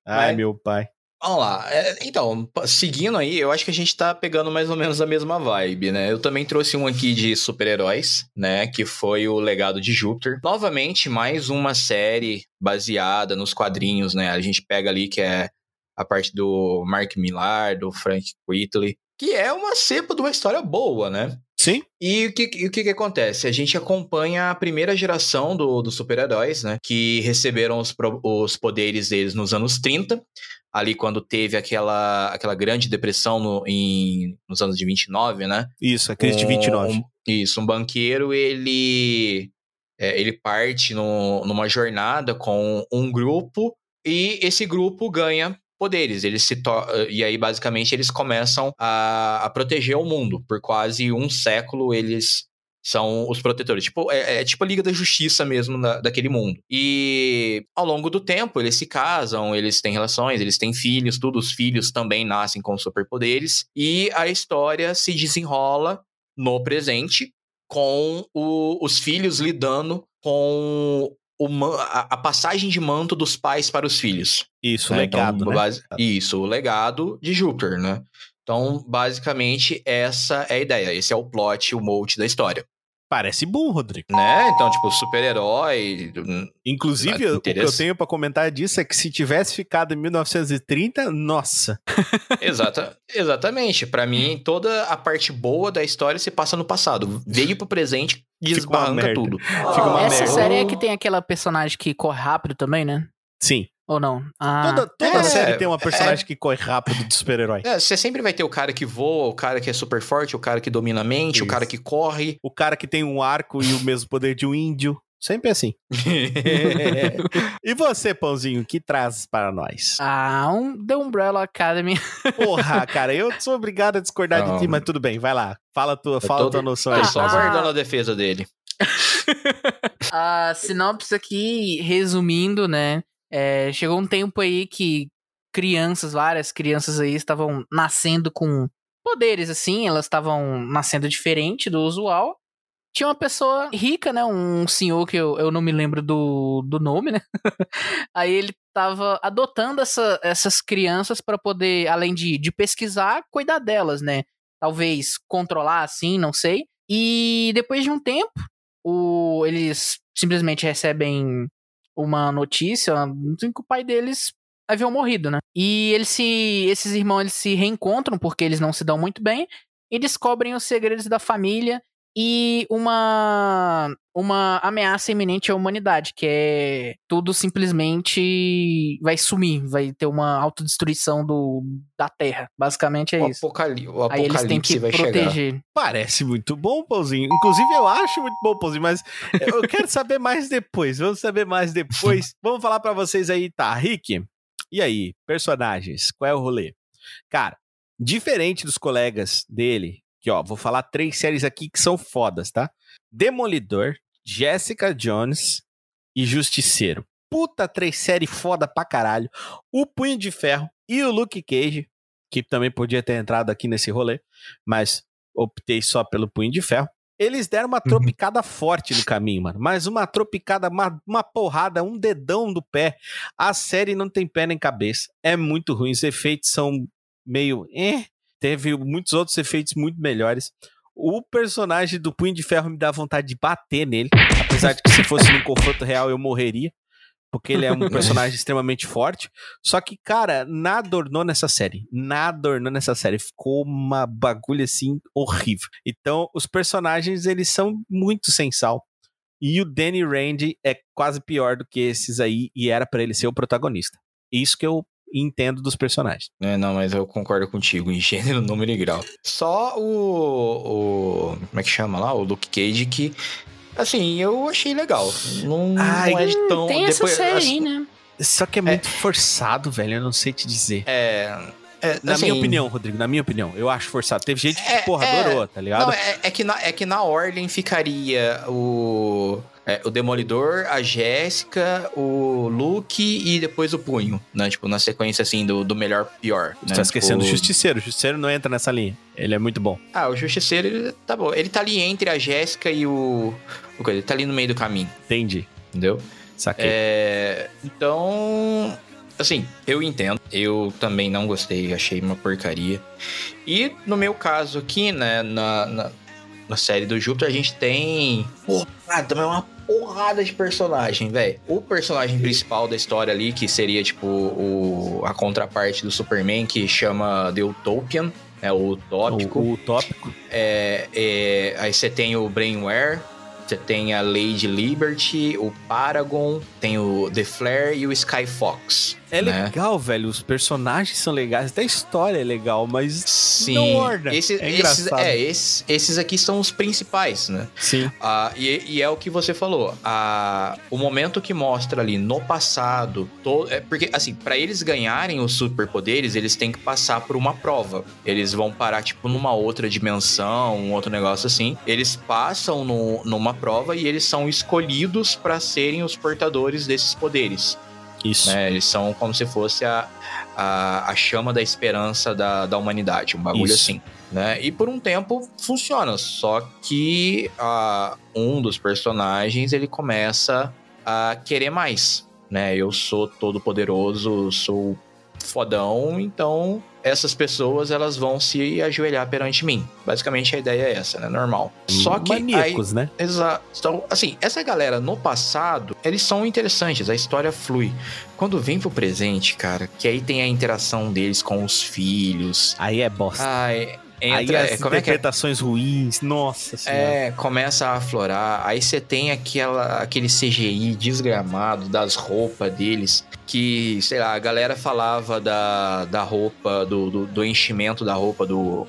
Ai, Mas- meu pai. Vamos lá. É, então, seguindo aí, eu acho que a gente tá pegando mais ou menos a mesma vibe, né? Eu também trouxe um aqui de super-heróis, né? Que foi o Legado de Júpiter. Novamente, mais uma série baseada nos quadrinhos, né? A gente pega ali que é a parte do Mark Millar, do Frank Whitley, que é uma cepa de uma história boa, né? Sim? E o que, e o que, que acontece? A gente acompanha a primeira geração do- dos super-heróis, né? Que receberam os, os poderes deles nos anos 30, ali quando teve aquela, aquela grande depressão no- em, nos anos de 29, né? Isso, a crise de 29. Um- isso, um banqueiro, ele, é, ele parte no- numa jornada com um grupo e esse grupo ganha poderes. Eles se to- e aí, basicamente, eles começam a, a proteger o mundo. Por quase um século, eles são os protetores. Tipo, é, é tipo a Liga da Justiça mesmo da, daquele mundo. E ao longo do tempo, eles se casam, eles têm relações, eles têm filhos, tudo. Os filhos também nascem com superpoderes. E a história se desenrola no presente, com o- os filhos lidando com a, passagem de manto dos pais para os filhos. Isso, né? legado, Então, né? base- Isso, o legado de Júpiter, né? Então, basicamente, essa é a ideia. Esse é o plot, o molde da história. Parece bom, Rodrigo. Né? Então, tipo, super-herói. hum, Inclusive, Ah, o que eu tenho pra comentar disso é que se tivesse ficado em 1930, nossa. Exata, exatamente. Pra mim, toda a parte boa da história se passa no passado. Veio pro presente, uma desbarranca merda. tudo. Fica uma Essa merda. série é que tem aquela personagem que corre rápido também, né? Sim. Ou não? Ah, Toda, toda é, série tem uma personagem que corre rápido de super-herói. É, você sempre vai ter o cara que voa, o cara que é super forte, o cara que domina a mente, Isso. o cara que corre. O cara que tem um arco e o mesmo poder de um índio. Sempre assim. e você, Pãozinho, que traz para nós? Ah, um The Umbrella Academy. Porra, cara, eu sou obrigado a discordar de ti, Não. mas tudo bem, vai lá. Fala a tua, fala tô- tua noção aí. só Ah. aguardando a defesa dele. A sinopse aqui, resumindo, né? É, chegou um tempo aí que crianças, várias crianças aí, estavam nascendo com poderes, assim, elas estavam nascendo diferente do usual. Tinha uma pessoa rica, né? Um senhor que eu, eu não me lembro do, do nome, né? Aí ele tava adotando essa- essas crianças para poder, além de, de pesquisar, cuidar delas, né? Talvez controlar, assim, não sei. E depois de um tempo, o, eles simplesmente recebem uma notícia que o pai deles haviam morrido, né? E eles se, esses irmãos eles se reencontram porque eles não se dão muito bem e descobrem os segredos da família e uma uma ameaça iminente à humanidade, que é tudo simplesmente vai sumir, vai ter uma autodestruição do, da Terra. Basicamente é O, isso. apocali o Aí eles têm apocalipse que vai chegar. proteger. Parece muito bom, Pãozinho. Inclusive, eu acho muito bom, Pãozinho, mas eu quero saber mais depois. Vamos saber mais depois. Vamos falar pra vocês aí, tá? Rick, e aí? Personagens, qual é o rolê? Cara, diferente dos colegas dele, que ó, vou falar três séries aqui que são fodas, tá? Demolidor, Jessica Jones e Justiceiro. Puta três séries foda pra caralho. O Punho de Ferro e o Luke Cage, que também podia ter entrado aqui nesse rolê, mas optei só pelo Punho de Ferro. Eles deram uma tropicada forte no caminho, mano. Mas uma tropicada, uma, uma porrada, um dedão do pé. A série não tem pé nem cabeça. É muito ruim. Os efeitos são meio. Eh. Teve muitos outros efeitos muito melhores. O personagem do Punho de Ferro me dá vontade de bater nele. Apesar de que se fosse num confronto real eu morreria. Porque ele é um personagem extremamente forte. Só que, cara, nada ornou nessa série. Nada ornou nessa série. Ficou uma bagulho assim horrível. Então, os personagens, eles são muito sem sal. E o Danny Rand é quase pior do que esses aí. E era pra ele ser o protagonista. Isso que eu entendo dos personagens. É, não, mas eu concordo contigo em gênero, número e grau. Só o, o. Como é que chama lá? O Luke Cage que. Assim, eu achei legal. Não, Ai, não é de tão. Tem essa depois- série aí, assim, né? Só que é muito forçado, velho. Eu não sei te dizer. É. é, Na assim, minha opinião, Rodrigo, na minha opinião, eu acho forçado. Teve gente que, É, porra, é. adorou, tá ligado? Não, é, é que na, é que na ordem ficaria o. é, o Demolidor, a Jéssica, o Luke e depois o Punho, né? Tipo, na sequência, assim, do, do melhor pior. Você né? tá esquecendo o Tipo, Justiceiro. O Justiceiro não entra nessa linha. Ele é muito bom. Ah, o Justiceiro, ele, tá bom. Ele tá ali entre a Jéssica e o. o coisa, ele tá ali no meio do caminho, Entendi. entendeu? Saquei. É, então, assim, eu entendo. Eu também não gostei, achei uma porcaria. E no meu caso aqui, né, na, na, na série do Júpiter, a gente tem. Porra, também uma porrada de personagem, velho. O personagem principal da história ali, que seria tipo o, a contraparte do Superman, que chama The Utopian. É o utópico. O, o tópico. É, é, aí você tem o Brainware, você tem a Lady Liberty, o Paragon, tem o The Flare e o Sky Fox. É né? legal, velho. Os personagens são legais. Até a história é legal, mas. Sim. Não orna. Esse- É esses, é, esses, esses aqui são os principais, né? Sim. Ah, e, e é o que você falou. Ah, o momento que mostra ali no passado, to- é porque assim, para eles ganharem os superpoderes, eles têm que passar por uma prova. Eles vão parar tipo numa outra dimensão, um outro negócio assim. Eles passam no- numa prova e eles são escolhidos para serem os portadores desses poderes. Isso. né? Eles são como se fosse a, a, a chama da esperança da, da humanidade, um bagulho Isso. assim. Né? E por um tempo funciona, só que ah, um dos personagens ele começa a querer mais. Né? Eu sou todo poderoso, sou fodão, então essas pessoas elas vão se ajoelhar perante mim. Basicamente a ideia é essa, né? Normal. Só que aí, Maníacos, né? Exato. Então, assim, essa galera no passado, eles são interessantes, a história flui. Quando vem pro presente, cara, que aí tem a interação deles com os filhos. Aí é bosta. Ai, Aí entra. as como é é? interpretações ruins. Nossa senhora. É, começa a aflorar. Aí você tem aquela, aquele CGI desgramado das roupas deles. Que, sei lá, a galera falava da, da roupa, do, do, do enchimento da roupa do,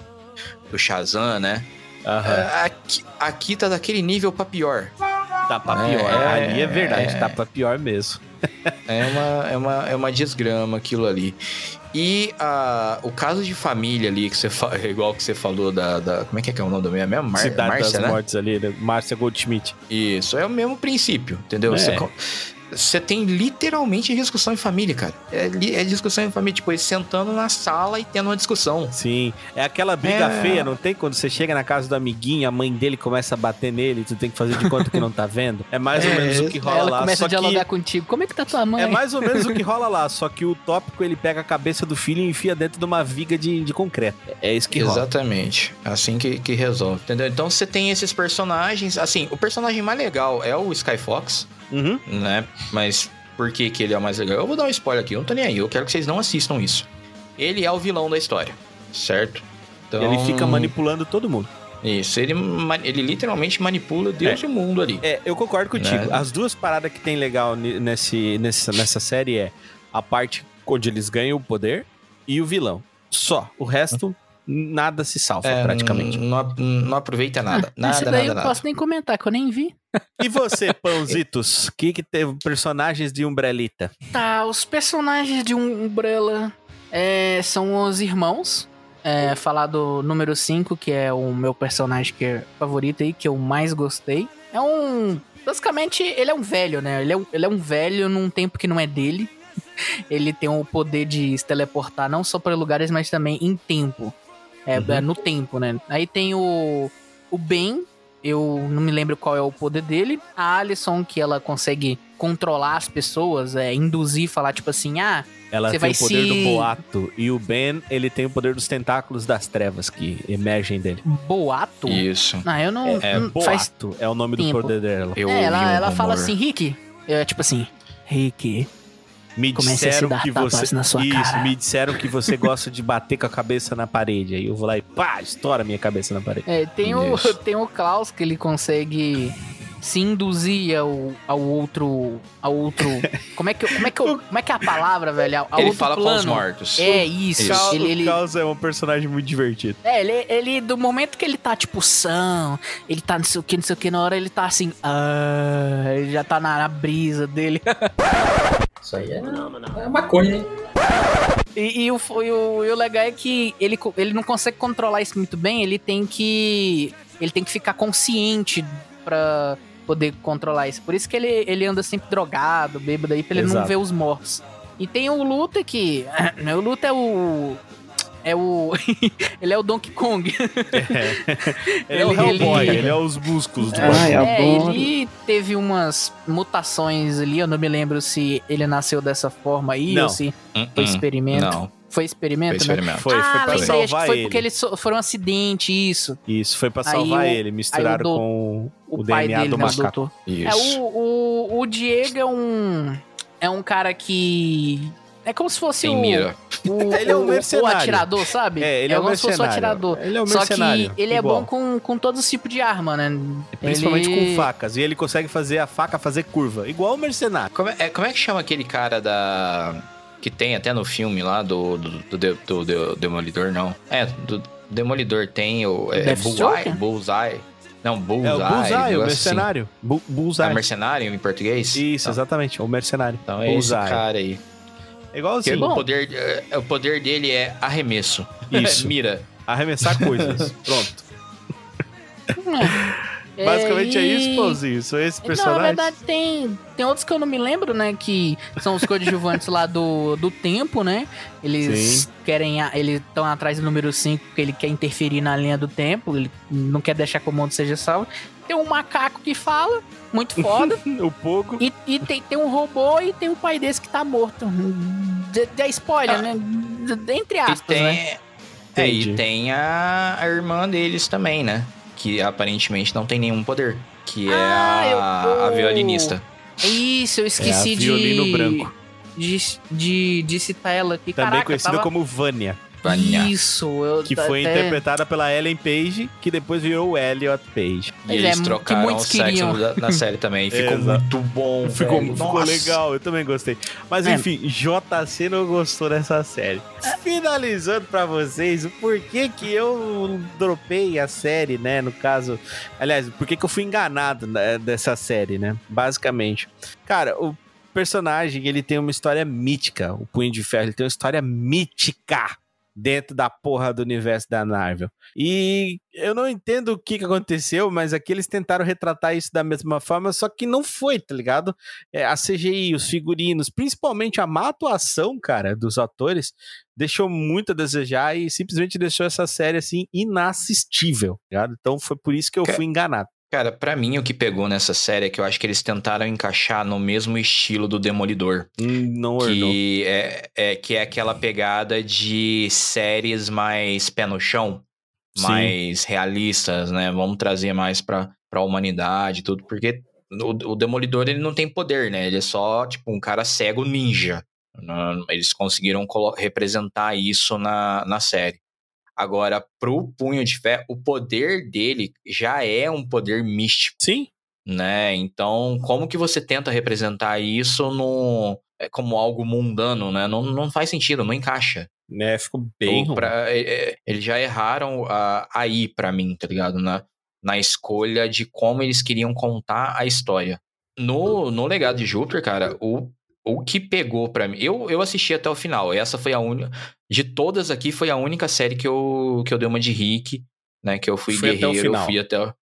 do Shazam, né? É, Aqui, aqui tá daquele nível pra pior. Tá pra É, pior. Ali é verdade, é. tá pra pior mesmo. É uma, é uma, é uma desgrama aquilo ali. E ah, o caso de família ali, que você igual que você falou da, da- Como é que é, que é o nome da minha mesmo? Mar... Cidade Márcia, das né? Mortes ali, né? Márcia Goldschmidt. Isso, é o mesmo princípio, entendeu? É. Você, você tem literalmente discussão em família, cara. É, é discussão em família, tipo, eles sentando na sala e tendo uma discussão. Sim. É aquela briga É. feia, não tem? Quando você chega na casa do amiguinho, a mãe dele começa a bater nele, tu tem que fazer de conta que não tá vendo. É mais ou É, menos o que rola Ela lá. começa só a dialogar que contigo. Como é que tá tua mãe? é mais ou menos o que rola lá, só que o tópico ele pega a cabeça do filho e enfia dentro de uma viga de, de concreto. É isso que rola. Exatamente. Assim que, que resolve, entendeu? Então você tem esses personagens. Assim, o personagem mais legal é o Sky Fox, Uhum. né? Mas por que, que ele é o mais legal? Eu vou dar um spoiler aqui, eu não tô nem aí. Eu quero que vocês não assistam isso. Ele é o vilão da história, certo? Então, Ele fica manipulando todo mundo. Isso, ele, ele literalmente manipula Deus e o mundo ali. É, eu concordo contigo. Né? As duas paradas que tem legal nesse, nessa, nessa série é a parte onde eles ganham o poder e o vilão. Só. O resto, nada se salva, É, praticamente. Não, não aproveita nada. Ah, Nada, daí nada, eu não nada. posso nem comentar, que eu nem vi. E você, Pãozitos? O que, que teve personagens de Umbrelita? Tá, os personagens de um Umbrella é, são os irmãos. É, falar do número 5, que é o meu personagem que é favorito aí, que eu mais gostei. É um. Basicamente, ele é um velho, né? Ele é, um- ele é um velho num tempo que não é dele. ele tem o poder de se teleportar não só para lugares, mas também em tempo. É, Uhum. é, no tempo, né? Aí tem o, o Ben, eu não me lembro qual é o poder dele. A Alison, que ela consegue controlar as pessoas, é, induzir, falar tipo assim, ah, Ela Você tem vai o poder se- do boato. E o Ben, ele tem o poder dos tentáculos das trevas que emergem dele. boato? Isso. Ah, eu não. É, não Boato faz... é o nome do tempo. poder dela. Eu É, ouvi ela, ela fala assim, Rick. É tipo assim, Rick, Me Comece a se disseram dar que você. na sua Isso, cara. me disseram que você gosta de bater com a cabeça na parede. Aí eu vou lá e pá, estoura a minha cabeça na parede. É, tem o, tem o Klaus que ele consegue se induzir ao, ao outro. Ao outro. Como é que, como é que, eu- como é, que é a palavra, velho? Ao Ele outro fala plano. com os mortos. É isso. Isso. Ele, ele- O Caos é um personagem muito divertido. é, ele, ele, do momento que ele tá, tipo, são, ele tá não sei o que, não sei o que, na hora ele tá assim, ah, ele já tá na, na brisa dele. Isso aí é, é maconha, hein? E, e o, e, o, e o legal é que ele, ele não consegue controlar isso muito bem, ele tem que. Ele tem que ficar consciente pra poder controlar isso. Por isso que ele, ele anda sempre drogado, bêbado aí, pra ele não Exato. ver os mortos. E tem o Luta que. né, O Luta é o. É o. ele é o Donkey Kong. Ele, é o Ele- Hellboy, ele- ele, é os músculos do Ai, É, ele teve umas mutações ali, eu não me lembro se ele nasceu dessa forma aí Não. ou se Hum, foi hum. experimento. Não, Foi foi experimento, né? experimento. Foi, ah, foi pra lembrei, acho que salvar foi ele. porque eles so- foram um acidente, isso. Isso, foi pra Aí salvar o- ele. Misturaram do- com o, O, pai DNA dele, do né, o macaco. Isso. É, o, o, o Diego é um. É um cara que. É como se fosse Tem o, mira. o, Ele é um o- mercenário. o atirador, sabe? É, ele é um como se fosse o mercenário. atirador. Ele é um Só mercenário, que ele é bom com, com todos os tipos de arma, né? Principalmente Ele- com facas. E ele consegue fazer a faca fazer curva. Igual o mercenário. Como é, como é que chama aquele cara da. Que tem até no filme lá do, do, do, do- do Demolidor, não. É, do Demolidor tem o. É? Bullseye, Bullseye. Não, É Bullseye. o Bullseye, o assim. mercenário. Bu- Bullseye. É mercenário em português? Isso, Então, exatamente. O mercenário. Então é esse Bullseye. cara aí. É igualzinho. O, poder, é, o poder dele é arremesso. Isso. Mira. Arremessar coisas. Pronto. É, Basicamente é e- isso, Pãozinho. São esses Não, na personagens. verdade tem, tem outros que eu não me lembro, né? Que são os coadjuvantes lá do, do tempo, né? Eles Sim. querem. a- Eles estão atrás do número 5 porque ele quer interferir na linha do tempo. Ele não quer deixar que o mundo seja salvo. Tem um macaco que fala, muito foda. o pouco. e e tem, tem um robô e tem um pai desse que tá morto. De spoiler, Ah. né? De- Entre E aspas, tem, né? é, e tem a, a irmã deles também, né? Que aparentemente não tem nenhum poder. Que é Ah, eu- a, a eu- violinista. Isso, eu esqueci É, violino de, branco. de. De, de citar ela aqui. Também Caraca, conhecida tava- como Vânia. Vânia. Isso, eu Que foi até- interpretada pela Ellen Page, que depois virou o Elliot Page. E Pois eles é, que trocaram o sexo queriam. na, na série também. Ficou muito bom. Ficou, ficou legal, eu também gostei. Mas É. enfim, JC não gostou dessa série. Finalizando pra vocês, o porquê que eu dropei a série, né? No caso, aliás, por que que eu fui enganado né, dessa série, né? Basicamente. Cara, o personagem, ele tem uma história mítica. O Punho de Ferro, ele tem uma história mítica. Dentro da porra do universo da Marvel. E eu não entendo o que, que aconteceu, mas aqui eles tentaram retratar isso da mesma forma, só que não foi, tá ligado? É, a CGI, os figurinos, principalmente a má atuação, cara, dos atores, deixou muito a desejar e simplesmente deixou essa série assim inassistível, tá ligado? Então foi por isso que eu fui enganado. Cara, pra mim o que pegou nessa série é que eu acho que eles tentaram encaixar no mesmo estilo do Demolidor. Hum, Não. Que é, é, que é aquela pegada de séries mais pé no chão, Sim. mais realistas, né? Vamos trazer mais pra, pra humanidade e tudo, porque o, o Demolidor ele não tem poder, né? Ele é só tipo um cara cego ninja. Eles conseguiram representar isso na, na série. Agora, pro Punho de Fé, o poder dele já é um poder místico Sim, né? Então, como que você tenta representar isso no, é, como algo mundano, né? Não, não faz sentido, não encaixa. né? Ficou bem ruim. pra- é, é, eles já erraram ah, aí pra mim, tá ligado? Na, na escolha de como eles queriam contar a história. No, no Legado de Júpiter, cara, o, o que pegou pra mim... Eu, eu assisti até o final. Essa foi a única... De todas aqui, foi a única série que eu, que eu dei uma de Rick, né? Que eu fui o guerreiro, final. fui até, o-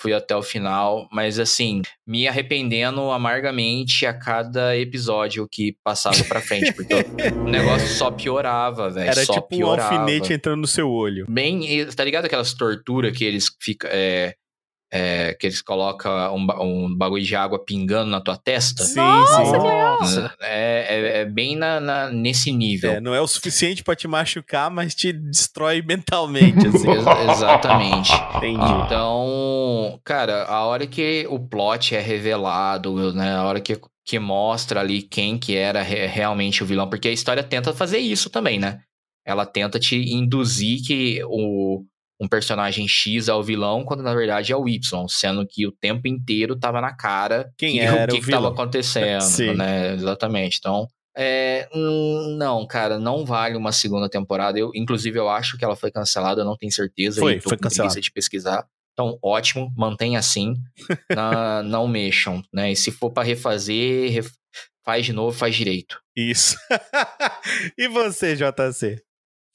fui até o final. Mas, assim, me arrependendo amargamente a cada episódio que passava pra frente. Porque o negócio só piorava, velho. Era só tipo um piorava. alfinete entrando no seu olho. Bem, tá ligado aquelas torturas que eles ficam. É, é, que eles colocam um, um bagulho de água pingando na tua testa? Sim, Nossa, sim. legal. É, é, é bem na, na- nesse nível. É, não é o suficiente pra te machucar, mas te destrói mentalmente, assim. Ex- exatamente. Entendi. Então, cara, a hora que o plot é revelado, né? A hora que, que mostra ali quem que era re- realmente o vilão, porque a história tenta fazer isso também, né? Ela tenta te induzir que o, um personagem X é o vilão, quando na verdade é o Y, sendo que o tempo inteiro tava na cara Quem que, era o que, o que tava vilão. acontecendo, Sim. né? Exatamente. Então, é, hum, não, cara, não vale uma segunda temporada. Eu, inclusive, eu acho que ela foi cancelada, eu não tenho certeza. Foi, tô foi cancelada. de pesquisar. Então, ótimo, mantenha assim. Na- não mexam, né? E se for pra refazer, ref- faz de novo, faz direito. Isso. e você, JC?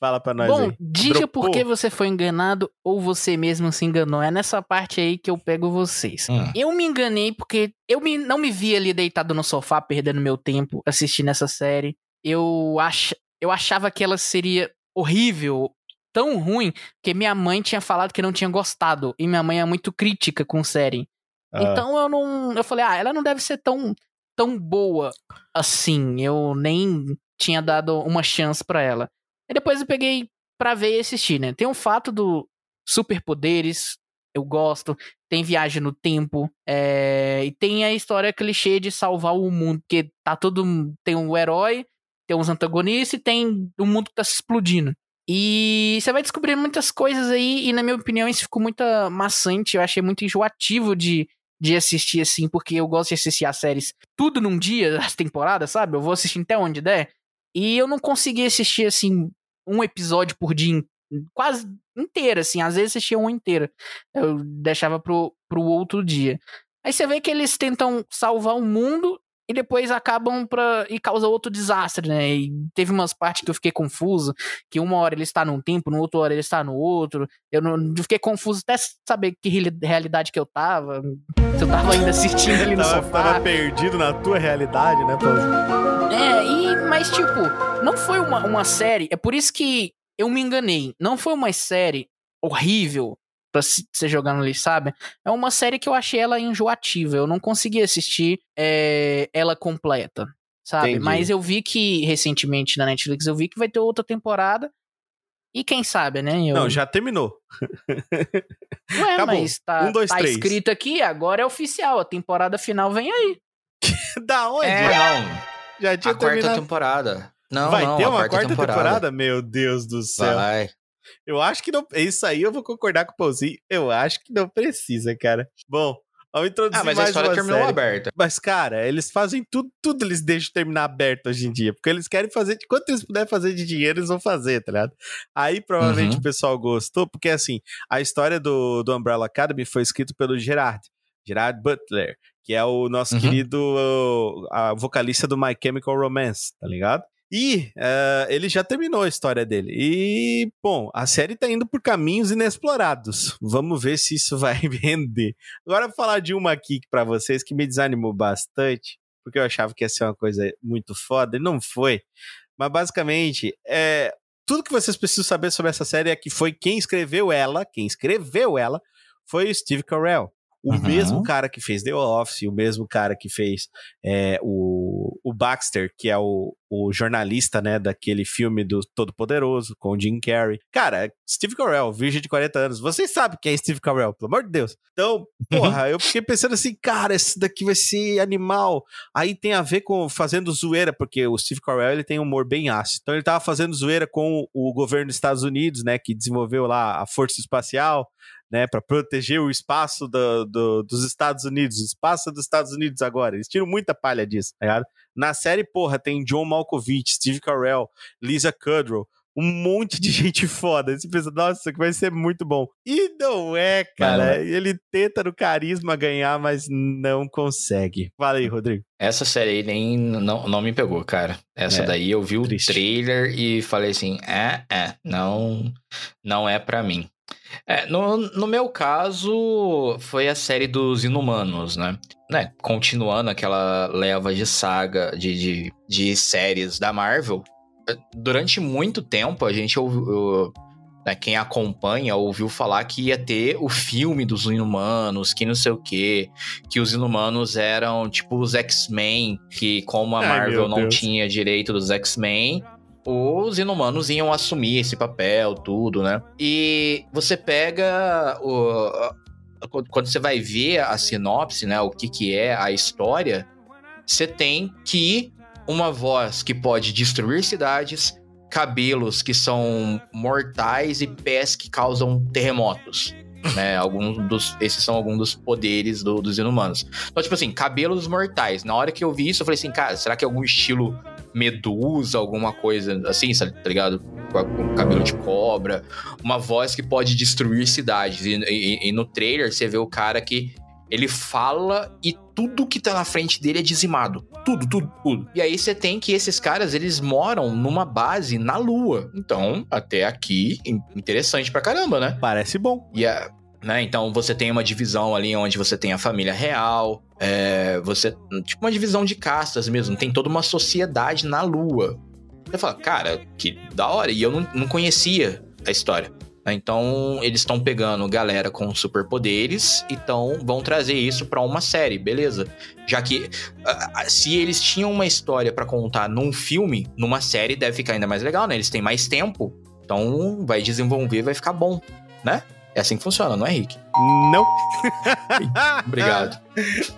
Fala pra nós Bom, aí. diga Dropou? por que você foi enganado ou você mesmo se enganou. É nessa parte aí que eu pego vocês. Hum. Eu me enganei porque eu me- não me vi ali deitado no sofá, perdendo meu tempo assistindo essa série. Eu, ach, eu achava que ela seria horrível, tão ruim, que minha mãe tinha falado que não tinha gostado. E minha mãe é muito crítica com série. Ah, Então eu não. Eu falei, ah, ela não deve ser tão, tão boa assim. Eu nem tinha dado uma chance pra ela. Depois eu peguei pra ver e assistir, né? Tem o fato do superpoderes, eu gosto. Tem viagem no tempo. é, E tem a história clichê de salvar o mundo. Porque tá todo. Tem um herói, tem uns antagonistas e tem um mundo que tá se explodindo. E você vai descobrindo muitas coisas aí, e na minha opinião isso ficou muito maçante, eu achei muito enjoativo de, de assistir assim, porque eu gosto de assistir as séries tudo num dia, as temporadas, sabe? Eu vou assistindo até onde der. E eu não consegui assistir assim um episódio por dia quase inteiro, assim, às vezes assistia um inteiro. Eu deixava pro, pro outro dia. Aí você vê que eles tentam salvar o mundo e depois acabam pra. e causa outro desastre, né? E teve umas partes que eu fiquei confuso, que uma hora ele está num tempo, no outra hora ele está no outro. Eu não eu fiquei confuso até saber que reali- realidade que eu tava. Se eu tava ainda assistindo ali no tava, sofá. tava perdido na tua realidade, né, Paulinho? É, e, mas tipo, não foi uma, uma série. É por isso que eu me enganei. Não foi uma série horrível pra se- você jogar no lixo, sabe? É uma série que eu achei ela enjoativa. Eu não consegui assistir é, ela completa, sabe? Entendi. Mas eu vi que, recentemente na Netflix, eu vi que vai ter outra temporada. E quem sabe, né? Eu... Não, já terminou. Ué, acabou. mas tá, Um, dois, tá três. escrito aqui, agora é oficial. A temporada final vem aí. da onde? É, não. Já tinha A quarta terminado. temporada. Não, Vai não, ter a uma quarta, temporada. Meu Deus do céu. Vai. Eu acho que não. Isso aí eu vou concordar com o Pauzinho. Eu acho que não precisa, cara. Bom, vamos introduzir Ah, mas a mais história uma terminou série. aberta. Mas, cara, eles fazem tudo, tudo eles deixam terminar aberto hoje em dia. Porque eles querem fazer, de quanto eles puderem fazer de dinheiro, eles vão fazer, tá ligado? Aí provavelmente Uhum. o pessoal gostou, porque assim, a história do, do Umbrella Academy foi escrita pelo Gerard. Gerard Butler, que é o nosso Uhum. querido uh, a vocalista do My Chemical Romance, tá ligado? E eh, ele já terminou a história dele. E, bom, a série tá indo por caminhos inexplorados. Vamos ver se isso vai render. Agora, vou falar de uma aqui pra vocês que me desanimou bastante, porque eu achava que ia ser uma coisa muito foda, e não foi. Mas, basicamente, é, tudo que vocês precisam saber sobre essa série é que foi quem escreveu ela, quem escreveu ela, foi o Steve Carell. O Uhum. mesmo cara que fez The Office, o mesmo cara que fez é, o, o Baxter, que é o, o jornalista, né, daquele filme do Todo-Poderoso, com o Jim Carrey. Cara, Steve Carell, virgem de 40 anos. Vocês sabem quem é Steve Carell, pelo amor de Deus. Então, porra, eu fiquei pensando assim, cara, esse daqui vai ser animal. Aí tem a ver com fazendo zoeira, porque o Steve Carell, ele tem um humor bem ácido. Então ele tava fazendo zoeira com o governo dos Estados Unidos, né, que desenvolveu lá a Força Espacial, né, para proteger o espaço do- do- dos Estados Unidos, o espaço dos Estados Unidos agora. Eles tiram muita palha disso, tá ligado? Na série, porra, tem John Malkovich, Steve Carell, Lisa Kudrow, um monte de gente foda. Você pensa, nossa, isso aqui vai ser muito bom. E não é, cara. Não Ele tenta no carisma ganhar, mas não consegue. Fala aí, Rodrigo. Essa série aí nem não, não me pegou, cara. Essa É, daí eu vi o triste. trailer e falei assim, é, é, não, não é pra mim. É, no, no meu caso, foi a série dos Inumanos, né? né? Continuando aquela leva de saga de, de, de séries da Marvel. eh, Durante muito tempo, a gente ouviu. né, quem acompanha ouviu falar que ia ter o filme dos Inumanos, que não sei o quê que os inumanos eram tipo os X-Men, que como a Ai, Marvel não Deus. tinha direito dos X-Men, os inumanos iam assumir esse papel, tudo, né? E você pega o. Quando você vai ver a sinopse, né? O que, que é a história, você tem que uma voz que pode destruir cidades, cabelos que são mortais e pés que causam terremotos. Né, alguns dos, esses são alguns dos poderes do- dos inumanos. Então, tipo assim, cabelos mortais. Na hora que eu vi isso, eu falei assim, cara, será que é algum estilo medusa, alguma coisa assim, sabe, tá ligado? Com, cabelo de cobra. Uma voz que pode destruir cidades. E, e- e no trailer você vê o cara que ele fala e tudo que tá na frente dele é dizimado. Tudo, tudo, tudo. E aí você tem que esses caras, eles moram numa base na Lua. Então, até aqui, in- interessante pra caramba, né? Parece bom. E a- né, então você tem uma divisão ali onde você tem a família real, é, você. Tipo uma divisão de castas mesmo, tem toda uma sociedade na Lua. Você fala, cara, que da hora. E eu não, não conhecia a história. né? Então, eles estão pegando galera com superpoderes e tão, vão trazer isso pra uma série, beleza? Já que se eles tinham uma história pra contar num filme, numa série deve ficar ainda mais legal, né? Eles têm mais tempo, então vai desenvolver, vai ficar bom, né? É assim que funciona, não é, Rick? Não. Obrigado.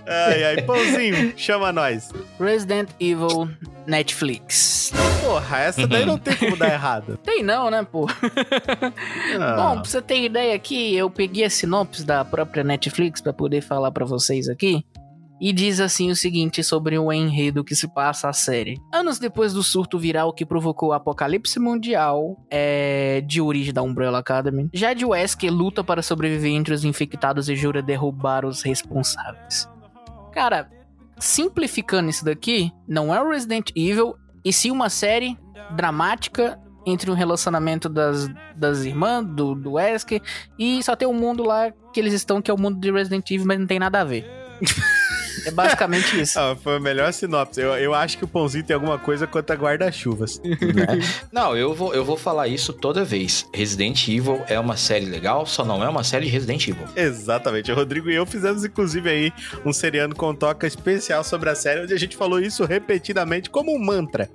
ai, ai, pãozinho, chama nós. Resident Evil Netflix. Porra, essa daí não tem como dar errado. Tem não, né, pô? Ah. Bom, pra você ter ideia aqui, eu peguei a sinopse da própria Netflix pra poder falar pra vocês aqui. E diz assim o seguinte sobre o enredo que se passa a série. Anos depois do surto viral que provocou o apocalipse mundial é, de origem da Umbrella Academy, Jade Wesker luta para sobreviver entre os infectados e jura derrubar os responsáveis. Cara, simplificando isso daqui, não é o Resident Evil, e sim uma série dramática entre um relacionamento das, das irmãs, do, do Wesker, e só tem um mundo lá que eles estão, que é o mundo de Resident Evil, mas não tem nada a ver. é basicamente isso. Ah, foi a melhor sinopse. Eu, eu acho que o pãozinho tem alguma coisa contra guarda-chuvas. né? Não, eu vou, eu vou falar isso toda vez. Resident Evil é uma série legal, só não é uma série de Resident Evil. Exatamente. O Rodrigo e eu fizemos, inclusive, aí um seriano com toca especial sobre a série, onde a gente falou isso repetidamente como um mantra.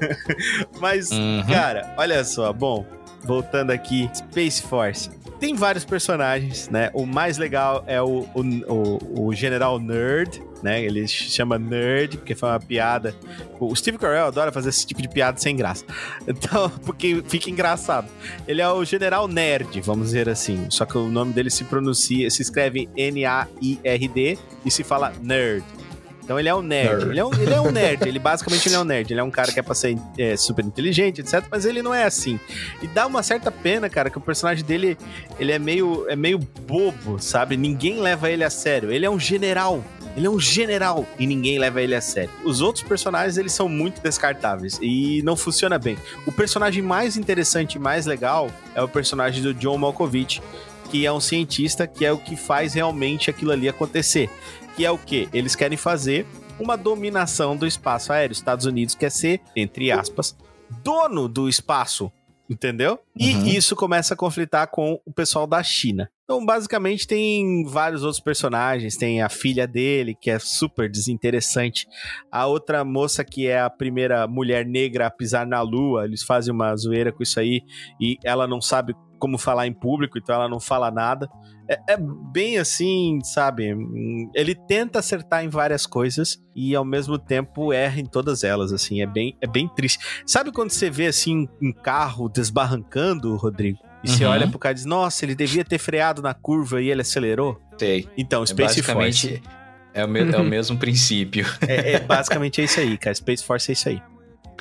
Mas, Uhum. cara, olha só. Bom, voltando aqui, Space Force. Tem vários personagens, né? O mais legal é o, o, o, General Nerd, né? Ele chama Nerd, porque foi uma piada. O Steve Carell adora fazer esse tipo de piada sem graça. Então, porque fica engraçado. Ele é o General Nerd, vamos dizer assim. Só que o nome dele se pronuncia, se escreve N-A-I-R-D e se fala Nerd. Então ele é um nerd. Nerd. Ele, é um, ele é um nerd. Ele basicamente ele é um nerd. Ele é um cara que é pra ser é, super inteligente, etc. Mas ele não é assim. E dá uma certa pena, cara, que o personagem dele ele é meio, é meio bobo, sabe? Ninguém leva ele a sério. Ele é um general. Ele é um general e ninguém leva ele a sério. Os outros personagens, eles são muito descartáveis e não funciona bem. O personagem mais interessante e mais legal é o personagem do John Malkovich, que é um cientista que é o que faz realmente aquilo ali acontecer. Que é o que? Eles querem fazer uma dominação do espaço aéreo. Estados Unidos quer ser, entre aspas, dono do espaço, entendeu? E Uhum. isso começa a conflitar com o pessoal da China. Então, basicamente, tem vários outros personagens. Tem a filha dele, que é super desinteressante. A outra moça, que é a primeira mulher negra a pisar na lua. Eles fazem uma zoeira com isso aí. E ela não sabe como falar em público, então ela não fala nada. É, é bem assim, sabe? Ele tenta acertar em várias coisas e ao mesmo tempo erra em todas elas, assim. É bem, é bem triste. Sabe quando você vê assim um carro desbarrancando, Rodrigo? E você Uhum. olha pro cara e diz: Nossa, ele devia ter freado na curva e ele acelerou? Sei. Então, É Space Force. basicamente é o, me- é o mesmo princípio. É, é basicamente é isso aí, cara. Space Force é isso aí.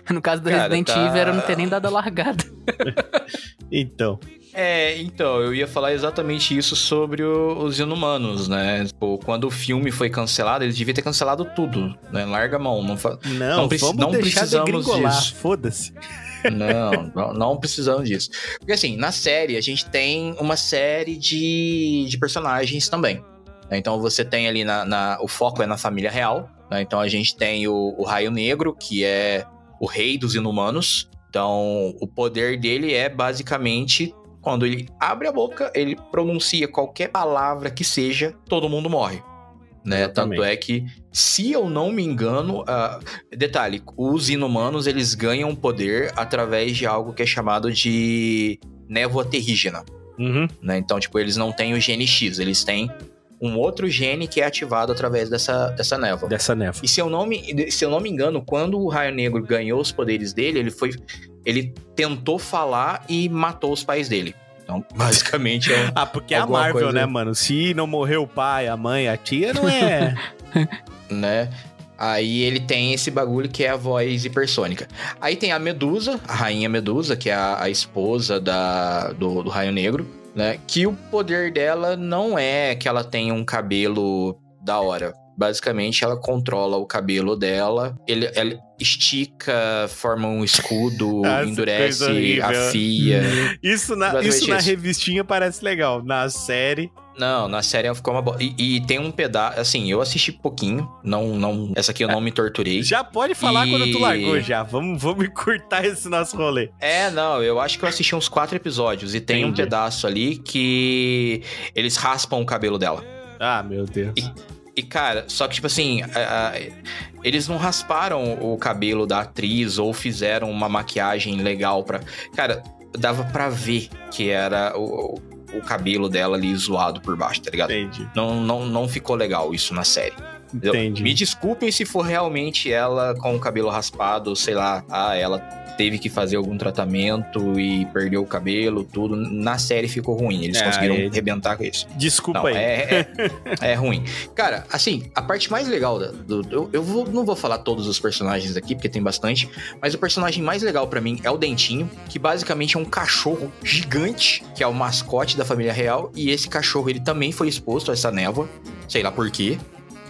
No caso do Cara, Resident tá- Evil, era não ter nem dado a largada. Então. É, então, eu ia falar exatamente isso sobre o- os inumanos, né? Tipo, quando o filme foi cancelado, eles deviam ter cancelado tudo, né? Larga a mão, não fa... Não, Não preci- vamos não deixar de precisamos gringolar. disso. Foda-se. Não, não, não precisamos disso. Porque assim, na série a gente tem uma série de, de personagens também. né? Então você tem ali na, na- O foco é na família real. né? Então a gente tem o, o Raio Negro, que é o rei dos inumanos. Então o poder dele é basicamente. Quando ele abre a boca, ele pronuncia qualquer palavra que seja, todo mundo morre. Né? Exatamente. Tanto é que, se eu não me engano, ah, Detalhe, os inumanos eles ganham poder através de algo que é chamado de névoa terrígena, Uhum. né? Então, tipo, eles não têm o gene X, eles têm um outro gene que é ativado através dessa, dessa névoa. Dessa névoa. E se eu, não me, se eu não me engano, quando o Raio Negro ganhou os poderes dele, ele foi. Ele tentou falar e matou os pais dele. Então, basicamente, é Ah, porque é a Marvel, coisa- né, mano? Se não morreu o pai, a mãe, a tia, não é. né? Aí ele tem esse bagulho que é a voz hipersônica. Aí tem a Medusa, a rainha Medusa, que é a, a esposa da, do, do Raio Negro, né? Que o poder dela não é que ela tenha um cabelo da hora. Basicamente, ela controla o cabelo dela, ele, ela estica, forma um escudo, Nossa, endurece, afia. Isso na, isso na isso. revistinha parece legal. Na série. Não, na série ficou uma boa. E, e tem um pedaço. Assim, eu assisti pouquinho. Não, não. Essa aqui eu não me torturei. Já pode falar E- quando tu largou já. Vamos, vamos encurtar esse nosso rolê. É, não, eu acho que eu assisti uns quatro episódios. E tem um Entendi. pedaço ali que eles raspam o cabelo dela. Ah, meu Deus. E, cara, só que, tipo assim, a- a- eles não rasparam o cabelo da atriz ou fizeram uma maquiagem legal pra. Cara, dava pra ver que era o, o cabelo dela ali zoado por baixo, tá ligado? Entendi. Não, não, não ficou legal isso na série. Entendi. Me desculpem se for realmente ela com o cabelo raspado, sei lá, ah, ela teve que fazer algum tratamento e perdeu o cabelo, tudo. Na série ficou ruim, eles É, conseguiram é- arrebentar com isso. Desculpa Não, aí. é, é, é ruim. Cara, assim, a parte mais legal da- do. eu eu vou- não vou falar todos os personagens aqui, porque tem bastante. Mas o personagem mais legal pra mim é o Dentinho, que basicamente é um cachorro gigante, que é o mascote da família real. E esse cachorro, ele também foi exposto a essa névoa, sei lá por quê.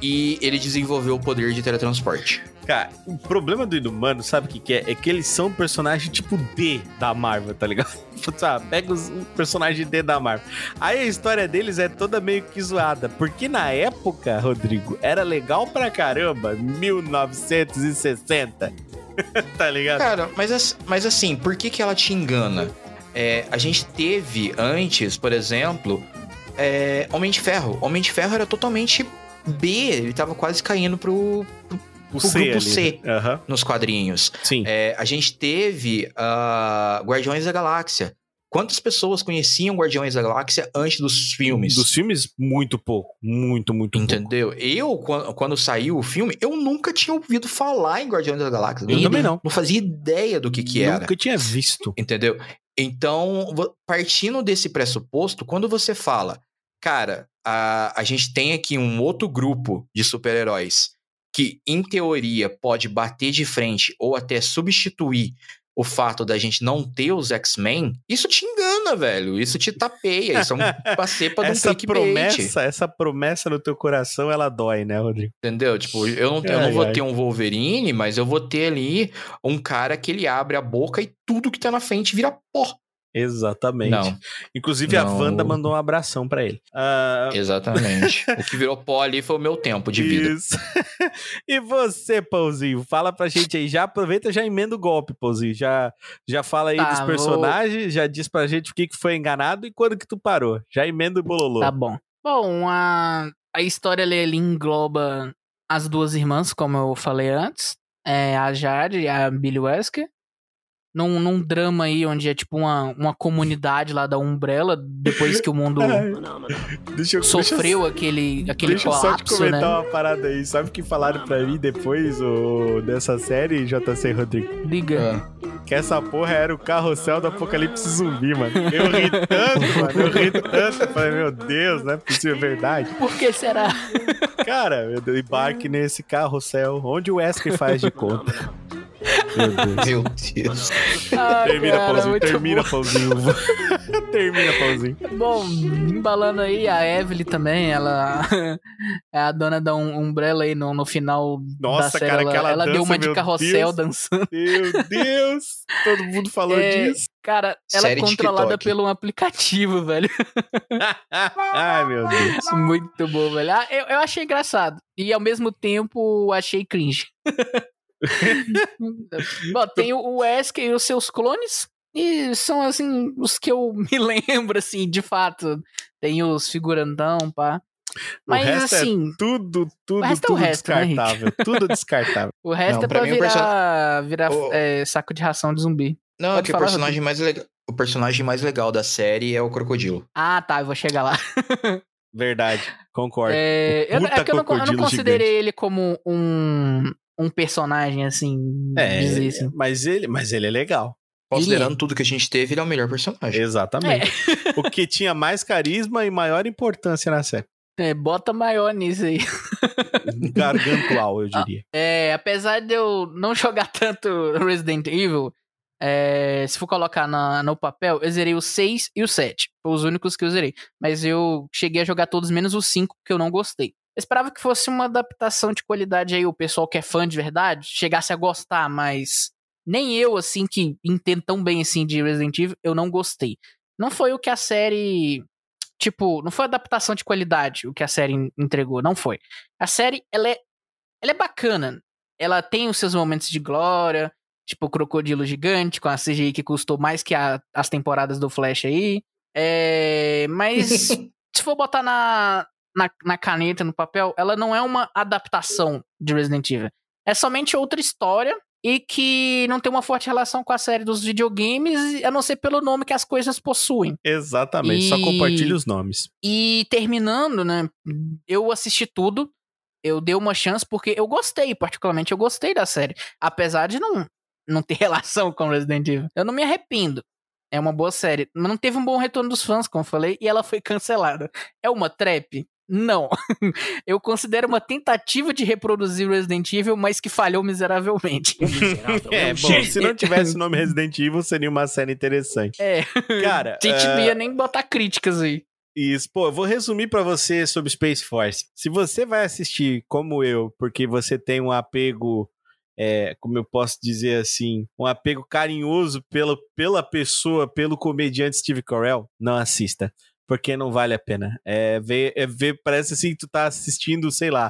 E ele desenvolveu o poder de teletransporte. Cara, o problema do Inumano, sabe o que, que é? É que eles são personagens tipo D da Marvel, tá ligado? Sabe, pega os o personagem D da Marvel. Aí a história deles é toda meio que zoada. Porque na época, Rodrigo, era legal pra caramba. 1960. tá ligado? Cara, mas, as- mas assim, por que, que ela te engana? É, a gente teve antes, por exemplo, é, Homem de Ferro. Homem de Ferro era totalmente B, ele tava quase caindo pro, o pro grupo C. Aham. nos quadrinhos. Sim. É, a gente teve ah, Guardiões da Galáxia. Quantas pessoas conheciam Guardiões da Galáxia antes dos filmes? Dos filmes, muito pouco. Muito, muito pouco. Entendeu? Eu, quando, saiu o filme, eu nunca tinha ouvido falar em Guardiões da Galáxia. Eu também não. Não fazia ideia do que que era. Nunca tinha visto. Entendeu? Então, partindo desse pressuposto, quando você fala, cara, a, a gente tem aqui um outro grupo de super-heróis que, em teoria, pode bater de frente ou até substituir o fato da gente não ter os X-Men, isso te engana, velho. Isso te tapeia. Isso é uma cepa de um essa promessa, essa promessa no teu coração, ela dói, né, Rodrigo? Entendeu? Tipo, eu não, eu Ai, não vou ai. ter um Wolverine, mas eu vou ter ali um cara que ele abre a boca e tudo que tá na frente vira pó. Exatamente. Não, Inclusive, a Não. Wanda mandou um abração pra ele. Ah, exatamente. o que virou pó ali foi o meu tempo de vida. Isso. e você, Pãozinho? Fala pra gente aí. Já aproveita e já emenda o golpe, Pãozinho. Já, já fala aí Tá, dos vou- personagens, já diz pra gente o que, que foi enganado e quando que tu parou. Já emenda o bololô. Tá bom. Bom, a, a história ali, ali engloba as duas irmãs, como eu falei antes. É, a Jade e a Billy Wesker. Num, num drama aí, onde é tipo uma, uma comunidade lá da Umbrella, depois que o mundo deixa eu, sofreu aquele, aquele Deixa, eu só te colapso, comentar né? uma parada aí. Sabe o que falaram pra mim depois o, dessa série, JC Rodrigo? Liga. Que essa porra era o carrossel do apocalipse zumbi, mano. Eu ri tanto, mano. Eu ri tanto. Eu falei, meu Deus, não é possível, é verdade. Por que será? Cara, Deus, embarque nesse carrossel. Onde o Wesker faz de conta. Meu Deus. Ah, Termina, cara, Termina, bom. termina, pãozinho. Bom, embalando aí, a Evelyn também, ela é a dona da um- Umbrella aí no, no final da Nossa, série. cara, ela, aquela ela deu dança, uma de carrossel Deus. dançando. Meu Deus. Todo mundo falou É, disso. Cara, ela Série é controlada pelo um aplicativo, velho. Ai, meu Deus. Muito bom, velho. Ah, eu, eu achei engraçado. E ao mesmo tempo achei cringe. Bom, tem o o Wesker e os seus clones. E são, assim, os que eu me lembro, assim, de fato. Tem os figurantão, pá. Mas, resto é assim, Tudo, tudo, O resto é o tudo resto, né, descartável. tudo descartável. o resto Não, é pra o virar, virar o- é, saco de ração de zumbi. Não, é Pode que o personagem mais legal. O personagem mais legal da série é o crocodilo. Ah, tá, eu vou chegar lá. Verdade, concordo. É, eu, é que eu não, eu não considerei ele como um, um personagem, assim, É, dizer assim. mas ele, mas ele é legal. Considerando tudo que a gente teve, ele é o melhor personagem. Exatamente. O que tinha mais carisma e maior importância na série. É, bota maior nisso aí. Gargantual, eu diria. É, apesar de eu não jogar tanto Resident Evil, é, se for colocar na- no papel, eu zerei o 6 e o 7. Foi os únicos que eu zerei. Mas eu cheguei a jogar todos menos o 5, que eu não gostei. Eu esperava que fosse uma adaptação de qualidade aí, o pessoal que é fã de verdade chegasse a gostar, mas nem eu, assim, que entendo tão bem assim de Resident Evil, eu não gostei. Não foi o que a série. Tipo, não foi adaptação de qualidade o que a série en- entregou, não foi. A série, ela é, ela é bacana. Ela tem os seus momentos de glória, tipo o Crocodilo Gigante, com a CGI que custou mais que a- as temporadas do Flash aí. É, mas se for botar na, na, na caneta, no papel, ela não é uma adaptação de Resident Evil. É somente outra história e que não tem uma forte relação com a série dos videogames, a não ser pelo nome que as coisas possuem. Exatamente. Só E- compartilha os nomes. E terminando, né? Eu assisti tudo. Eu dei uma chance porque eu gostei, particularmente eu gostei da série. Apesar de não, não ter relação com Resident Evil. Eu não me arrependo. É uma boa série. Mas não teve um bom retorno dos fãs, como eu falei, e ela foi cancelada. É uma trap? Não. Eu considero uma tentativa de reproduzir Resident Evil, mas que falhou miseravelmente. É, bom, se não tivesse o nome Resident Evil, seria uma série interessante. É. Cara, A gente não é, ia nem botar críticas aí. Isso, pô, eu vou resumir pra você sobre Space Force. Se você vai assistir como eu, porque você tem um apego, é, como eu posso dizer assim, um apego carinhoso pela, pela pessoa, pelo comediante Steve Carell, não assista. Porque não vale a pena. É ver, é ver, parece assim que tu tá assistindo, sei lá.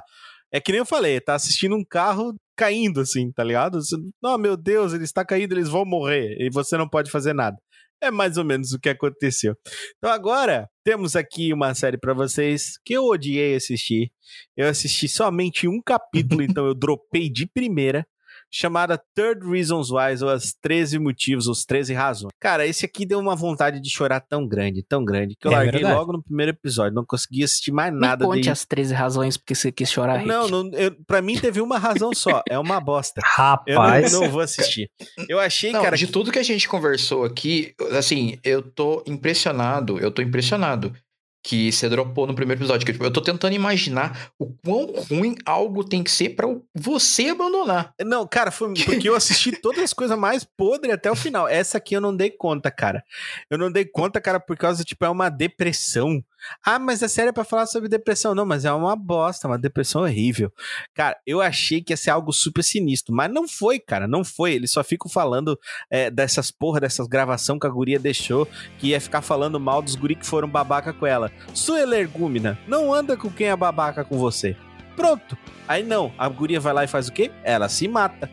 É que nem eu falei, tá assistindo um carro caindo, assim, tá ligado? Você, Não, meu Deus, ele está caindo, eles vão morrer. E você não pode fazer nada. É mais ou menos o que aconteceu. Então agora temos aqui uma série pra vocês que eu odiei assistir. Eu assisti somente um capítulo, então eu dropei de primeira, chamada Third Reasons Why, ou as 13 motivos, os 13 razões. Cara, esse aqui deu uma vontade de chorar tão grande, tão grande, que eu É larguei verdade. logo no primeiro episódio, não consegui assistir mais Me nada conte de... as 13 razões porque você quis chorar, Rick. Não, não eu, pra mim teve uma razão só, é uma bosta. Eu Rapaz, não, não vou assistir. Eu achei, Não, cara, de que- tudo que a gente conversou aqui, assim, eu tô impressionado, eu tô impressionado que você dropou no primeiro episódio. Que, tipo, eu tô tentando imaginar o quão ruim algo tem que ser pra você abandonar. Não, cara, foi porque eu assisti todas as coisas mais podres até o final. Essa aqui eu não dei conta, cara. Eu não dei conta, cara, por causa, tipo, é uma depressão. Ah, mas a série é pra falar sobre depressão. Não, mas é uma bosta, uma depressão horrível. Cara, eu achei que ia ser algo super sinistro, mas não foi, cara, não foi. Eles só ficam falando é, dessas porra, dessas gravação que a guria deixou, que ia ficar falando mal dos guri que foram babaca com ela. Sua energúmena, não anda com quem é babaca com você. Pronto. Aí não, a guria vai lá e faz o quê? Ela se mata.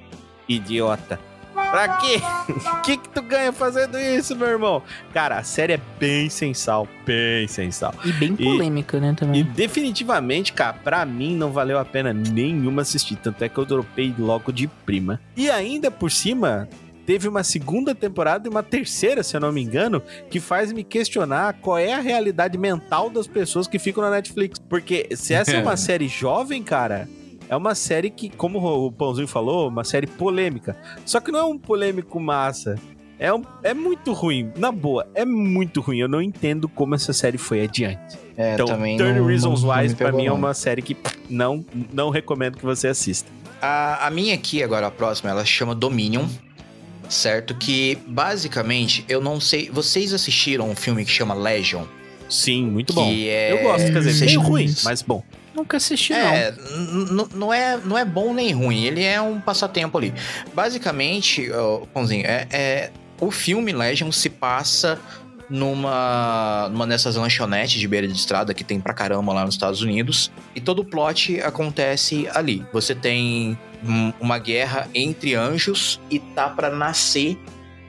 Idiota. Pra quê? O que que tu ganha fazendo isso, meu irmão? Cara, a série é bem sem sal, bem sem sal. E bem E- polêmica, né, E também. definitivamente, cara, pra mim não valeu a pena nenhuma assistir. Tanto é que eu dropei logo de prima. E ainda por cima, teve uma segunda temporada e uma terceira, se eu não me engano, que faz me questionar qual é a realidade mental das pessoas que ficam na Netflix. Porque se essa é uma série jovem, cara. É uma série que, como o Pãozinho falou, uma série polêmica. Só que não é um polêmico massa. É, um, é muito ruim. Na boa, é muito ruim. Eu não entendo como essa série foi adiante. É, Então, também Turn não- Reasons não- Wise, pra mim, é uma série que não, não recomendo que você assista. A, a minha aqui, agora a próxima, ela chama Dominion. Certo? Que basicamente, eu não sei. Vocês assistiram um filme que chama Legion? Sim, muito Que bom. é- Eu gosto, quer dizer, Seja meio ruim, mas bom. Nunca assisti, não. É, n- n- não é, não é bom nem ruim, ele é um passatempo ali. Basicamente, ó, Pãozinho, é, é- o filme Legion se passa numa, numa dessas lanchonetes de beira de estrada que tem pra caramba lá nos Estados Unidos. E todo o plot acontece ali. Você tem um- uma guerra entre anjos e tá pra nascer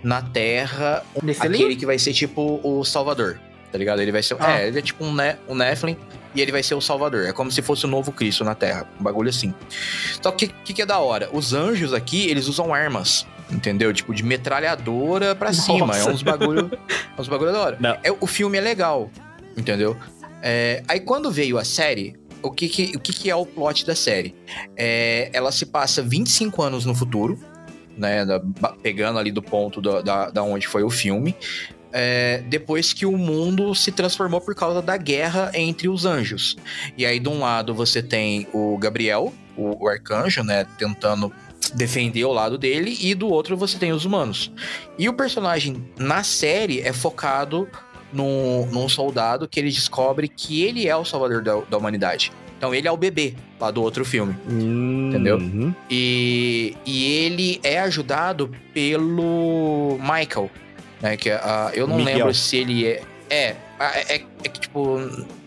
na Terra Desse aquele ali? que vai ser tipo o Salvador, tá ligado? Ele vai ser. Ah. É, ele é tipo um, ne um Nephilim e ele vai ser o Salvador. É como se fosse o novo Cristo na Terra. Um bagulho assim. Só que o que, que é da hora? Os anjos aqui, eles usam armas. Entendeu? Tipo, de metralhadora pra cima. É Nossa. uns bagulho. é uns bagulho da hora. Não. É, o filme é legal. Entendeu? É, aí quando veio a série. O que, que, o que, que é o plot da série? É, ela se passa 25 anos no futuro, né? da- pegando ali do ponto da, da, da onde foi o filme. é, depois que o mundo se transformou por causa da guerra entre os anjos. E aí, de um lado, você tem o Gabriel, o, o arcanjo, né? Tentando defender o lado dele, e do outro você tem os humanos. E o personagem na série é focado num, num soldado que ele descobre que ele é o salvador da, da humanidade. Então ele é o bebê lá do outro filme. Entendeu? Uhum. E, e ele é ajudado pelo Michael, né? Que ah, eu não Miguel. lembro se ele é. É, é, é- é que tipo,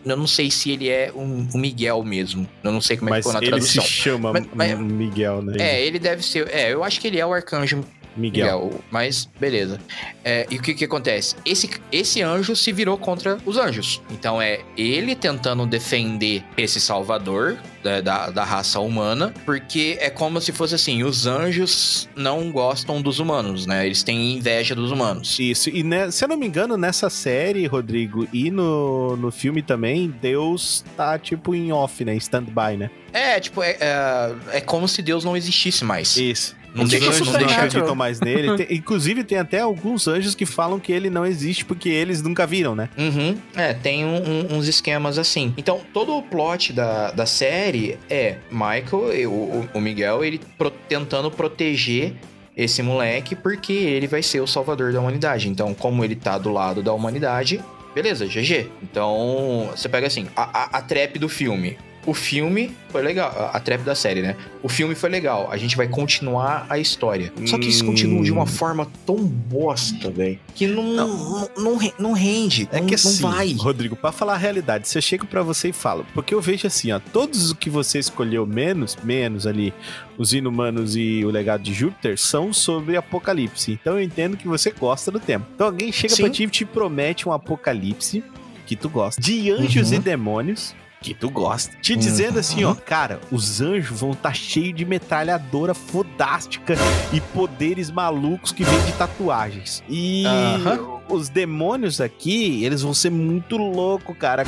eu não sei se ele é um, um Miguel mesmo. Eu não sei como é que Mas ficou na ele se tradução. chama Mas- mas- Miguel, né? É, ele deve ser. É, eu acho que ele é o arcanjo Miguel. Miguel, mas beleza. É, e o que que acontece? Esse, esse anjo se virou contra os anjos. Então é ele tentando defender esse salvador da, da, da raça humana, porque é como se fosse assim, os anjos não gostam dos humanos, né? Eles têm inveja dos humanos. Isso, e né, se eu não me engano, nessa série, Rodrigo, e no, no filme também, Deus tá tipo em off, né? Stand-by, né? É, tipo, é, é, é como se Deus não existisse mais. Isso. Não deixa- anjos não deixa- acreditam mais nele. Tem- inclusive, tem até alguns anjos que falam que ele não existe porque eles nunca viram, né? Uhum. É, tem um- um- uns esquemas assim. Então, todo o plot da, da série é Michael, e o, o- o Miguel, ele pro- tentando proteger esse moleque porque ele vai ser o salvador da humanidade. Então, como ele tá do lado da humanidade, beleza, GG. Então, você pega assim, a, a, a trap do filme. O filme foi legal, a, trap da série, né? O filme foi legal, a gente vai continuar a história. Só que eles Hum. continuam de uma forma tão bosta, velho, que não, não, não, não rende. É não, que não assim, vai. Rodrigo, pra falar a realidade, se eu chego pra você e falo, porque eu vejo assim, ó, todos os que você escolheu menos, menos ali, os inumanos e o legado de Júpiter, são sobre apocalipse. Então eu entendo que você gosta do tema. Então alguém chega Sim. pra ti e te promete um apocalipse que tu gosta, de anjos Uhum. e demônios. Que tu gosta. Te dizendo assim, ó, cara, os anjos vão estar tá cheios de metralhadora fodástica e poderes malucos que vêm de tatuagens. E Aham. os demônios aqui, eles vão ser muito loucos, cara.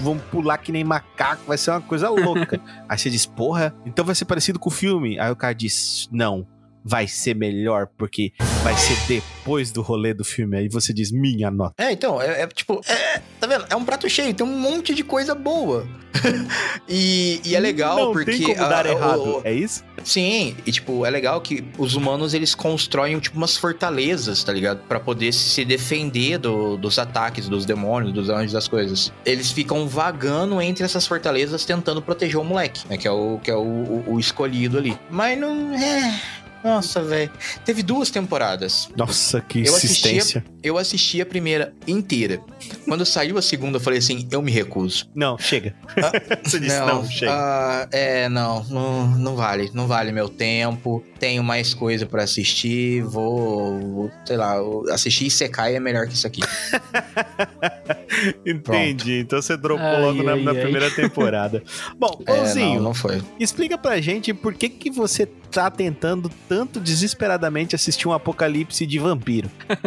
Vão pular que nem macaco, vai ser uma coisa louca. Aí você diz, porra, então vai ser parecido com o filme. Aí o cara diz, não. Vai ser melhor porque vai ser depois do rolê do filme. Aí você diz minha nota. É, então, é, é tipo, é, tá vendo? É um prato cheio, tem um monte de coisa boa. e, e é legal Não porque. tem como dar o- errado. o- É isso? sim, e tipo, é legal que os humanos eles constroem tipo umas fortalezas, tá ligado? Pra poder se se defender do- dos ataques dos demônios, dos anjos, das coisas. Eles ficam vagando entre essas fortalezas tentando proteger o moleque, né? Que é o, que é o, o- o escolhido ali. Mas não. É. Nossa, velho. Teve duas temporadas. Nossa, que Eu assistia- insistência. Eu assisti a primeira inteira. Quando saiu a segunda, eu falei assim: eu me recuso. Não, chega. você disse não, chega. ah, é, não, não, não vale, não vale meu tempo. Tenho mais coisa pra assistir. Vou, vou, sei lá, assistir Sekai é melhor que isso aqui. Entendi. Então você dropou Ai, logo na, ai, na ai. primeira temporada. Bom, É, Pãozinho, não, não foi. explica pra gente por que, que você tá tentando tanto desesperadamente assistir um apocalipse de vampiro.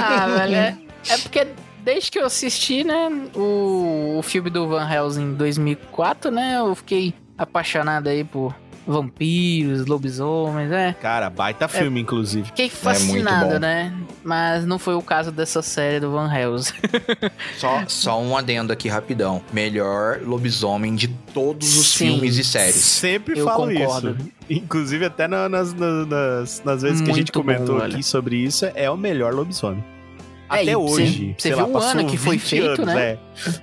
Ah, velho, é, é porque desde que eu assisti, né, o, o filme do Van Helsing em 2004, né, eu fiquei apaixonado aí por vampiros, lobisomens, é. Cara, baita filme, inclusive. Fiquei muito fascinado, bom. né? Mas não foi o caso dessa série do Van Helsing. Só, só um adendo aqui rapidão. Melhor lobisomem de todos os Sim. filmes e séries. Sempre Eu falo concordo. isso. Inclusive, até na- nas, nas, nas, nas vezes que a gente Muito bom, comentou velho. aqui sobre isso, é o melhor lobisomem. É, Até hoje. você- você lá, viu o passou ano que foi 20 feito, anos, né? é.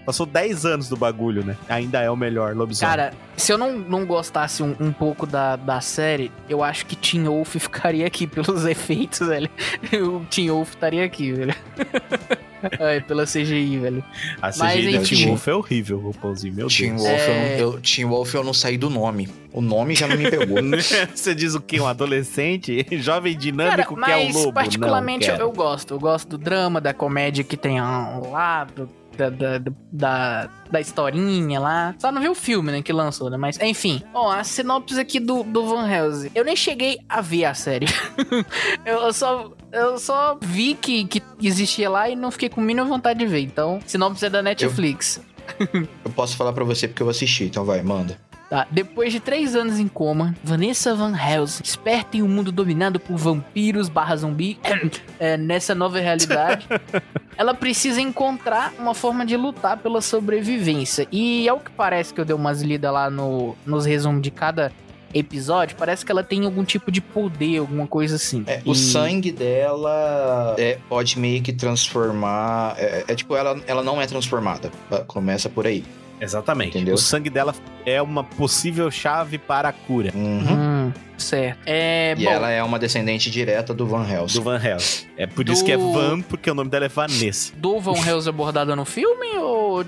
Passou 10 anos do bagulho, né? Ainda é o melhor lobisomem. Cara, se eu não, não gostasse um, um pouco da, da série, eu acho que Tim Wolf ficaria aqui pelos efeitos, velho. O Tim Wolf estaria aqui, velho. Ai, pela CGI, velho. a CGI mas, do enfim. Tim Wolf é horrível, o pãozinho, meu Team Deus. Wolf, eu, É. não, eu, Teen Wolf eu não saí do nome. O nome já não me pegou. Você diz o quê? Um adolescente? Jovem Cara, dinâmico que é o mas lobo? particularmente não, eu, eu gosto. Eu gosto do drama, da comédia que tem ah, lá, do- da, da, da, da historinha lá. Só não vi o filme, né, que lançou, né? Mas, enfim. Ó, a sinopse aqui do, do Van Helsing. Eu nem cheguei a ver a série. eu, eu só... Eu só vi que, que existia lá e não fiquei com a mínima vontade de ver. Então, sinopse é da Netflix. eu posso falar pra você porque eu assisti, então vai, manda. Tá, depois de três anos em coma, Vanessa Van Helsing, esperta em um mundo dominado por vampiros barra zumbi, é, nessa nova realidade, ela precisa encontrar uma forma de lutar pela sobrevivência. E ao que parece que eu dei umas lidas lá no, nos resumos de cada episódio, parece que ela tem algum tipo de poder, alguma coisa assim. É, E- O sangue dela é, pode meio que transformar. É, é tipo, ela, ela não é transformada. Começa por aí. Exatamente. Entendeu? O sangue dela é uma possível chave para a cura Uhum. Hum, certo. É, E bom, ela é uma descendente direta do Van Helsing. do Van Helsing. É por Do- isso que é Van, porque o nome dela é Vanessa. do Van Helsing abordada no filme ou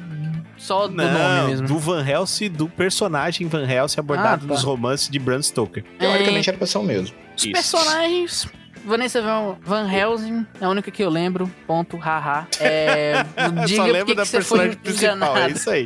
só do nome mesmo? do Van Helsing, do personagem Van Helsing abordado Ah, tá. nos romances de Bram Stoker. Teoricamente era pra ser o mesmo. Os Isso. personagens. Vanessa Van, Van Helsing, é a única que eu lembro. Ponto, haha. É, Eu diga só lembro que da que você foi personagem principal, é isso aí.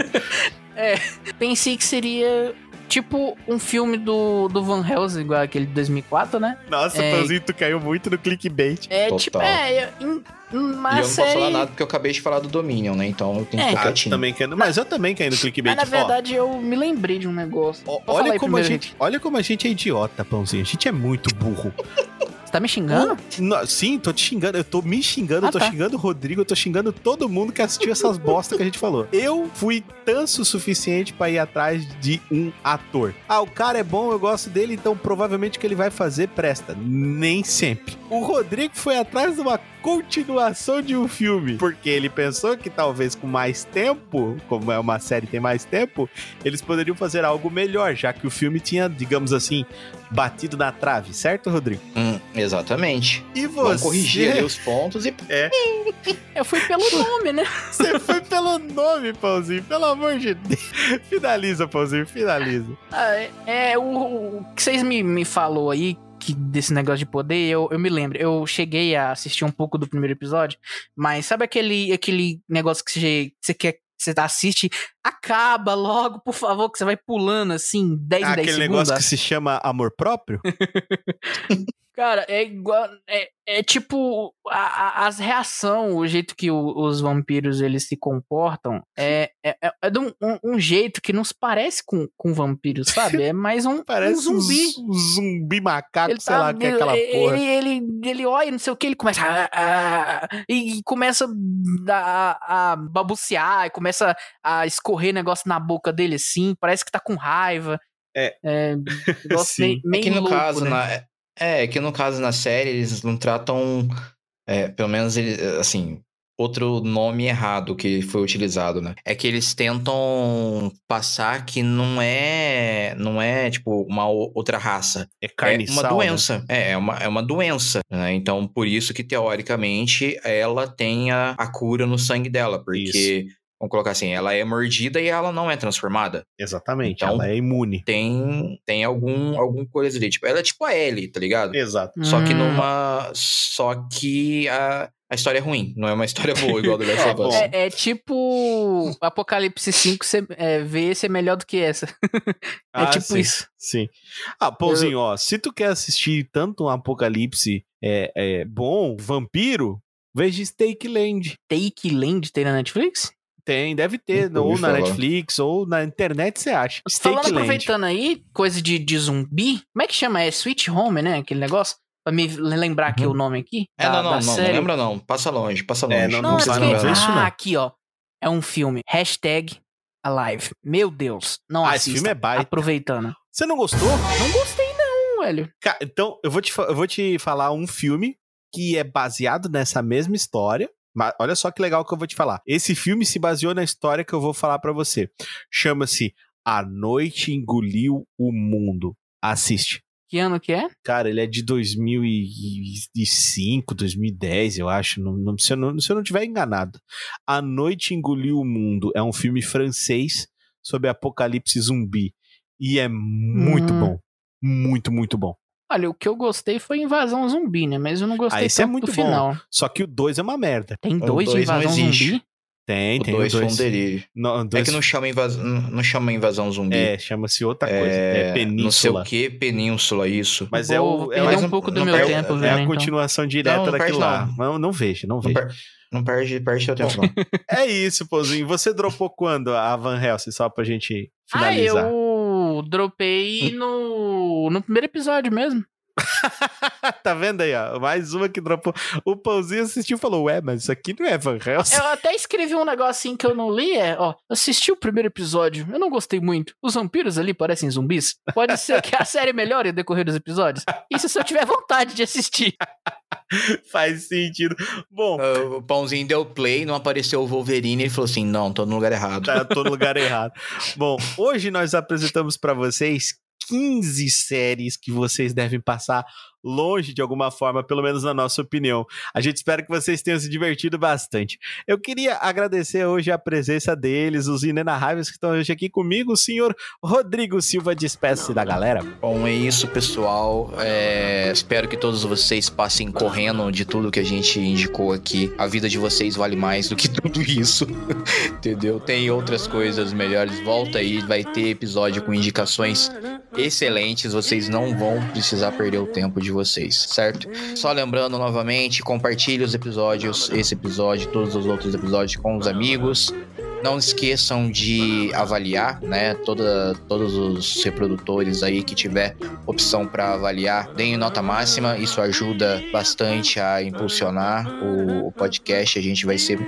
Pensei que seria tipo um filme do, do Van Helsing, igual aquele de 2004, né? Nossa, É. Pãozinho, tu caiu muito no clickbait. É Total. tipo, é, em, uma e eu não posso falar nada porque eu acabei de falar do Dominion, né? Então eu tenho que É. ficar Ah, quietinho. também caindo, mas eu também caí no clickbait. Mas na Ó, verdade eu me lembrei de um negócio. ó, olha, como a gente, olha como a gente é idiota, Pãozinho. A gente é muito burro. Você tá me xingando? Não, sim, tô te xingando. Eu tô me xingando, Ah, eu tô tá. xingando o Rodrigo, eu tô xingando todo mundo que assistiu essas bosta que a gente falou. Eu fui tanso o suficiente pra ir atrás de um ator. Ah, o cara é bom, eu gosto dele, então provavelmente o que ele vai fazer presta. Nem sempre. O Rodrigo foi atrás de uma continuação de um filme, porque ele pensou que talvez com mais tempo, como é uma série tem mais tempo, eles poderiam fazer algo melhor, já que o filme tinha, digamos assim, batido na trave, certo, Rodrigo? Hum, exatamente. E você? Vamos corrigir ali os pontos e. Eu fui pelo nome, né? Você foi pelo nome, Pãozinho, pelo amor de Deus. Finaliza, Pãozinho, finaliza. Ah, é, é, o, o que vocês me, me falou aí, que desse negócio de poder, eu, eu me lembro. Eu cheguei a assistir um pouco do primeiro episódio, mas sabe aquele, aquele negócio que você, você quer. Você assiste, acaba logo, por favor, que você vai pulando assim, 10 em 10 Ah, Aquele segundos. negócio que se chama amor próprio? Cara, é igual. É, é tipo. A, a- as reações, o jeito que o- os vampiros eles se comportam é, é, é- é de um, um- um jeito que não se parece com, com vampiros, sabe? É mais um, Parece um zumbi. Um zumbi macaco, Ele sei tá lá, que é aquela porra. Ele, ele, ele olha, não sei o que, ele começa a, a- e e começa a, a babucear, e começa a escorrer negócio na boca dele assim, parece que tá com raiva. É. negócio Sim. meio, É meio que no louco, caso, né? na, é, é que no caso na série eles não tratam, é, pelo menos assim, outro nome errado que foi utilizado, né? É que eles tentam passar que não é, não é tipo uma outra raça, É carne é uma sal, né? doença, é, é uma, é uma doença, né? Então por isso que teoricamente ela tem a, a cura no sangue dela, porque vamos colocar assim, ela é mordida e ela não é transformada Exatamente, Então- ela é imune. tem, tem algum, algum coisa ali. Tipo, ela é tipo a Ellie, tá ligado? Exato. Só que Hum. numa. Só que a, a história é ruim. Não é uma história boa, igual do Last É, of Us. É, é tipo Apocalipse 5 ser, é, ver ser melhor do que essa. é Ah, tipo sim. isso. Sim. Ah, Pãozinho, ó, se tu quer assistir tanto um apocalipse é, é, bom, vampiro, veja Stake Land. Take Land tem na Netflix? Tem, deve ter, ouvi ou na falar. Netflix, ou na internet você acha. Falando, Stake Land. aproveitando aí, coisa de, de zumbi, como é que chama? É Sweet Home, né? Aquele negócio? Pra me lembrar aqui Uhum. o nome aqui. É, da- não, não, da não, não série. lembra não. Passa longe, passa longe. É, não- Não, não é precisa não ver isso, Ah, não. aqui, ó. É um filme. Hashtag Alive. Meu Deus. Não Ah, esse assista. filme é baita. Aproveitando. Você não gostou? Não gostei não, velho. Ca- Então, eu vou, te, eu vou te falar um filme que é baseado nessa mesma história. Mas olha só que legal que eu vou te falar. Esse filme se baseou na história que eu vou falar pra você. Chama-se A Noite Engoliu o Mundo. Assiste. Que ano que é? Cara, ele é de 2005, 2010, eu acho. Não, não- se, eu não, se eu não tiver enganado. A Noite Engoliu o Mundo é um filme francês sobre apocalipse zumbi. E é muito Hum. bom. Muito, muito bom. Olha, o que eu gostei foi Invasão Zumbi, né? Mas eu não gostei Ah, esse é muito do bom. final. Só que o 2 é uma merda. Tem dois de dois não Invasão existe. Zumbi? Tem, O tem dois o foi um 2. delírio. Não, É dois- que não chama, invasão, não chama invasão zumbi. É, chama-se outra coisa. É, Não sei Península. o que, península, isso. Mas Vou- é o. É, o- um pouco do não meu perde- tempo é vendo, a então. continuação direta Não, não daquilo perde, lá. Não, não veja, não Não, veja. per- não perde, perde seu tempo, não. É isso, Pozinho. Você dropou quando a Van Helsing? Só pra gente Ah, finalizar. eu dropei no, no primeiro episódio mesmo. tá vendo aí, ó? Mais uma que dropou. O Pãozinho assistiu e falou: Ué, mas isso aqui não é Van Helsing. Eu até escrevi um negocinho que eu não li, é, ó, assisti o primeiro episódio, eu não gostei muito. Os vampiros ali parecem zumbis. Pode ser que a série melhore no decorrer dos episódios. Isso se eu tiver vontade de assistir. Faz sentido. Bom, Ah, o pãozinho deu play, não apareceu o Wolverine, ele falou assim: não, tô no lugar errado. tá, tô no lugar errado. Bom, hoje nós apresentamos pra vocês 15 séries que vocês devem passar longe de alguma forma, pelo menos na nossa opinião. A gente espera que vocês tenham se divertido bastante. Eu queria agradecer hoje a presença deles, os inenarráveis que estão hoje aqui comigo, o senhor Rodrigo Silva, despeça-se da galera. Bom, é isso, pessoal. É, Espero que todos vocês passem correndo de tudo que a gente indicou aqui. A vida de vocês vale mais do que tudo isso. Entendeu? Tem outras coisas melhores. Volta aí, vai ter episódio com indicações excelentes. Vocês não vão precisar perder o tempo de vocês, certo? Só lembrando novamente, compartilhe os episódios, esse episódio, todos os outros episódios com os amigos. Não esqueçam de avaliar, né? Toda, todos os reprodutores aí que tiver opção para avaliar, deem nota máxima. Isso ajuda bastante a impulsionar o, o podcast. A gente vai ser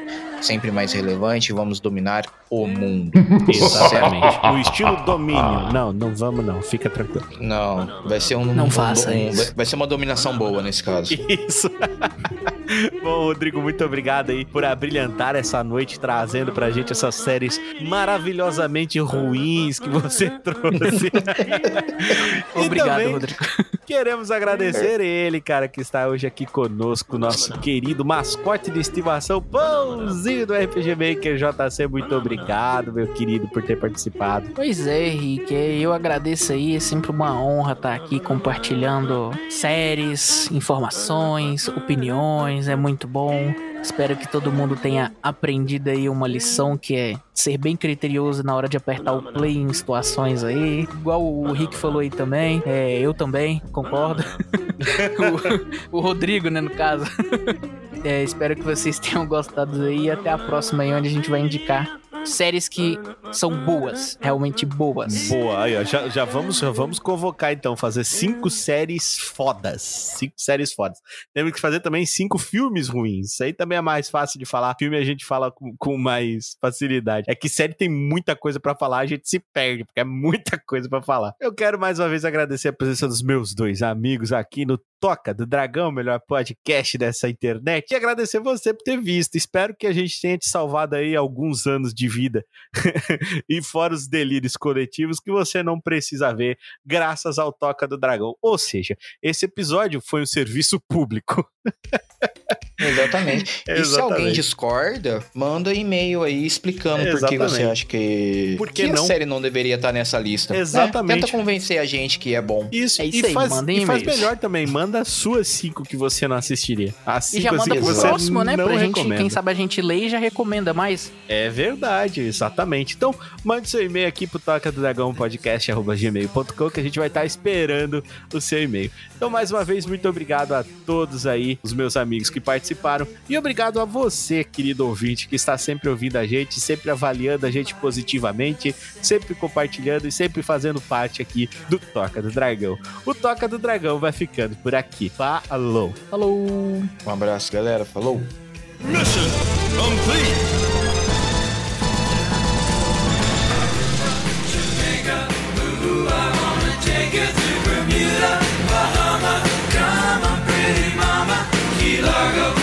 sempre mais relevante. Vamos dominar o mundo. Exatamente. No estilo domínio. Não, não vamos não, fica tranquilo. Não, vai ser um. Não um- faça um- isso. Vai ser uma dominação boa nesse caso. Isso. Bom, Rodrigo, muito obrigado aí por abrilhantar essa noite, trazendo pra gente essas séries maravilhosamente ruins que você trouxe. Obrigado, também Rodrigo. Queremos agradecer ele, cara, que está hoje aqui conosco, nosso querido mascote de estimação, Pãozinho do RPG Maker JC, muito obrigado, meu querido, por ter participado. Pois é, Henrique, eu agradeço aí, é sempre uma honra estar aqui compartilhando séries, informações, opiniões, é muito bom. Espero que todo mundo tenha aprendido aí uma lição que é ser bem criterioso na hora de apertar o play em situações aí. Igual o Rick falou aí também, é, eu também, concordo. o, o Rodrigo, né, no caso. É, espero que vocês tenham gostado aí. Até a próxima aí, onde a gente vai indicar séries que são boas, realmente boas. Boa, aí, ó, já, já, vamos, já vamos convocar então, fazer cinco séries fodas. Cinco séries fodas. Temos que fazer também cinco filmes ruins. Isso aí também é mais fácil de falar. Filme a gente fala com, com mais facilidade. É que série tem muita coisa pra falar, a gente se perde, porque é muita coisa pra falar. Eu quero mais uma vez agradecer a presença dos meus dois amigos aqui no Toca do Dragão, melhor podcast dessa internet. E agradecer você por ter visto. Espero que a gente tenha te salvado aí alguns anos de vida e fora os delírios coletivos que você não precisa ver graças ao Toca do Dragão. Ou seja, esse episódio foi um serviço público. Exatamente. E se alguém discorda, manda e-mail aí explicando por que você acha que, Por que que não? a série não deveria estar nessa lista. né? Exatamente. Tenta convencer a gente que é bom. Isso, É isso e, aí, faz, mandem e faz melhor também. Manda as suas cinco que você não assistiria. As E cinco já assim, manda pro você próximo, né? Pra gente, recomenda. quem sabe a gente lê e já recomenda mais. É verdade, exatamente. Então, mande seu e-mail aqui pro Toca do Dragão Podcast, gmail.com, que a gente vai estar esperando o seu e-mail. Então, mais uma vez, muito obrigado a todos aí, os meus amigos que participaram. E obrigado a você, querido ouvinte, que está sempre ouvindo a gente, sempre avaliando a gente positivamente, sempre compartilhando e sempre fazendo parte aqui do Toca do Dragão. O Toca do Dragão vai ficando por aqui. Falou! Falou! Um abraço, galera. Falou. Mission complete. Martinique,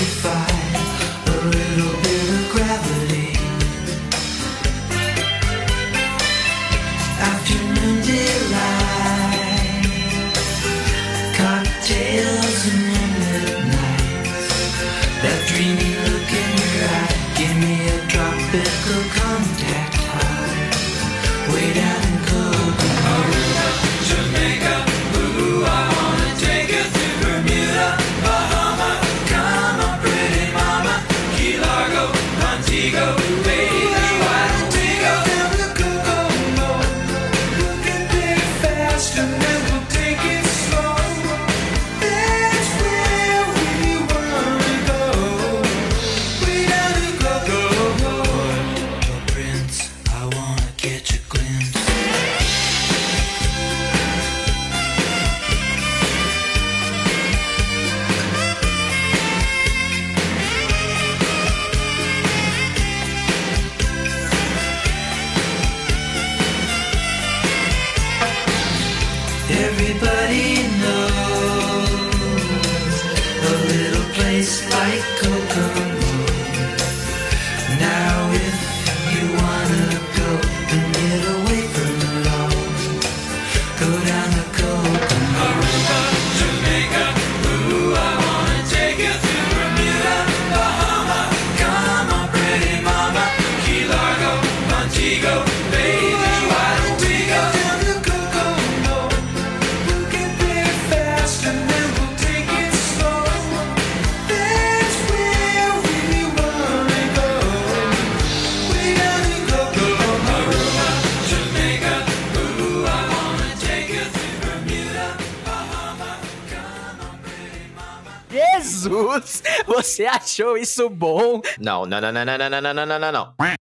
That dreamy look in your eye Give me a tropical contact Você achou isso bom? Não, não, não, não, não, não, não, não, não, não.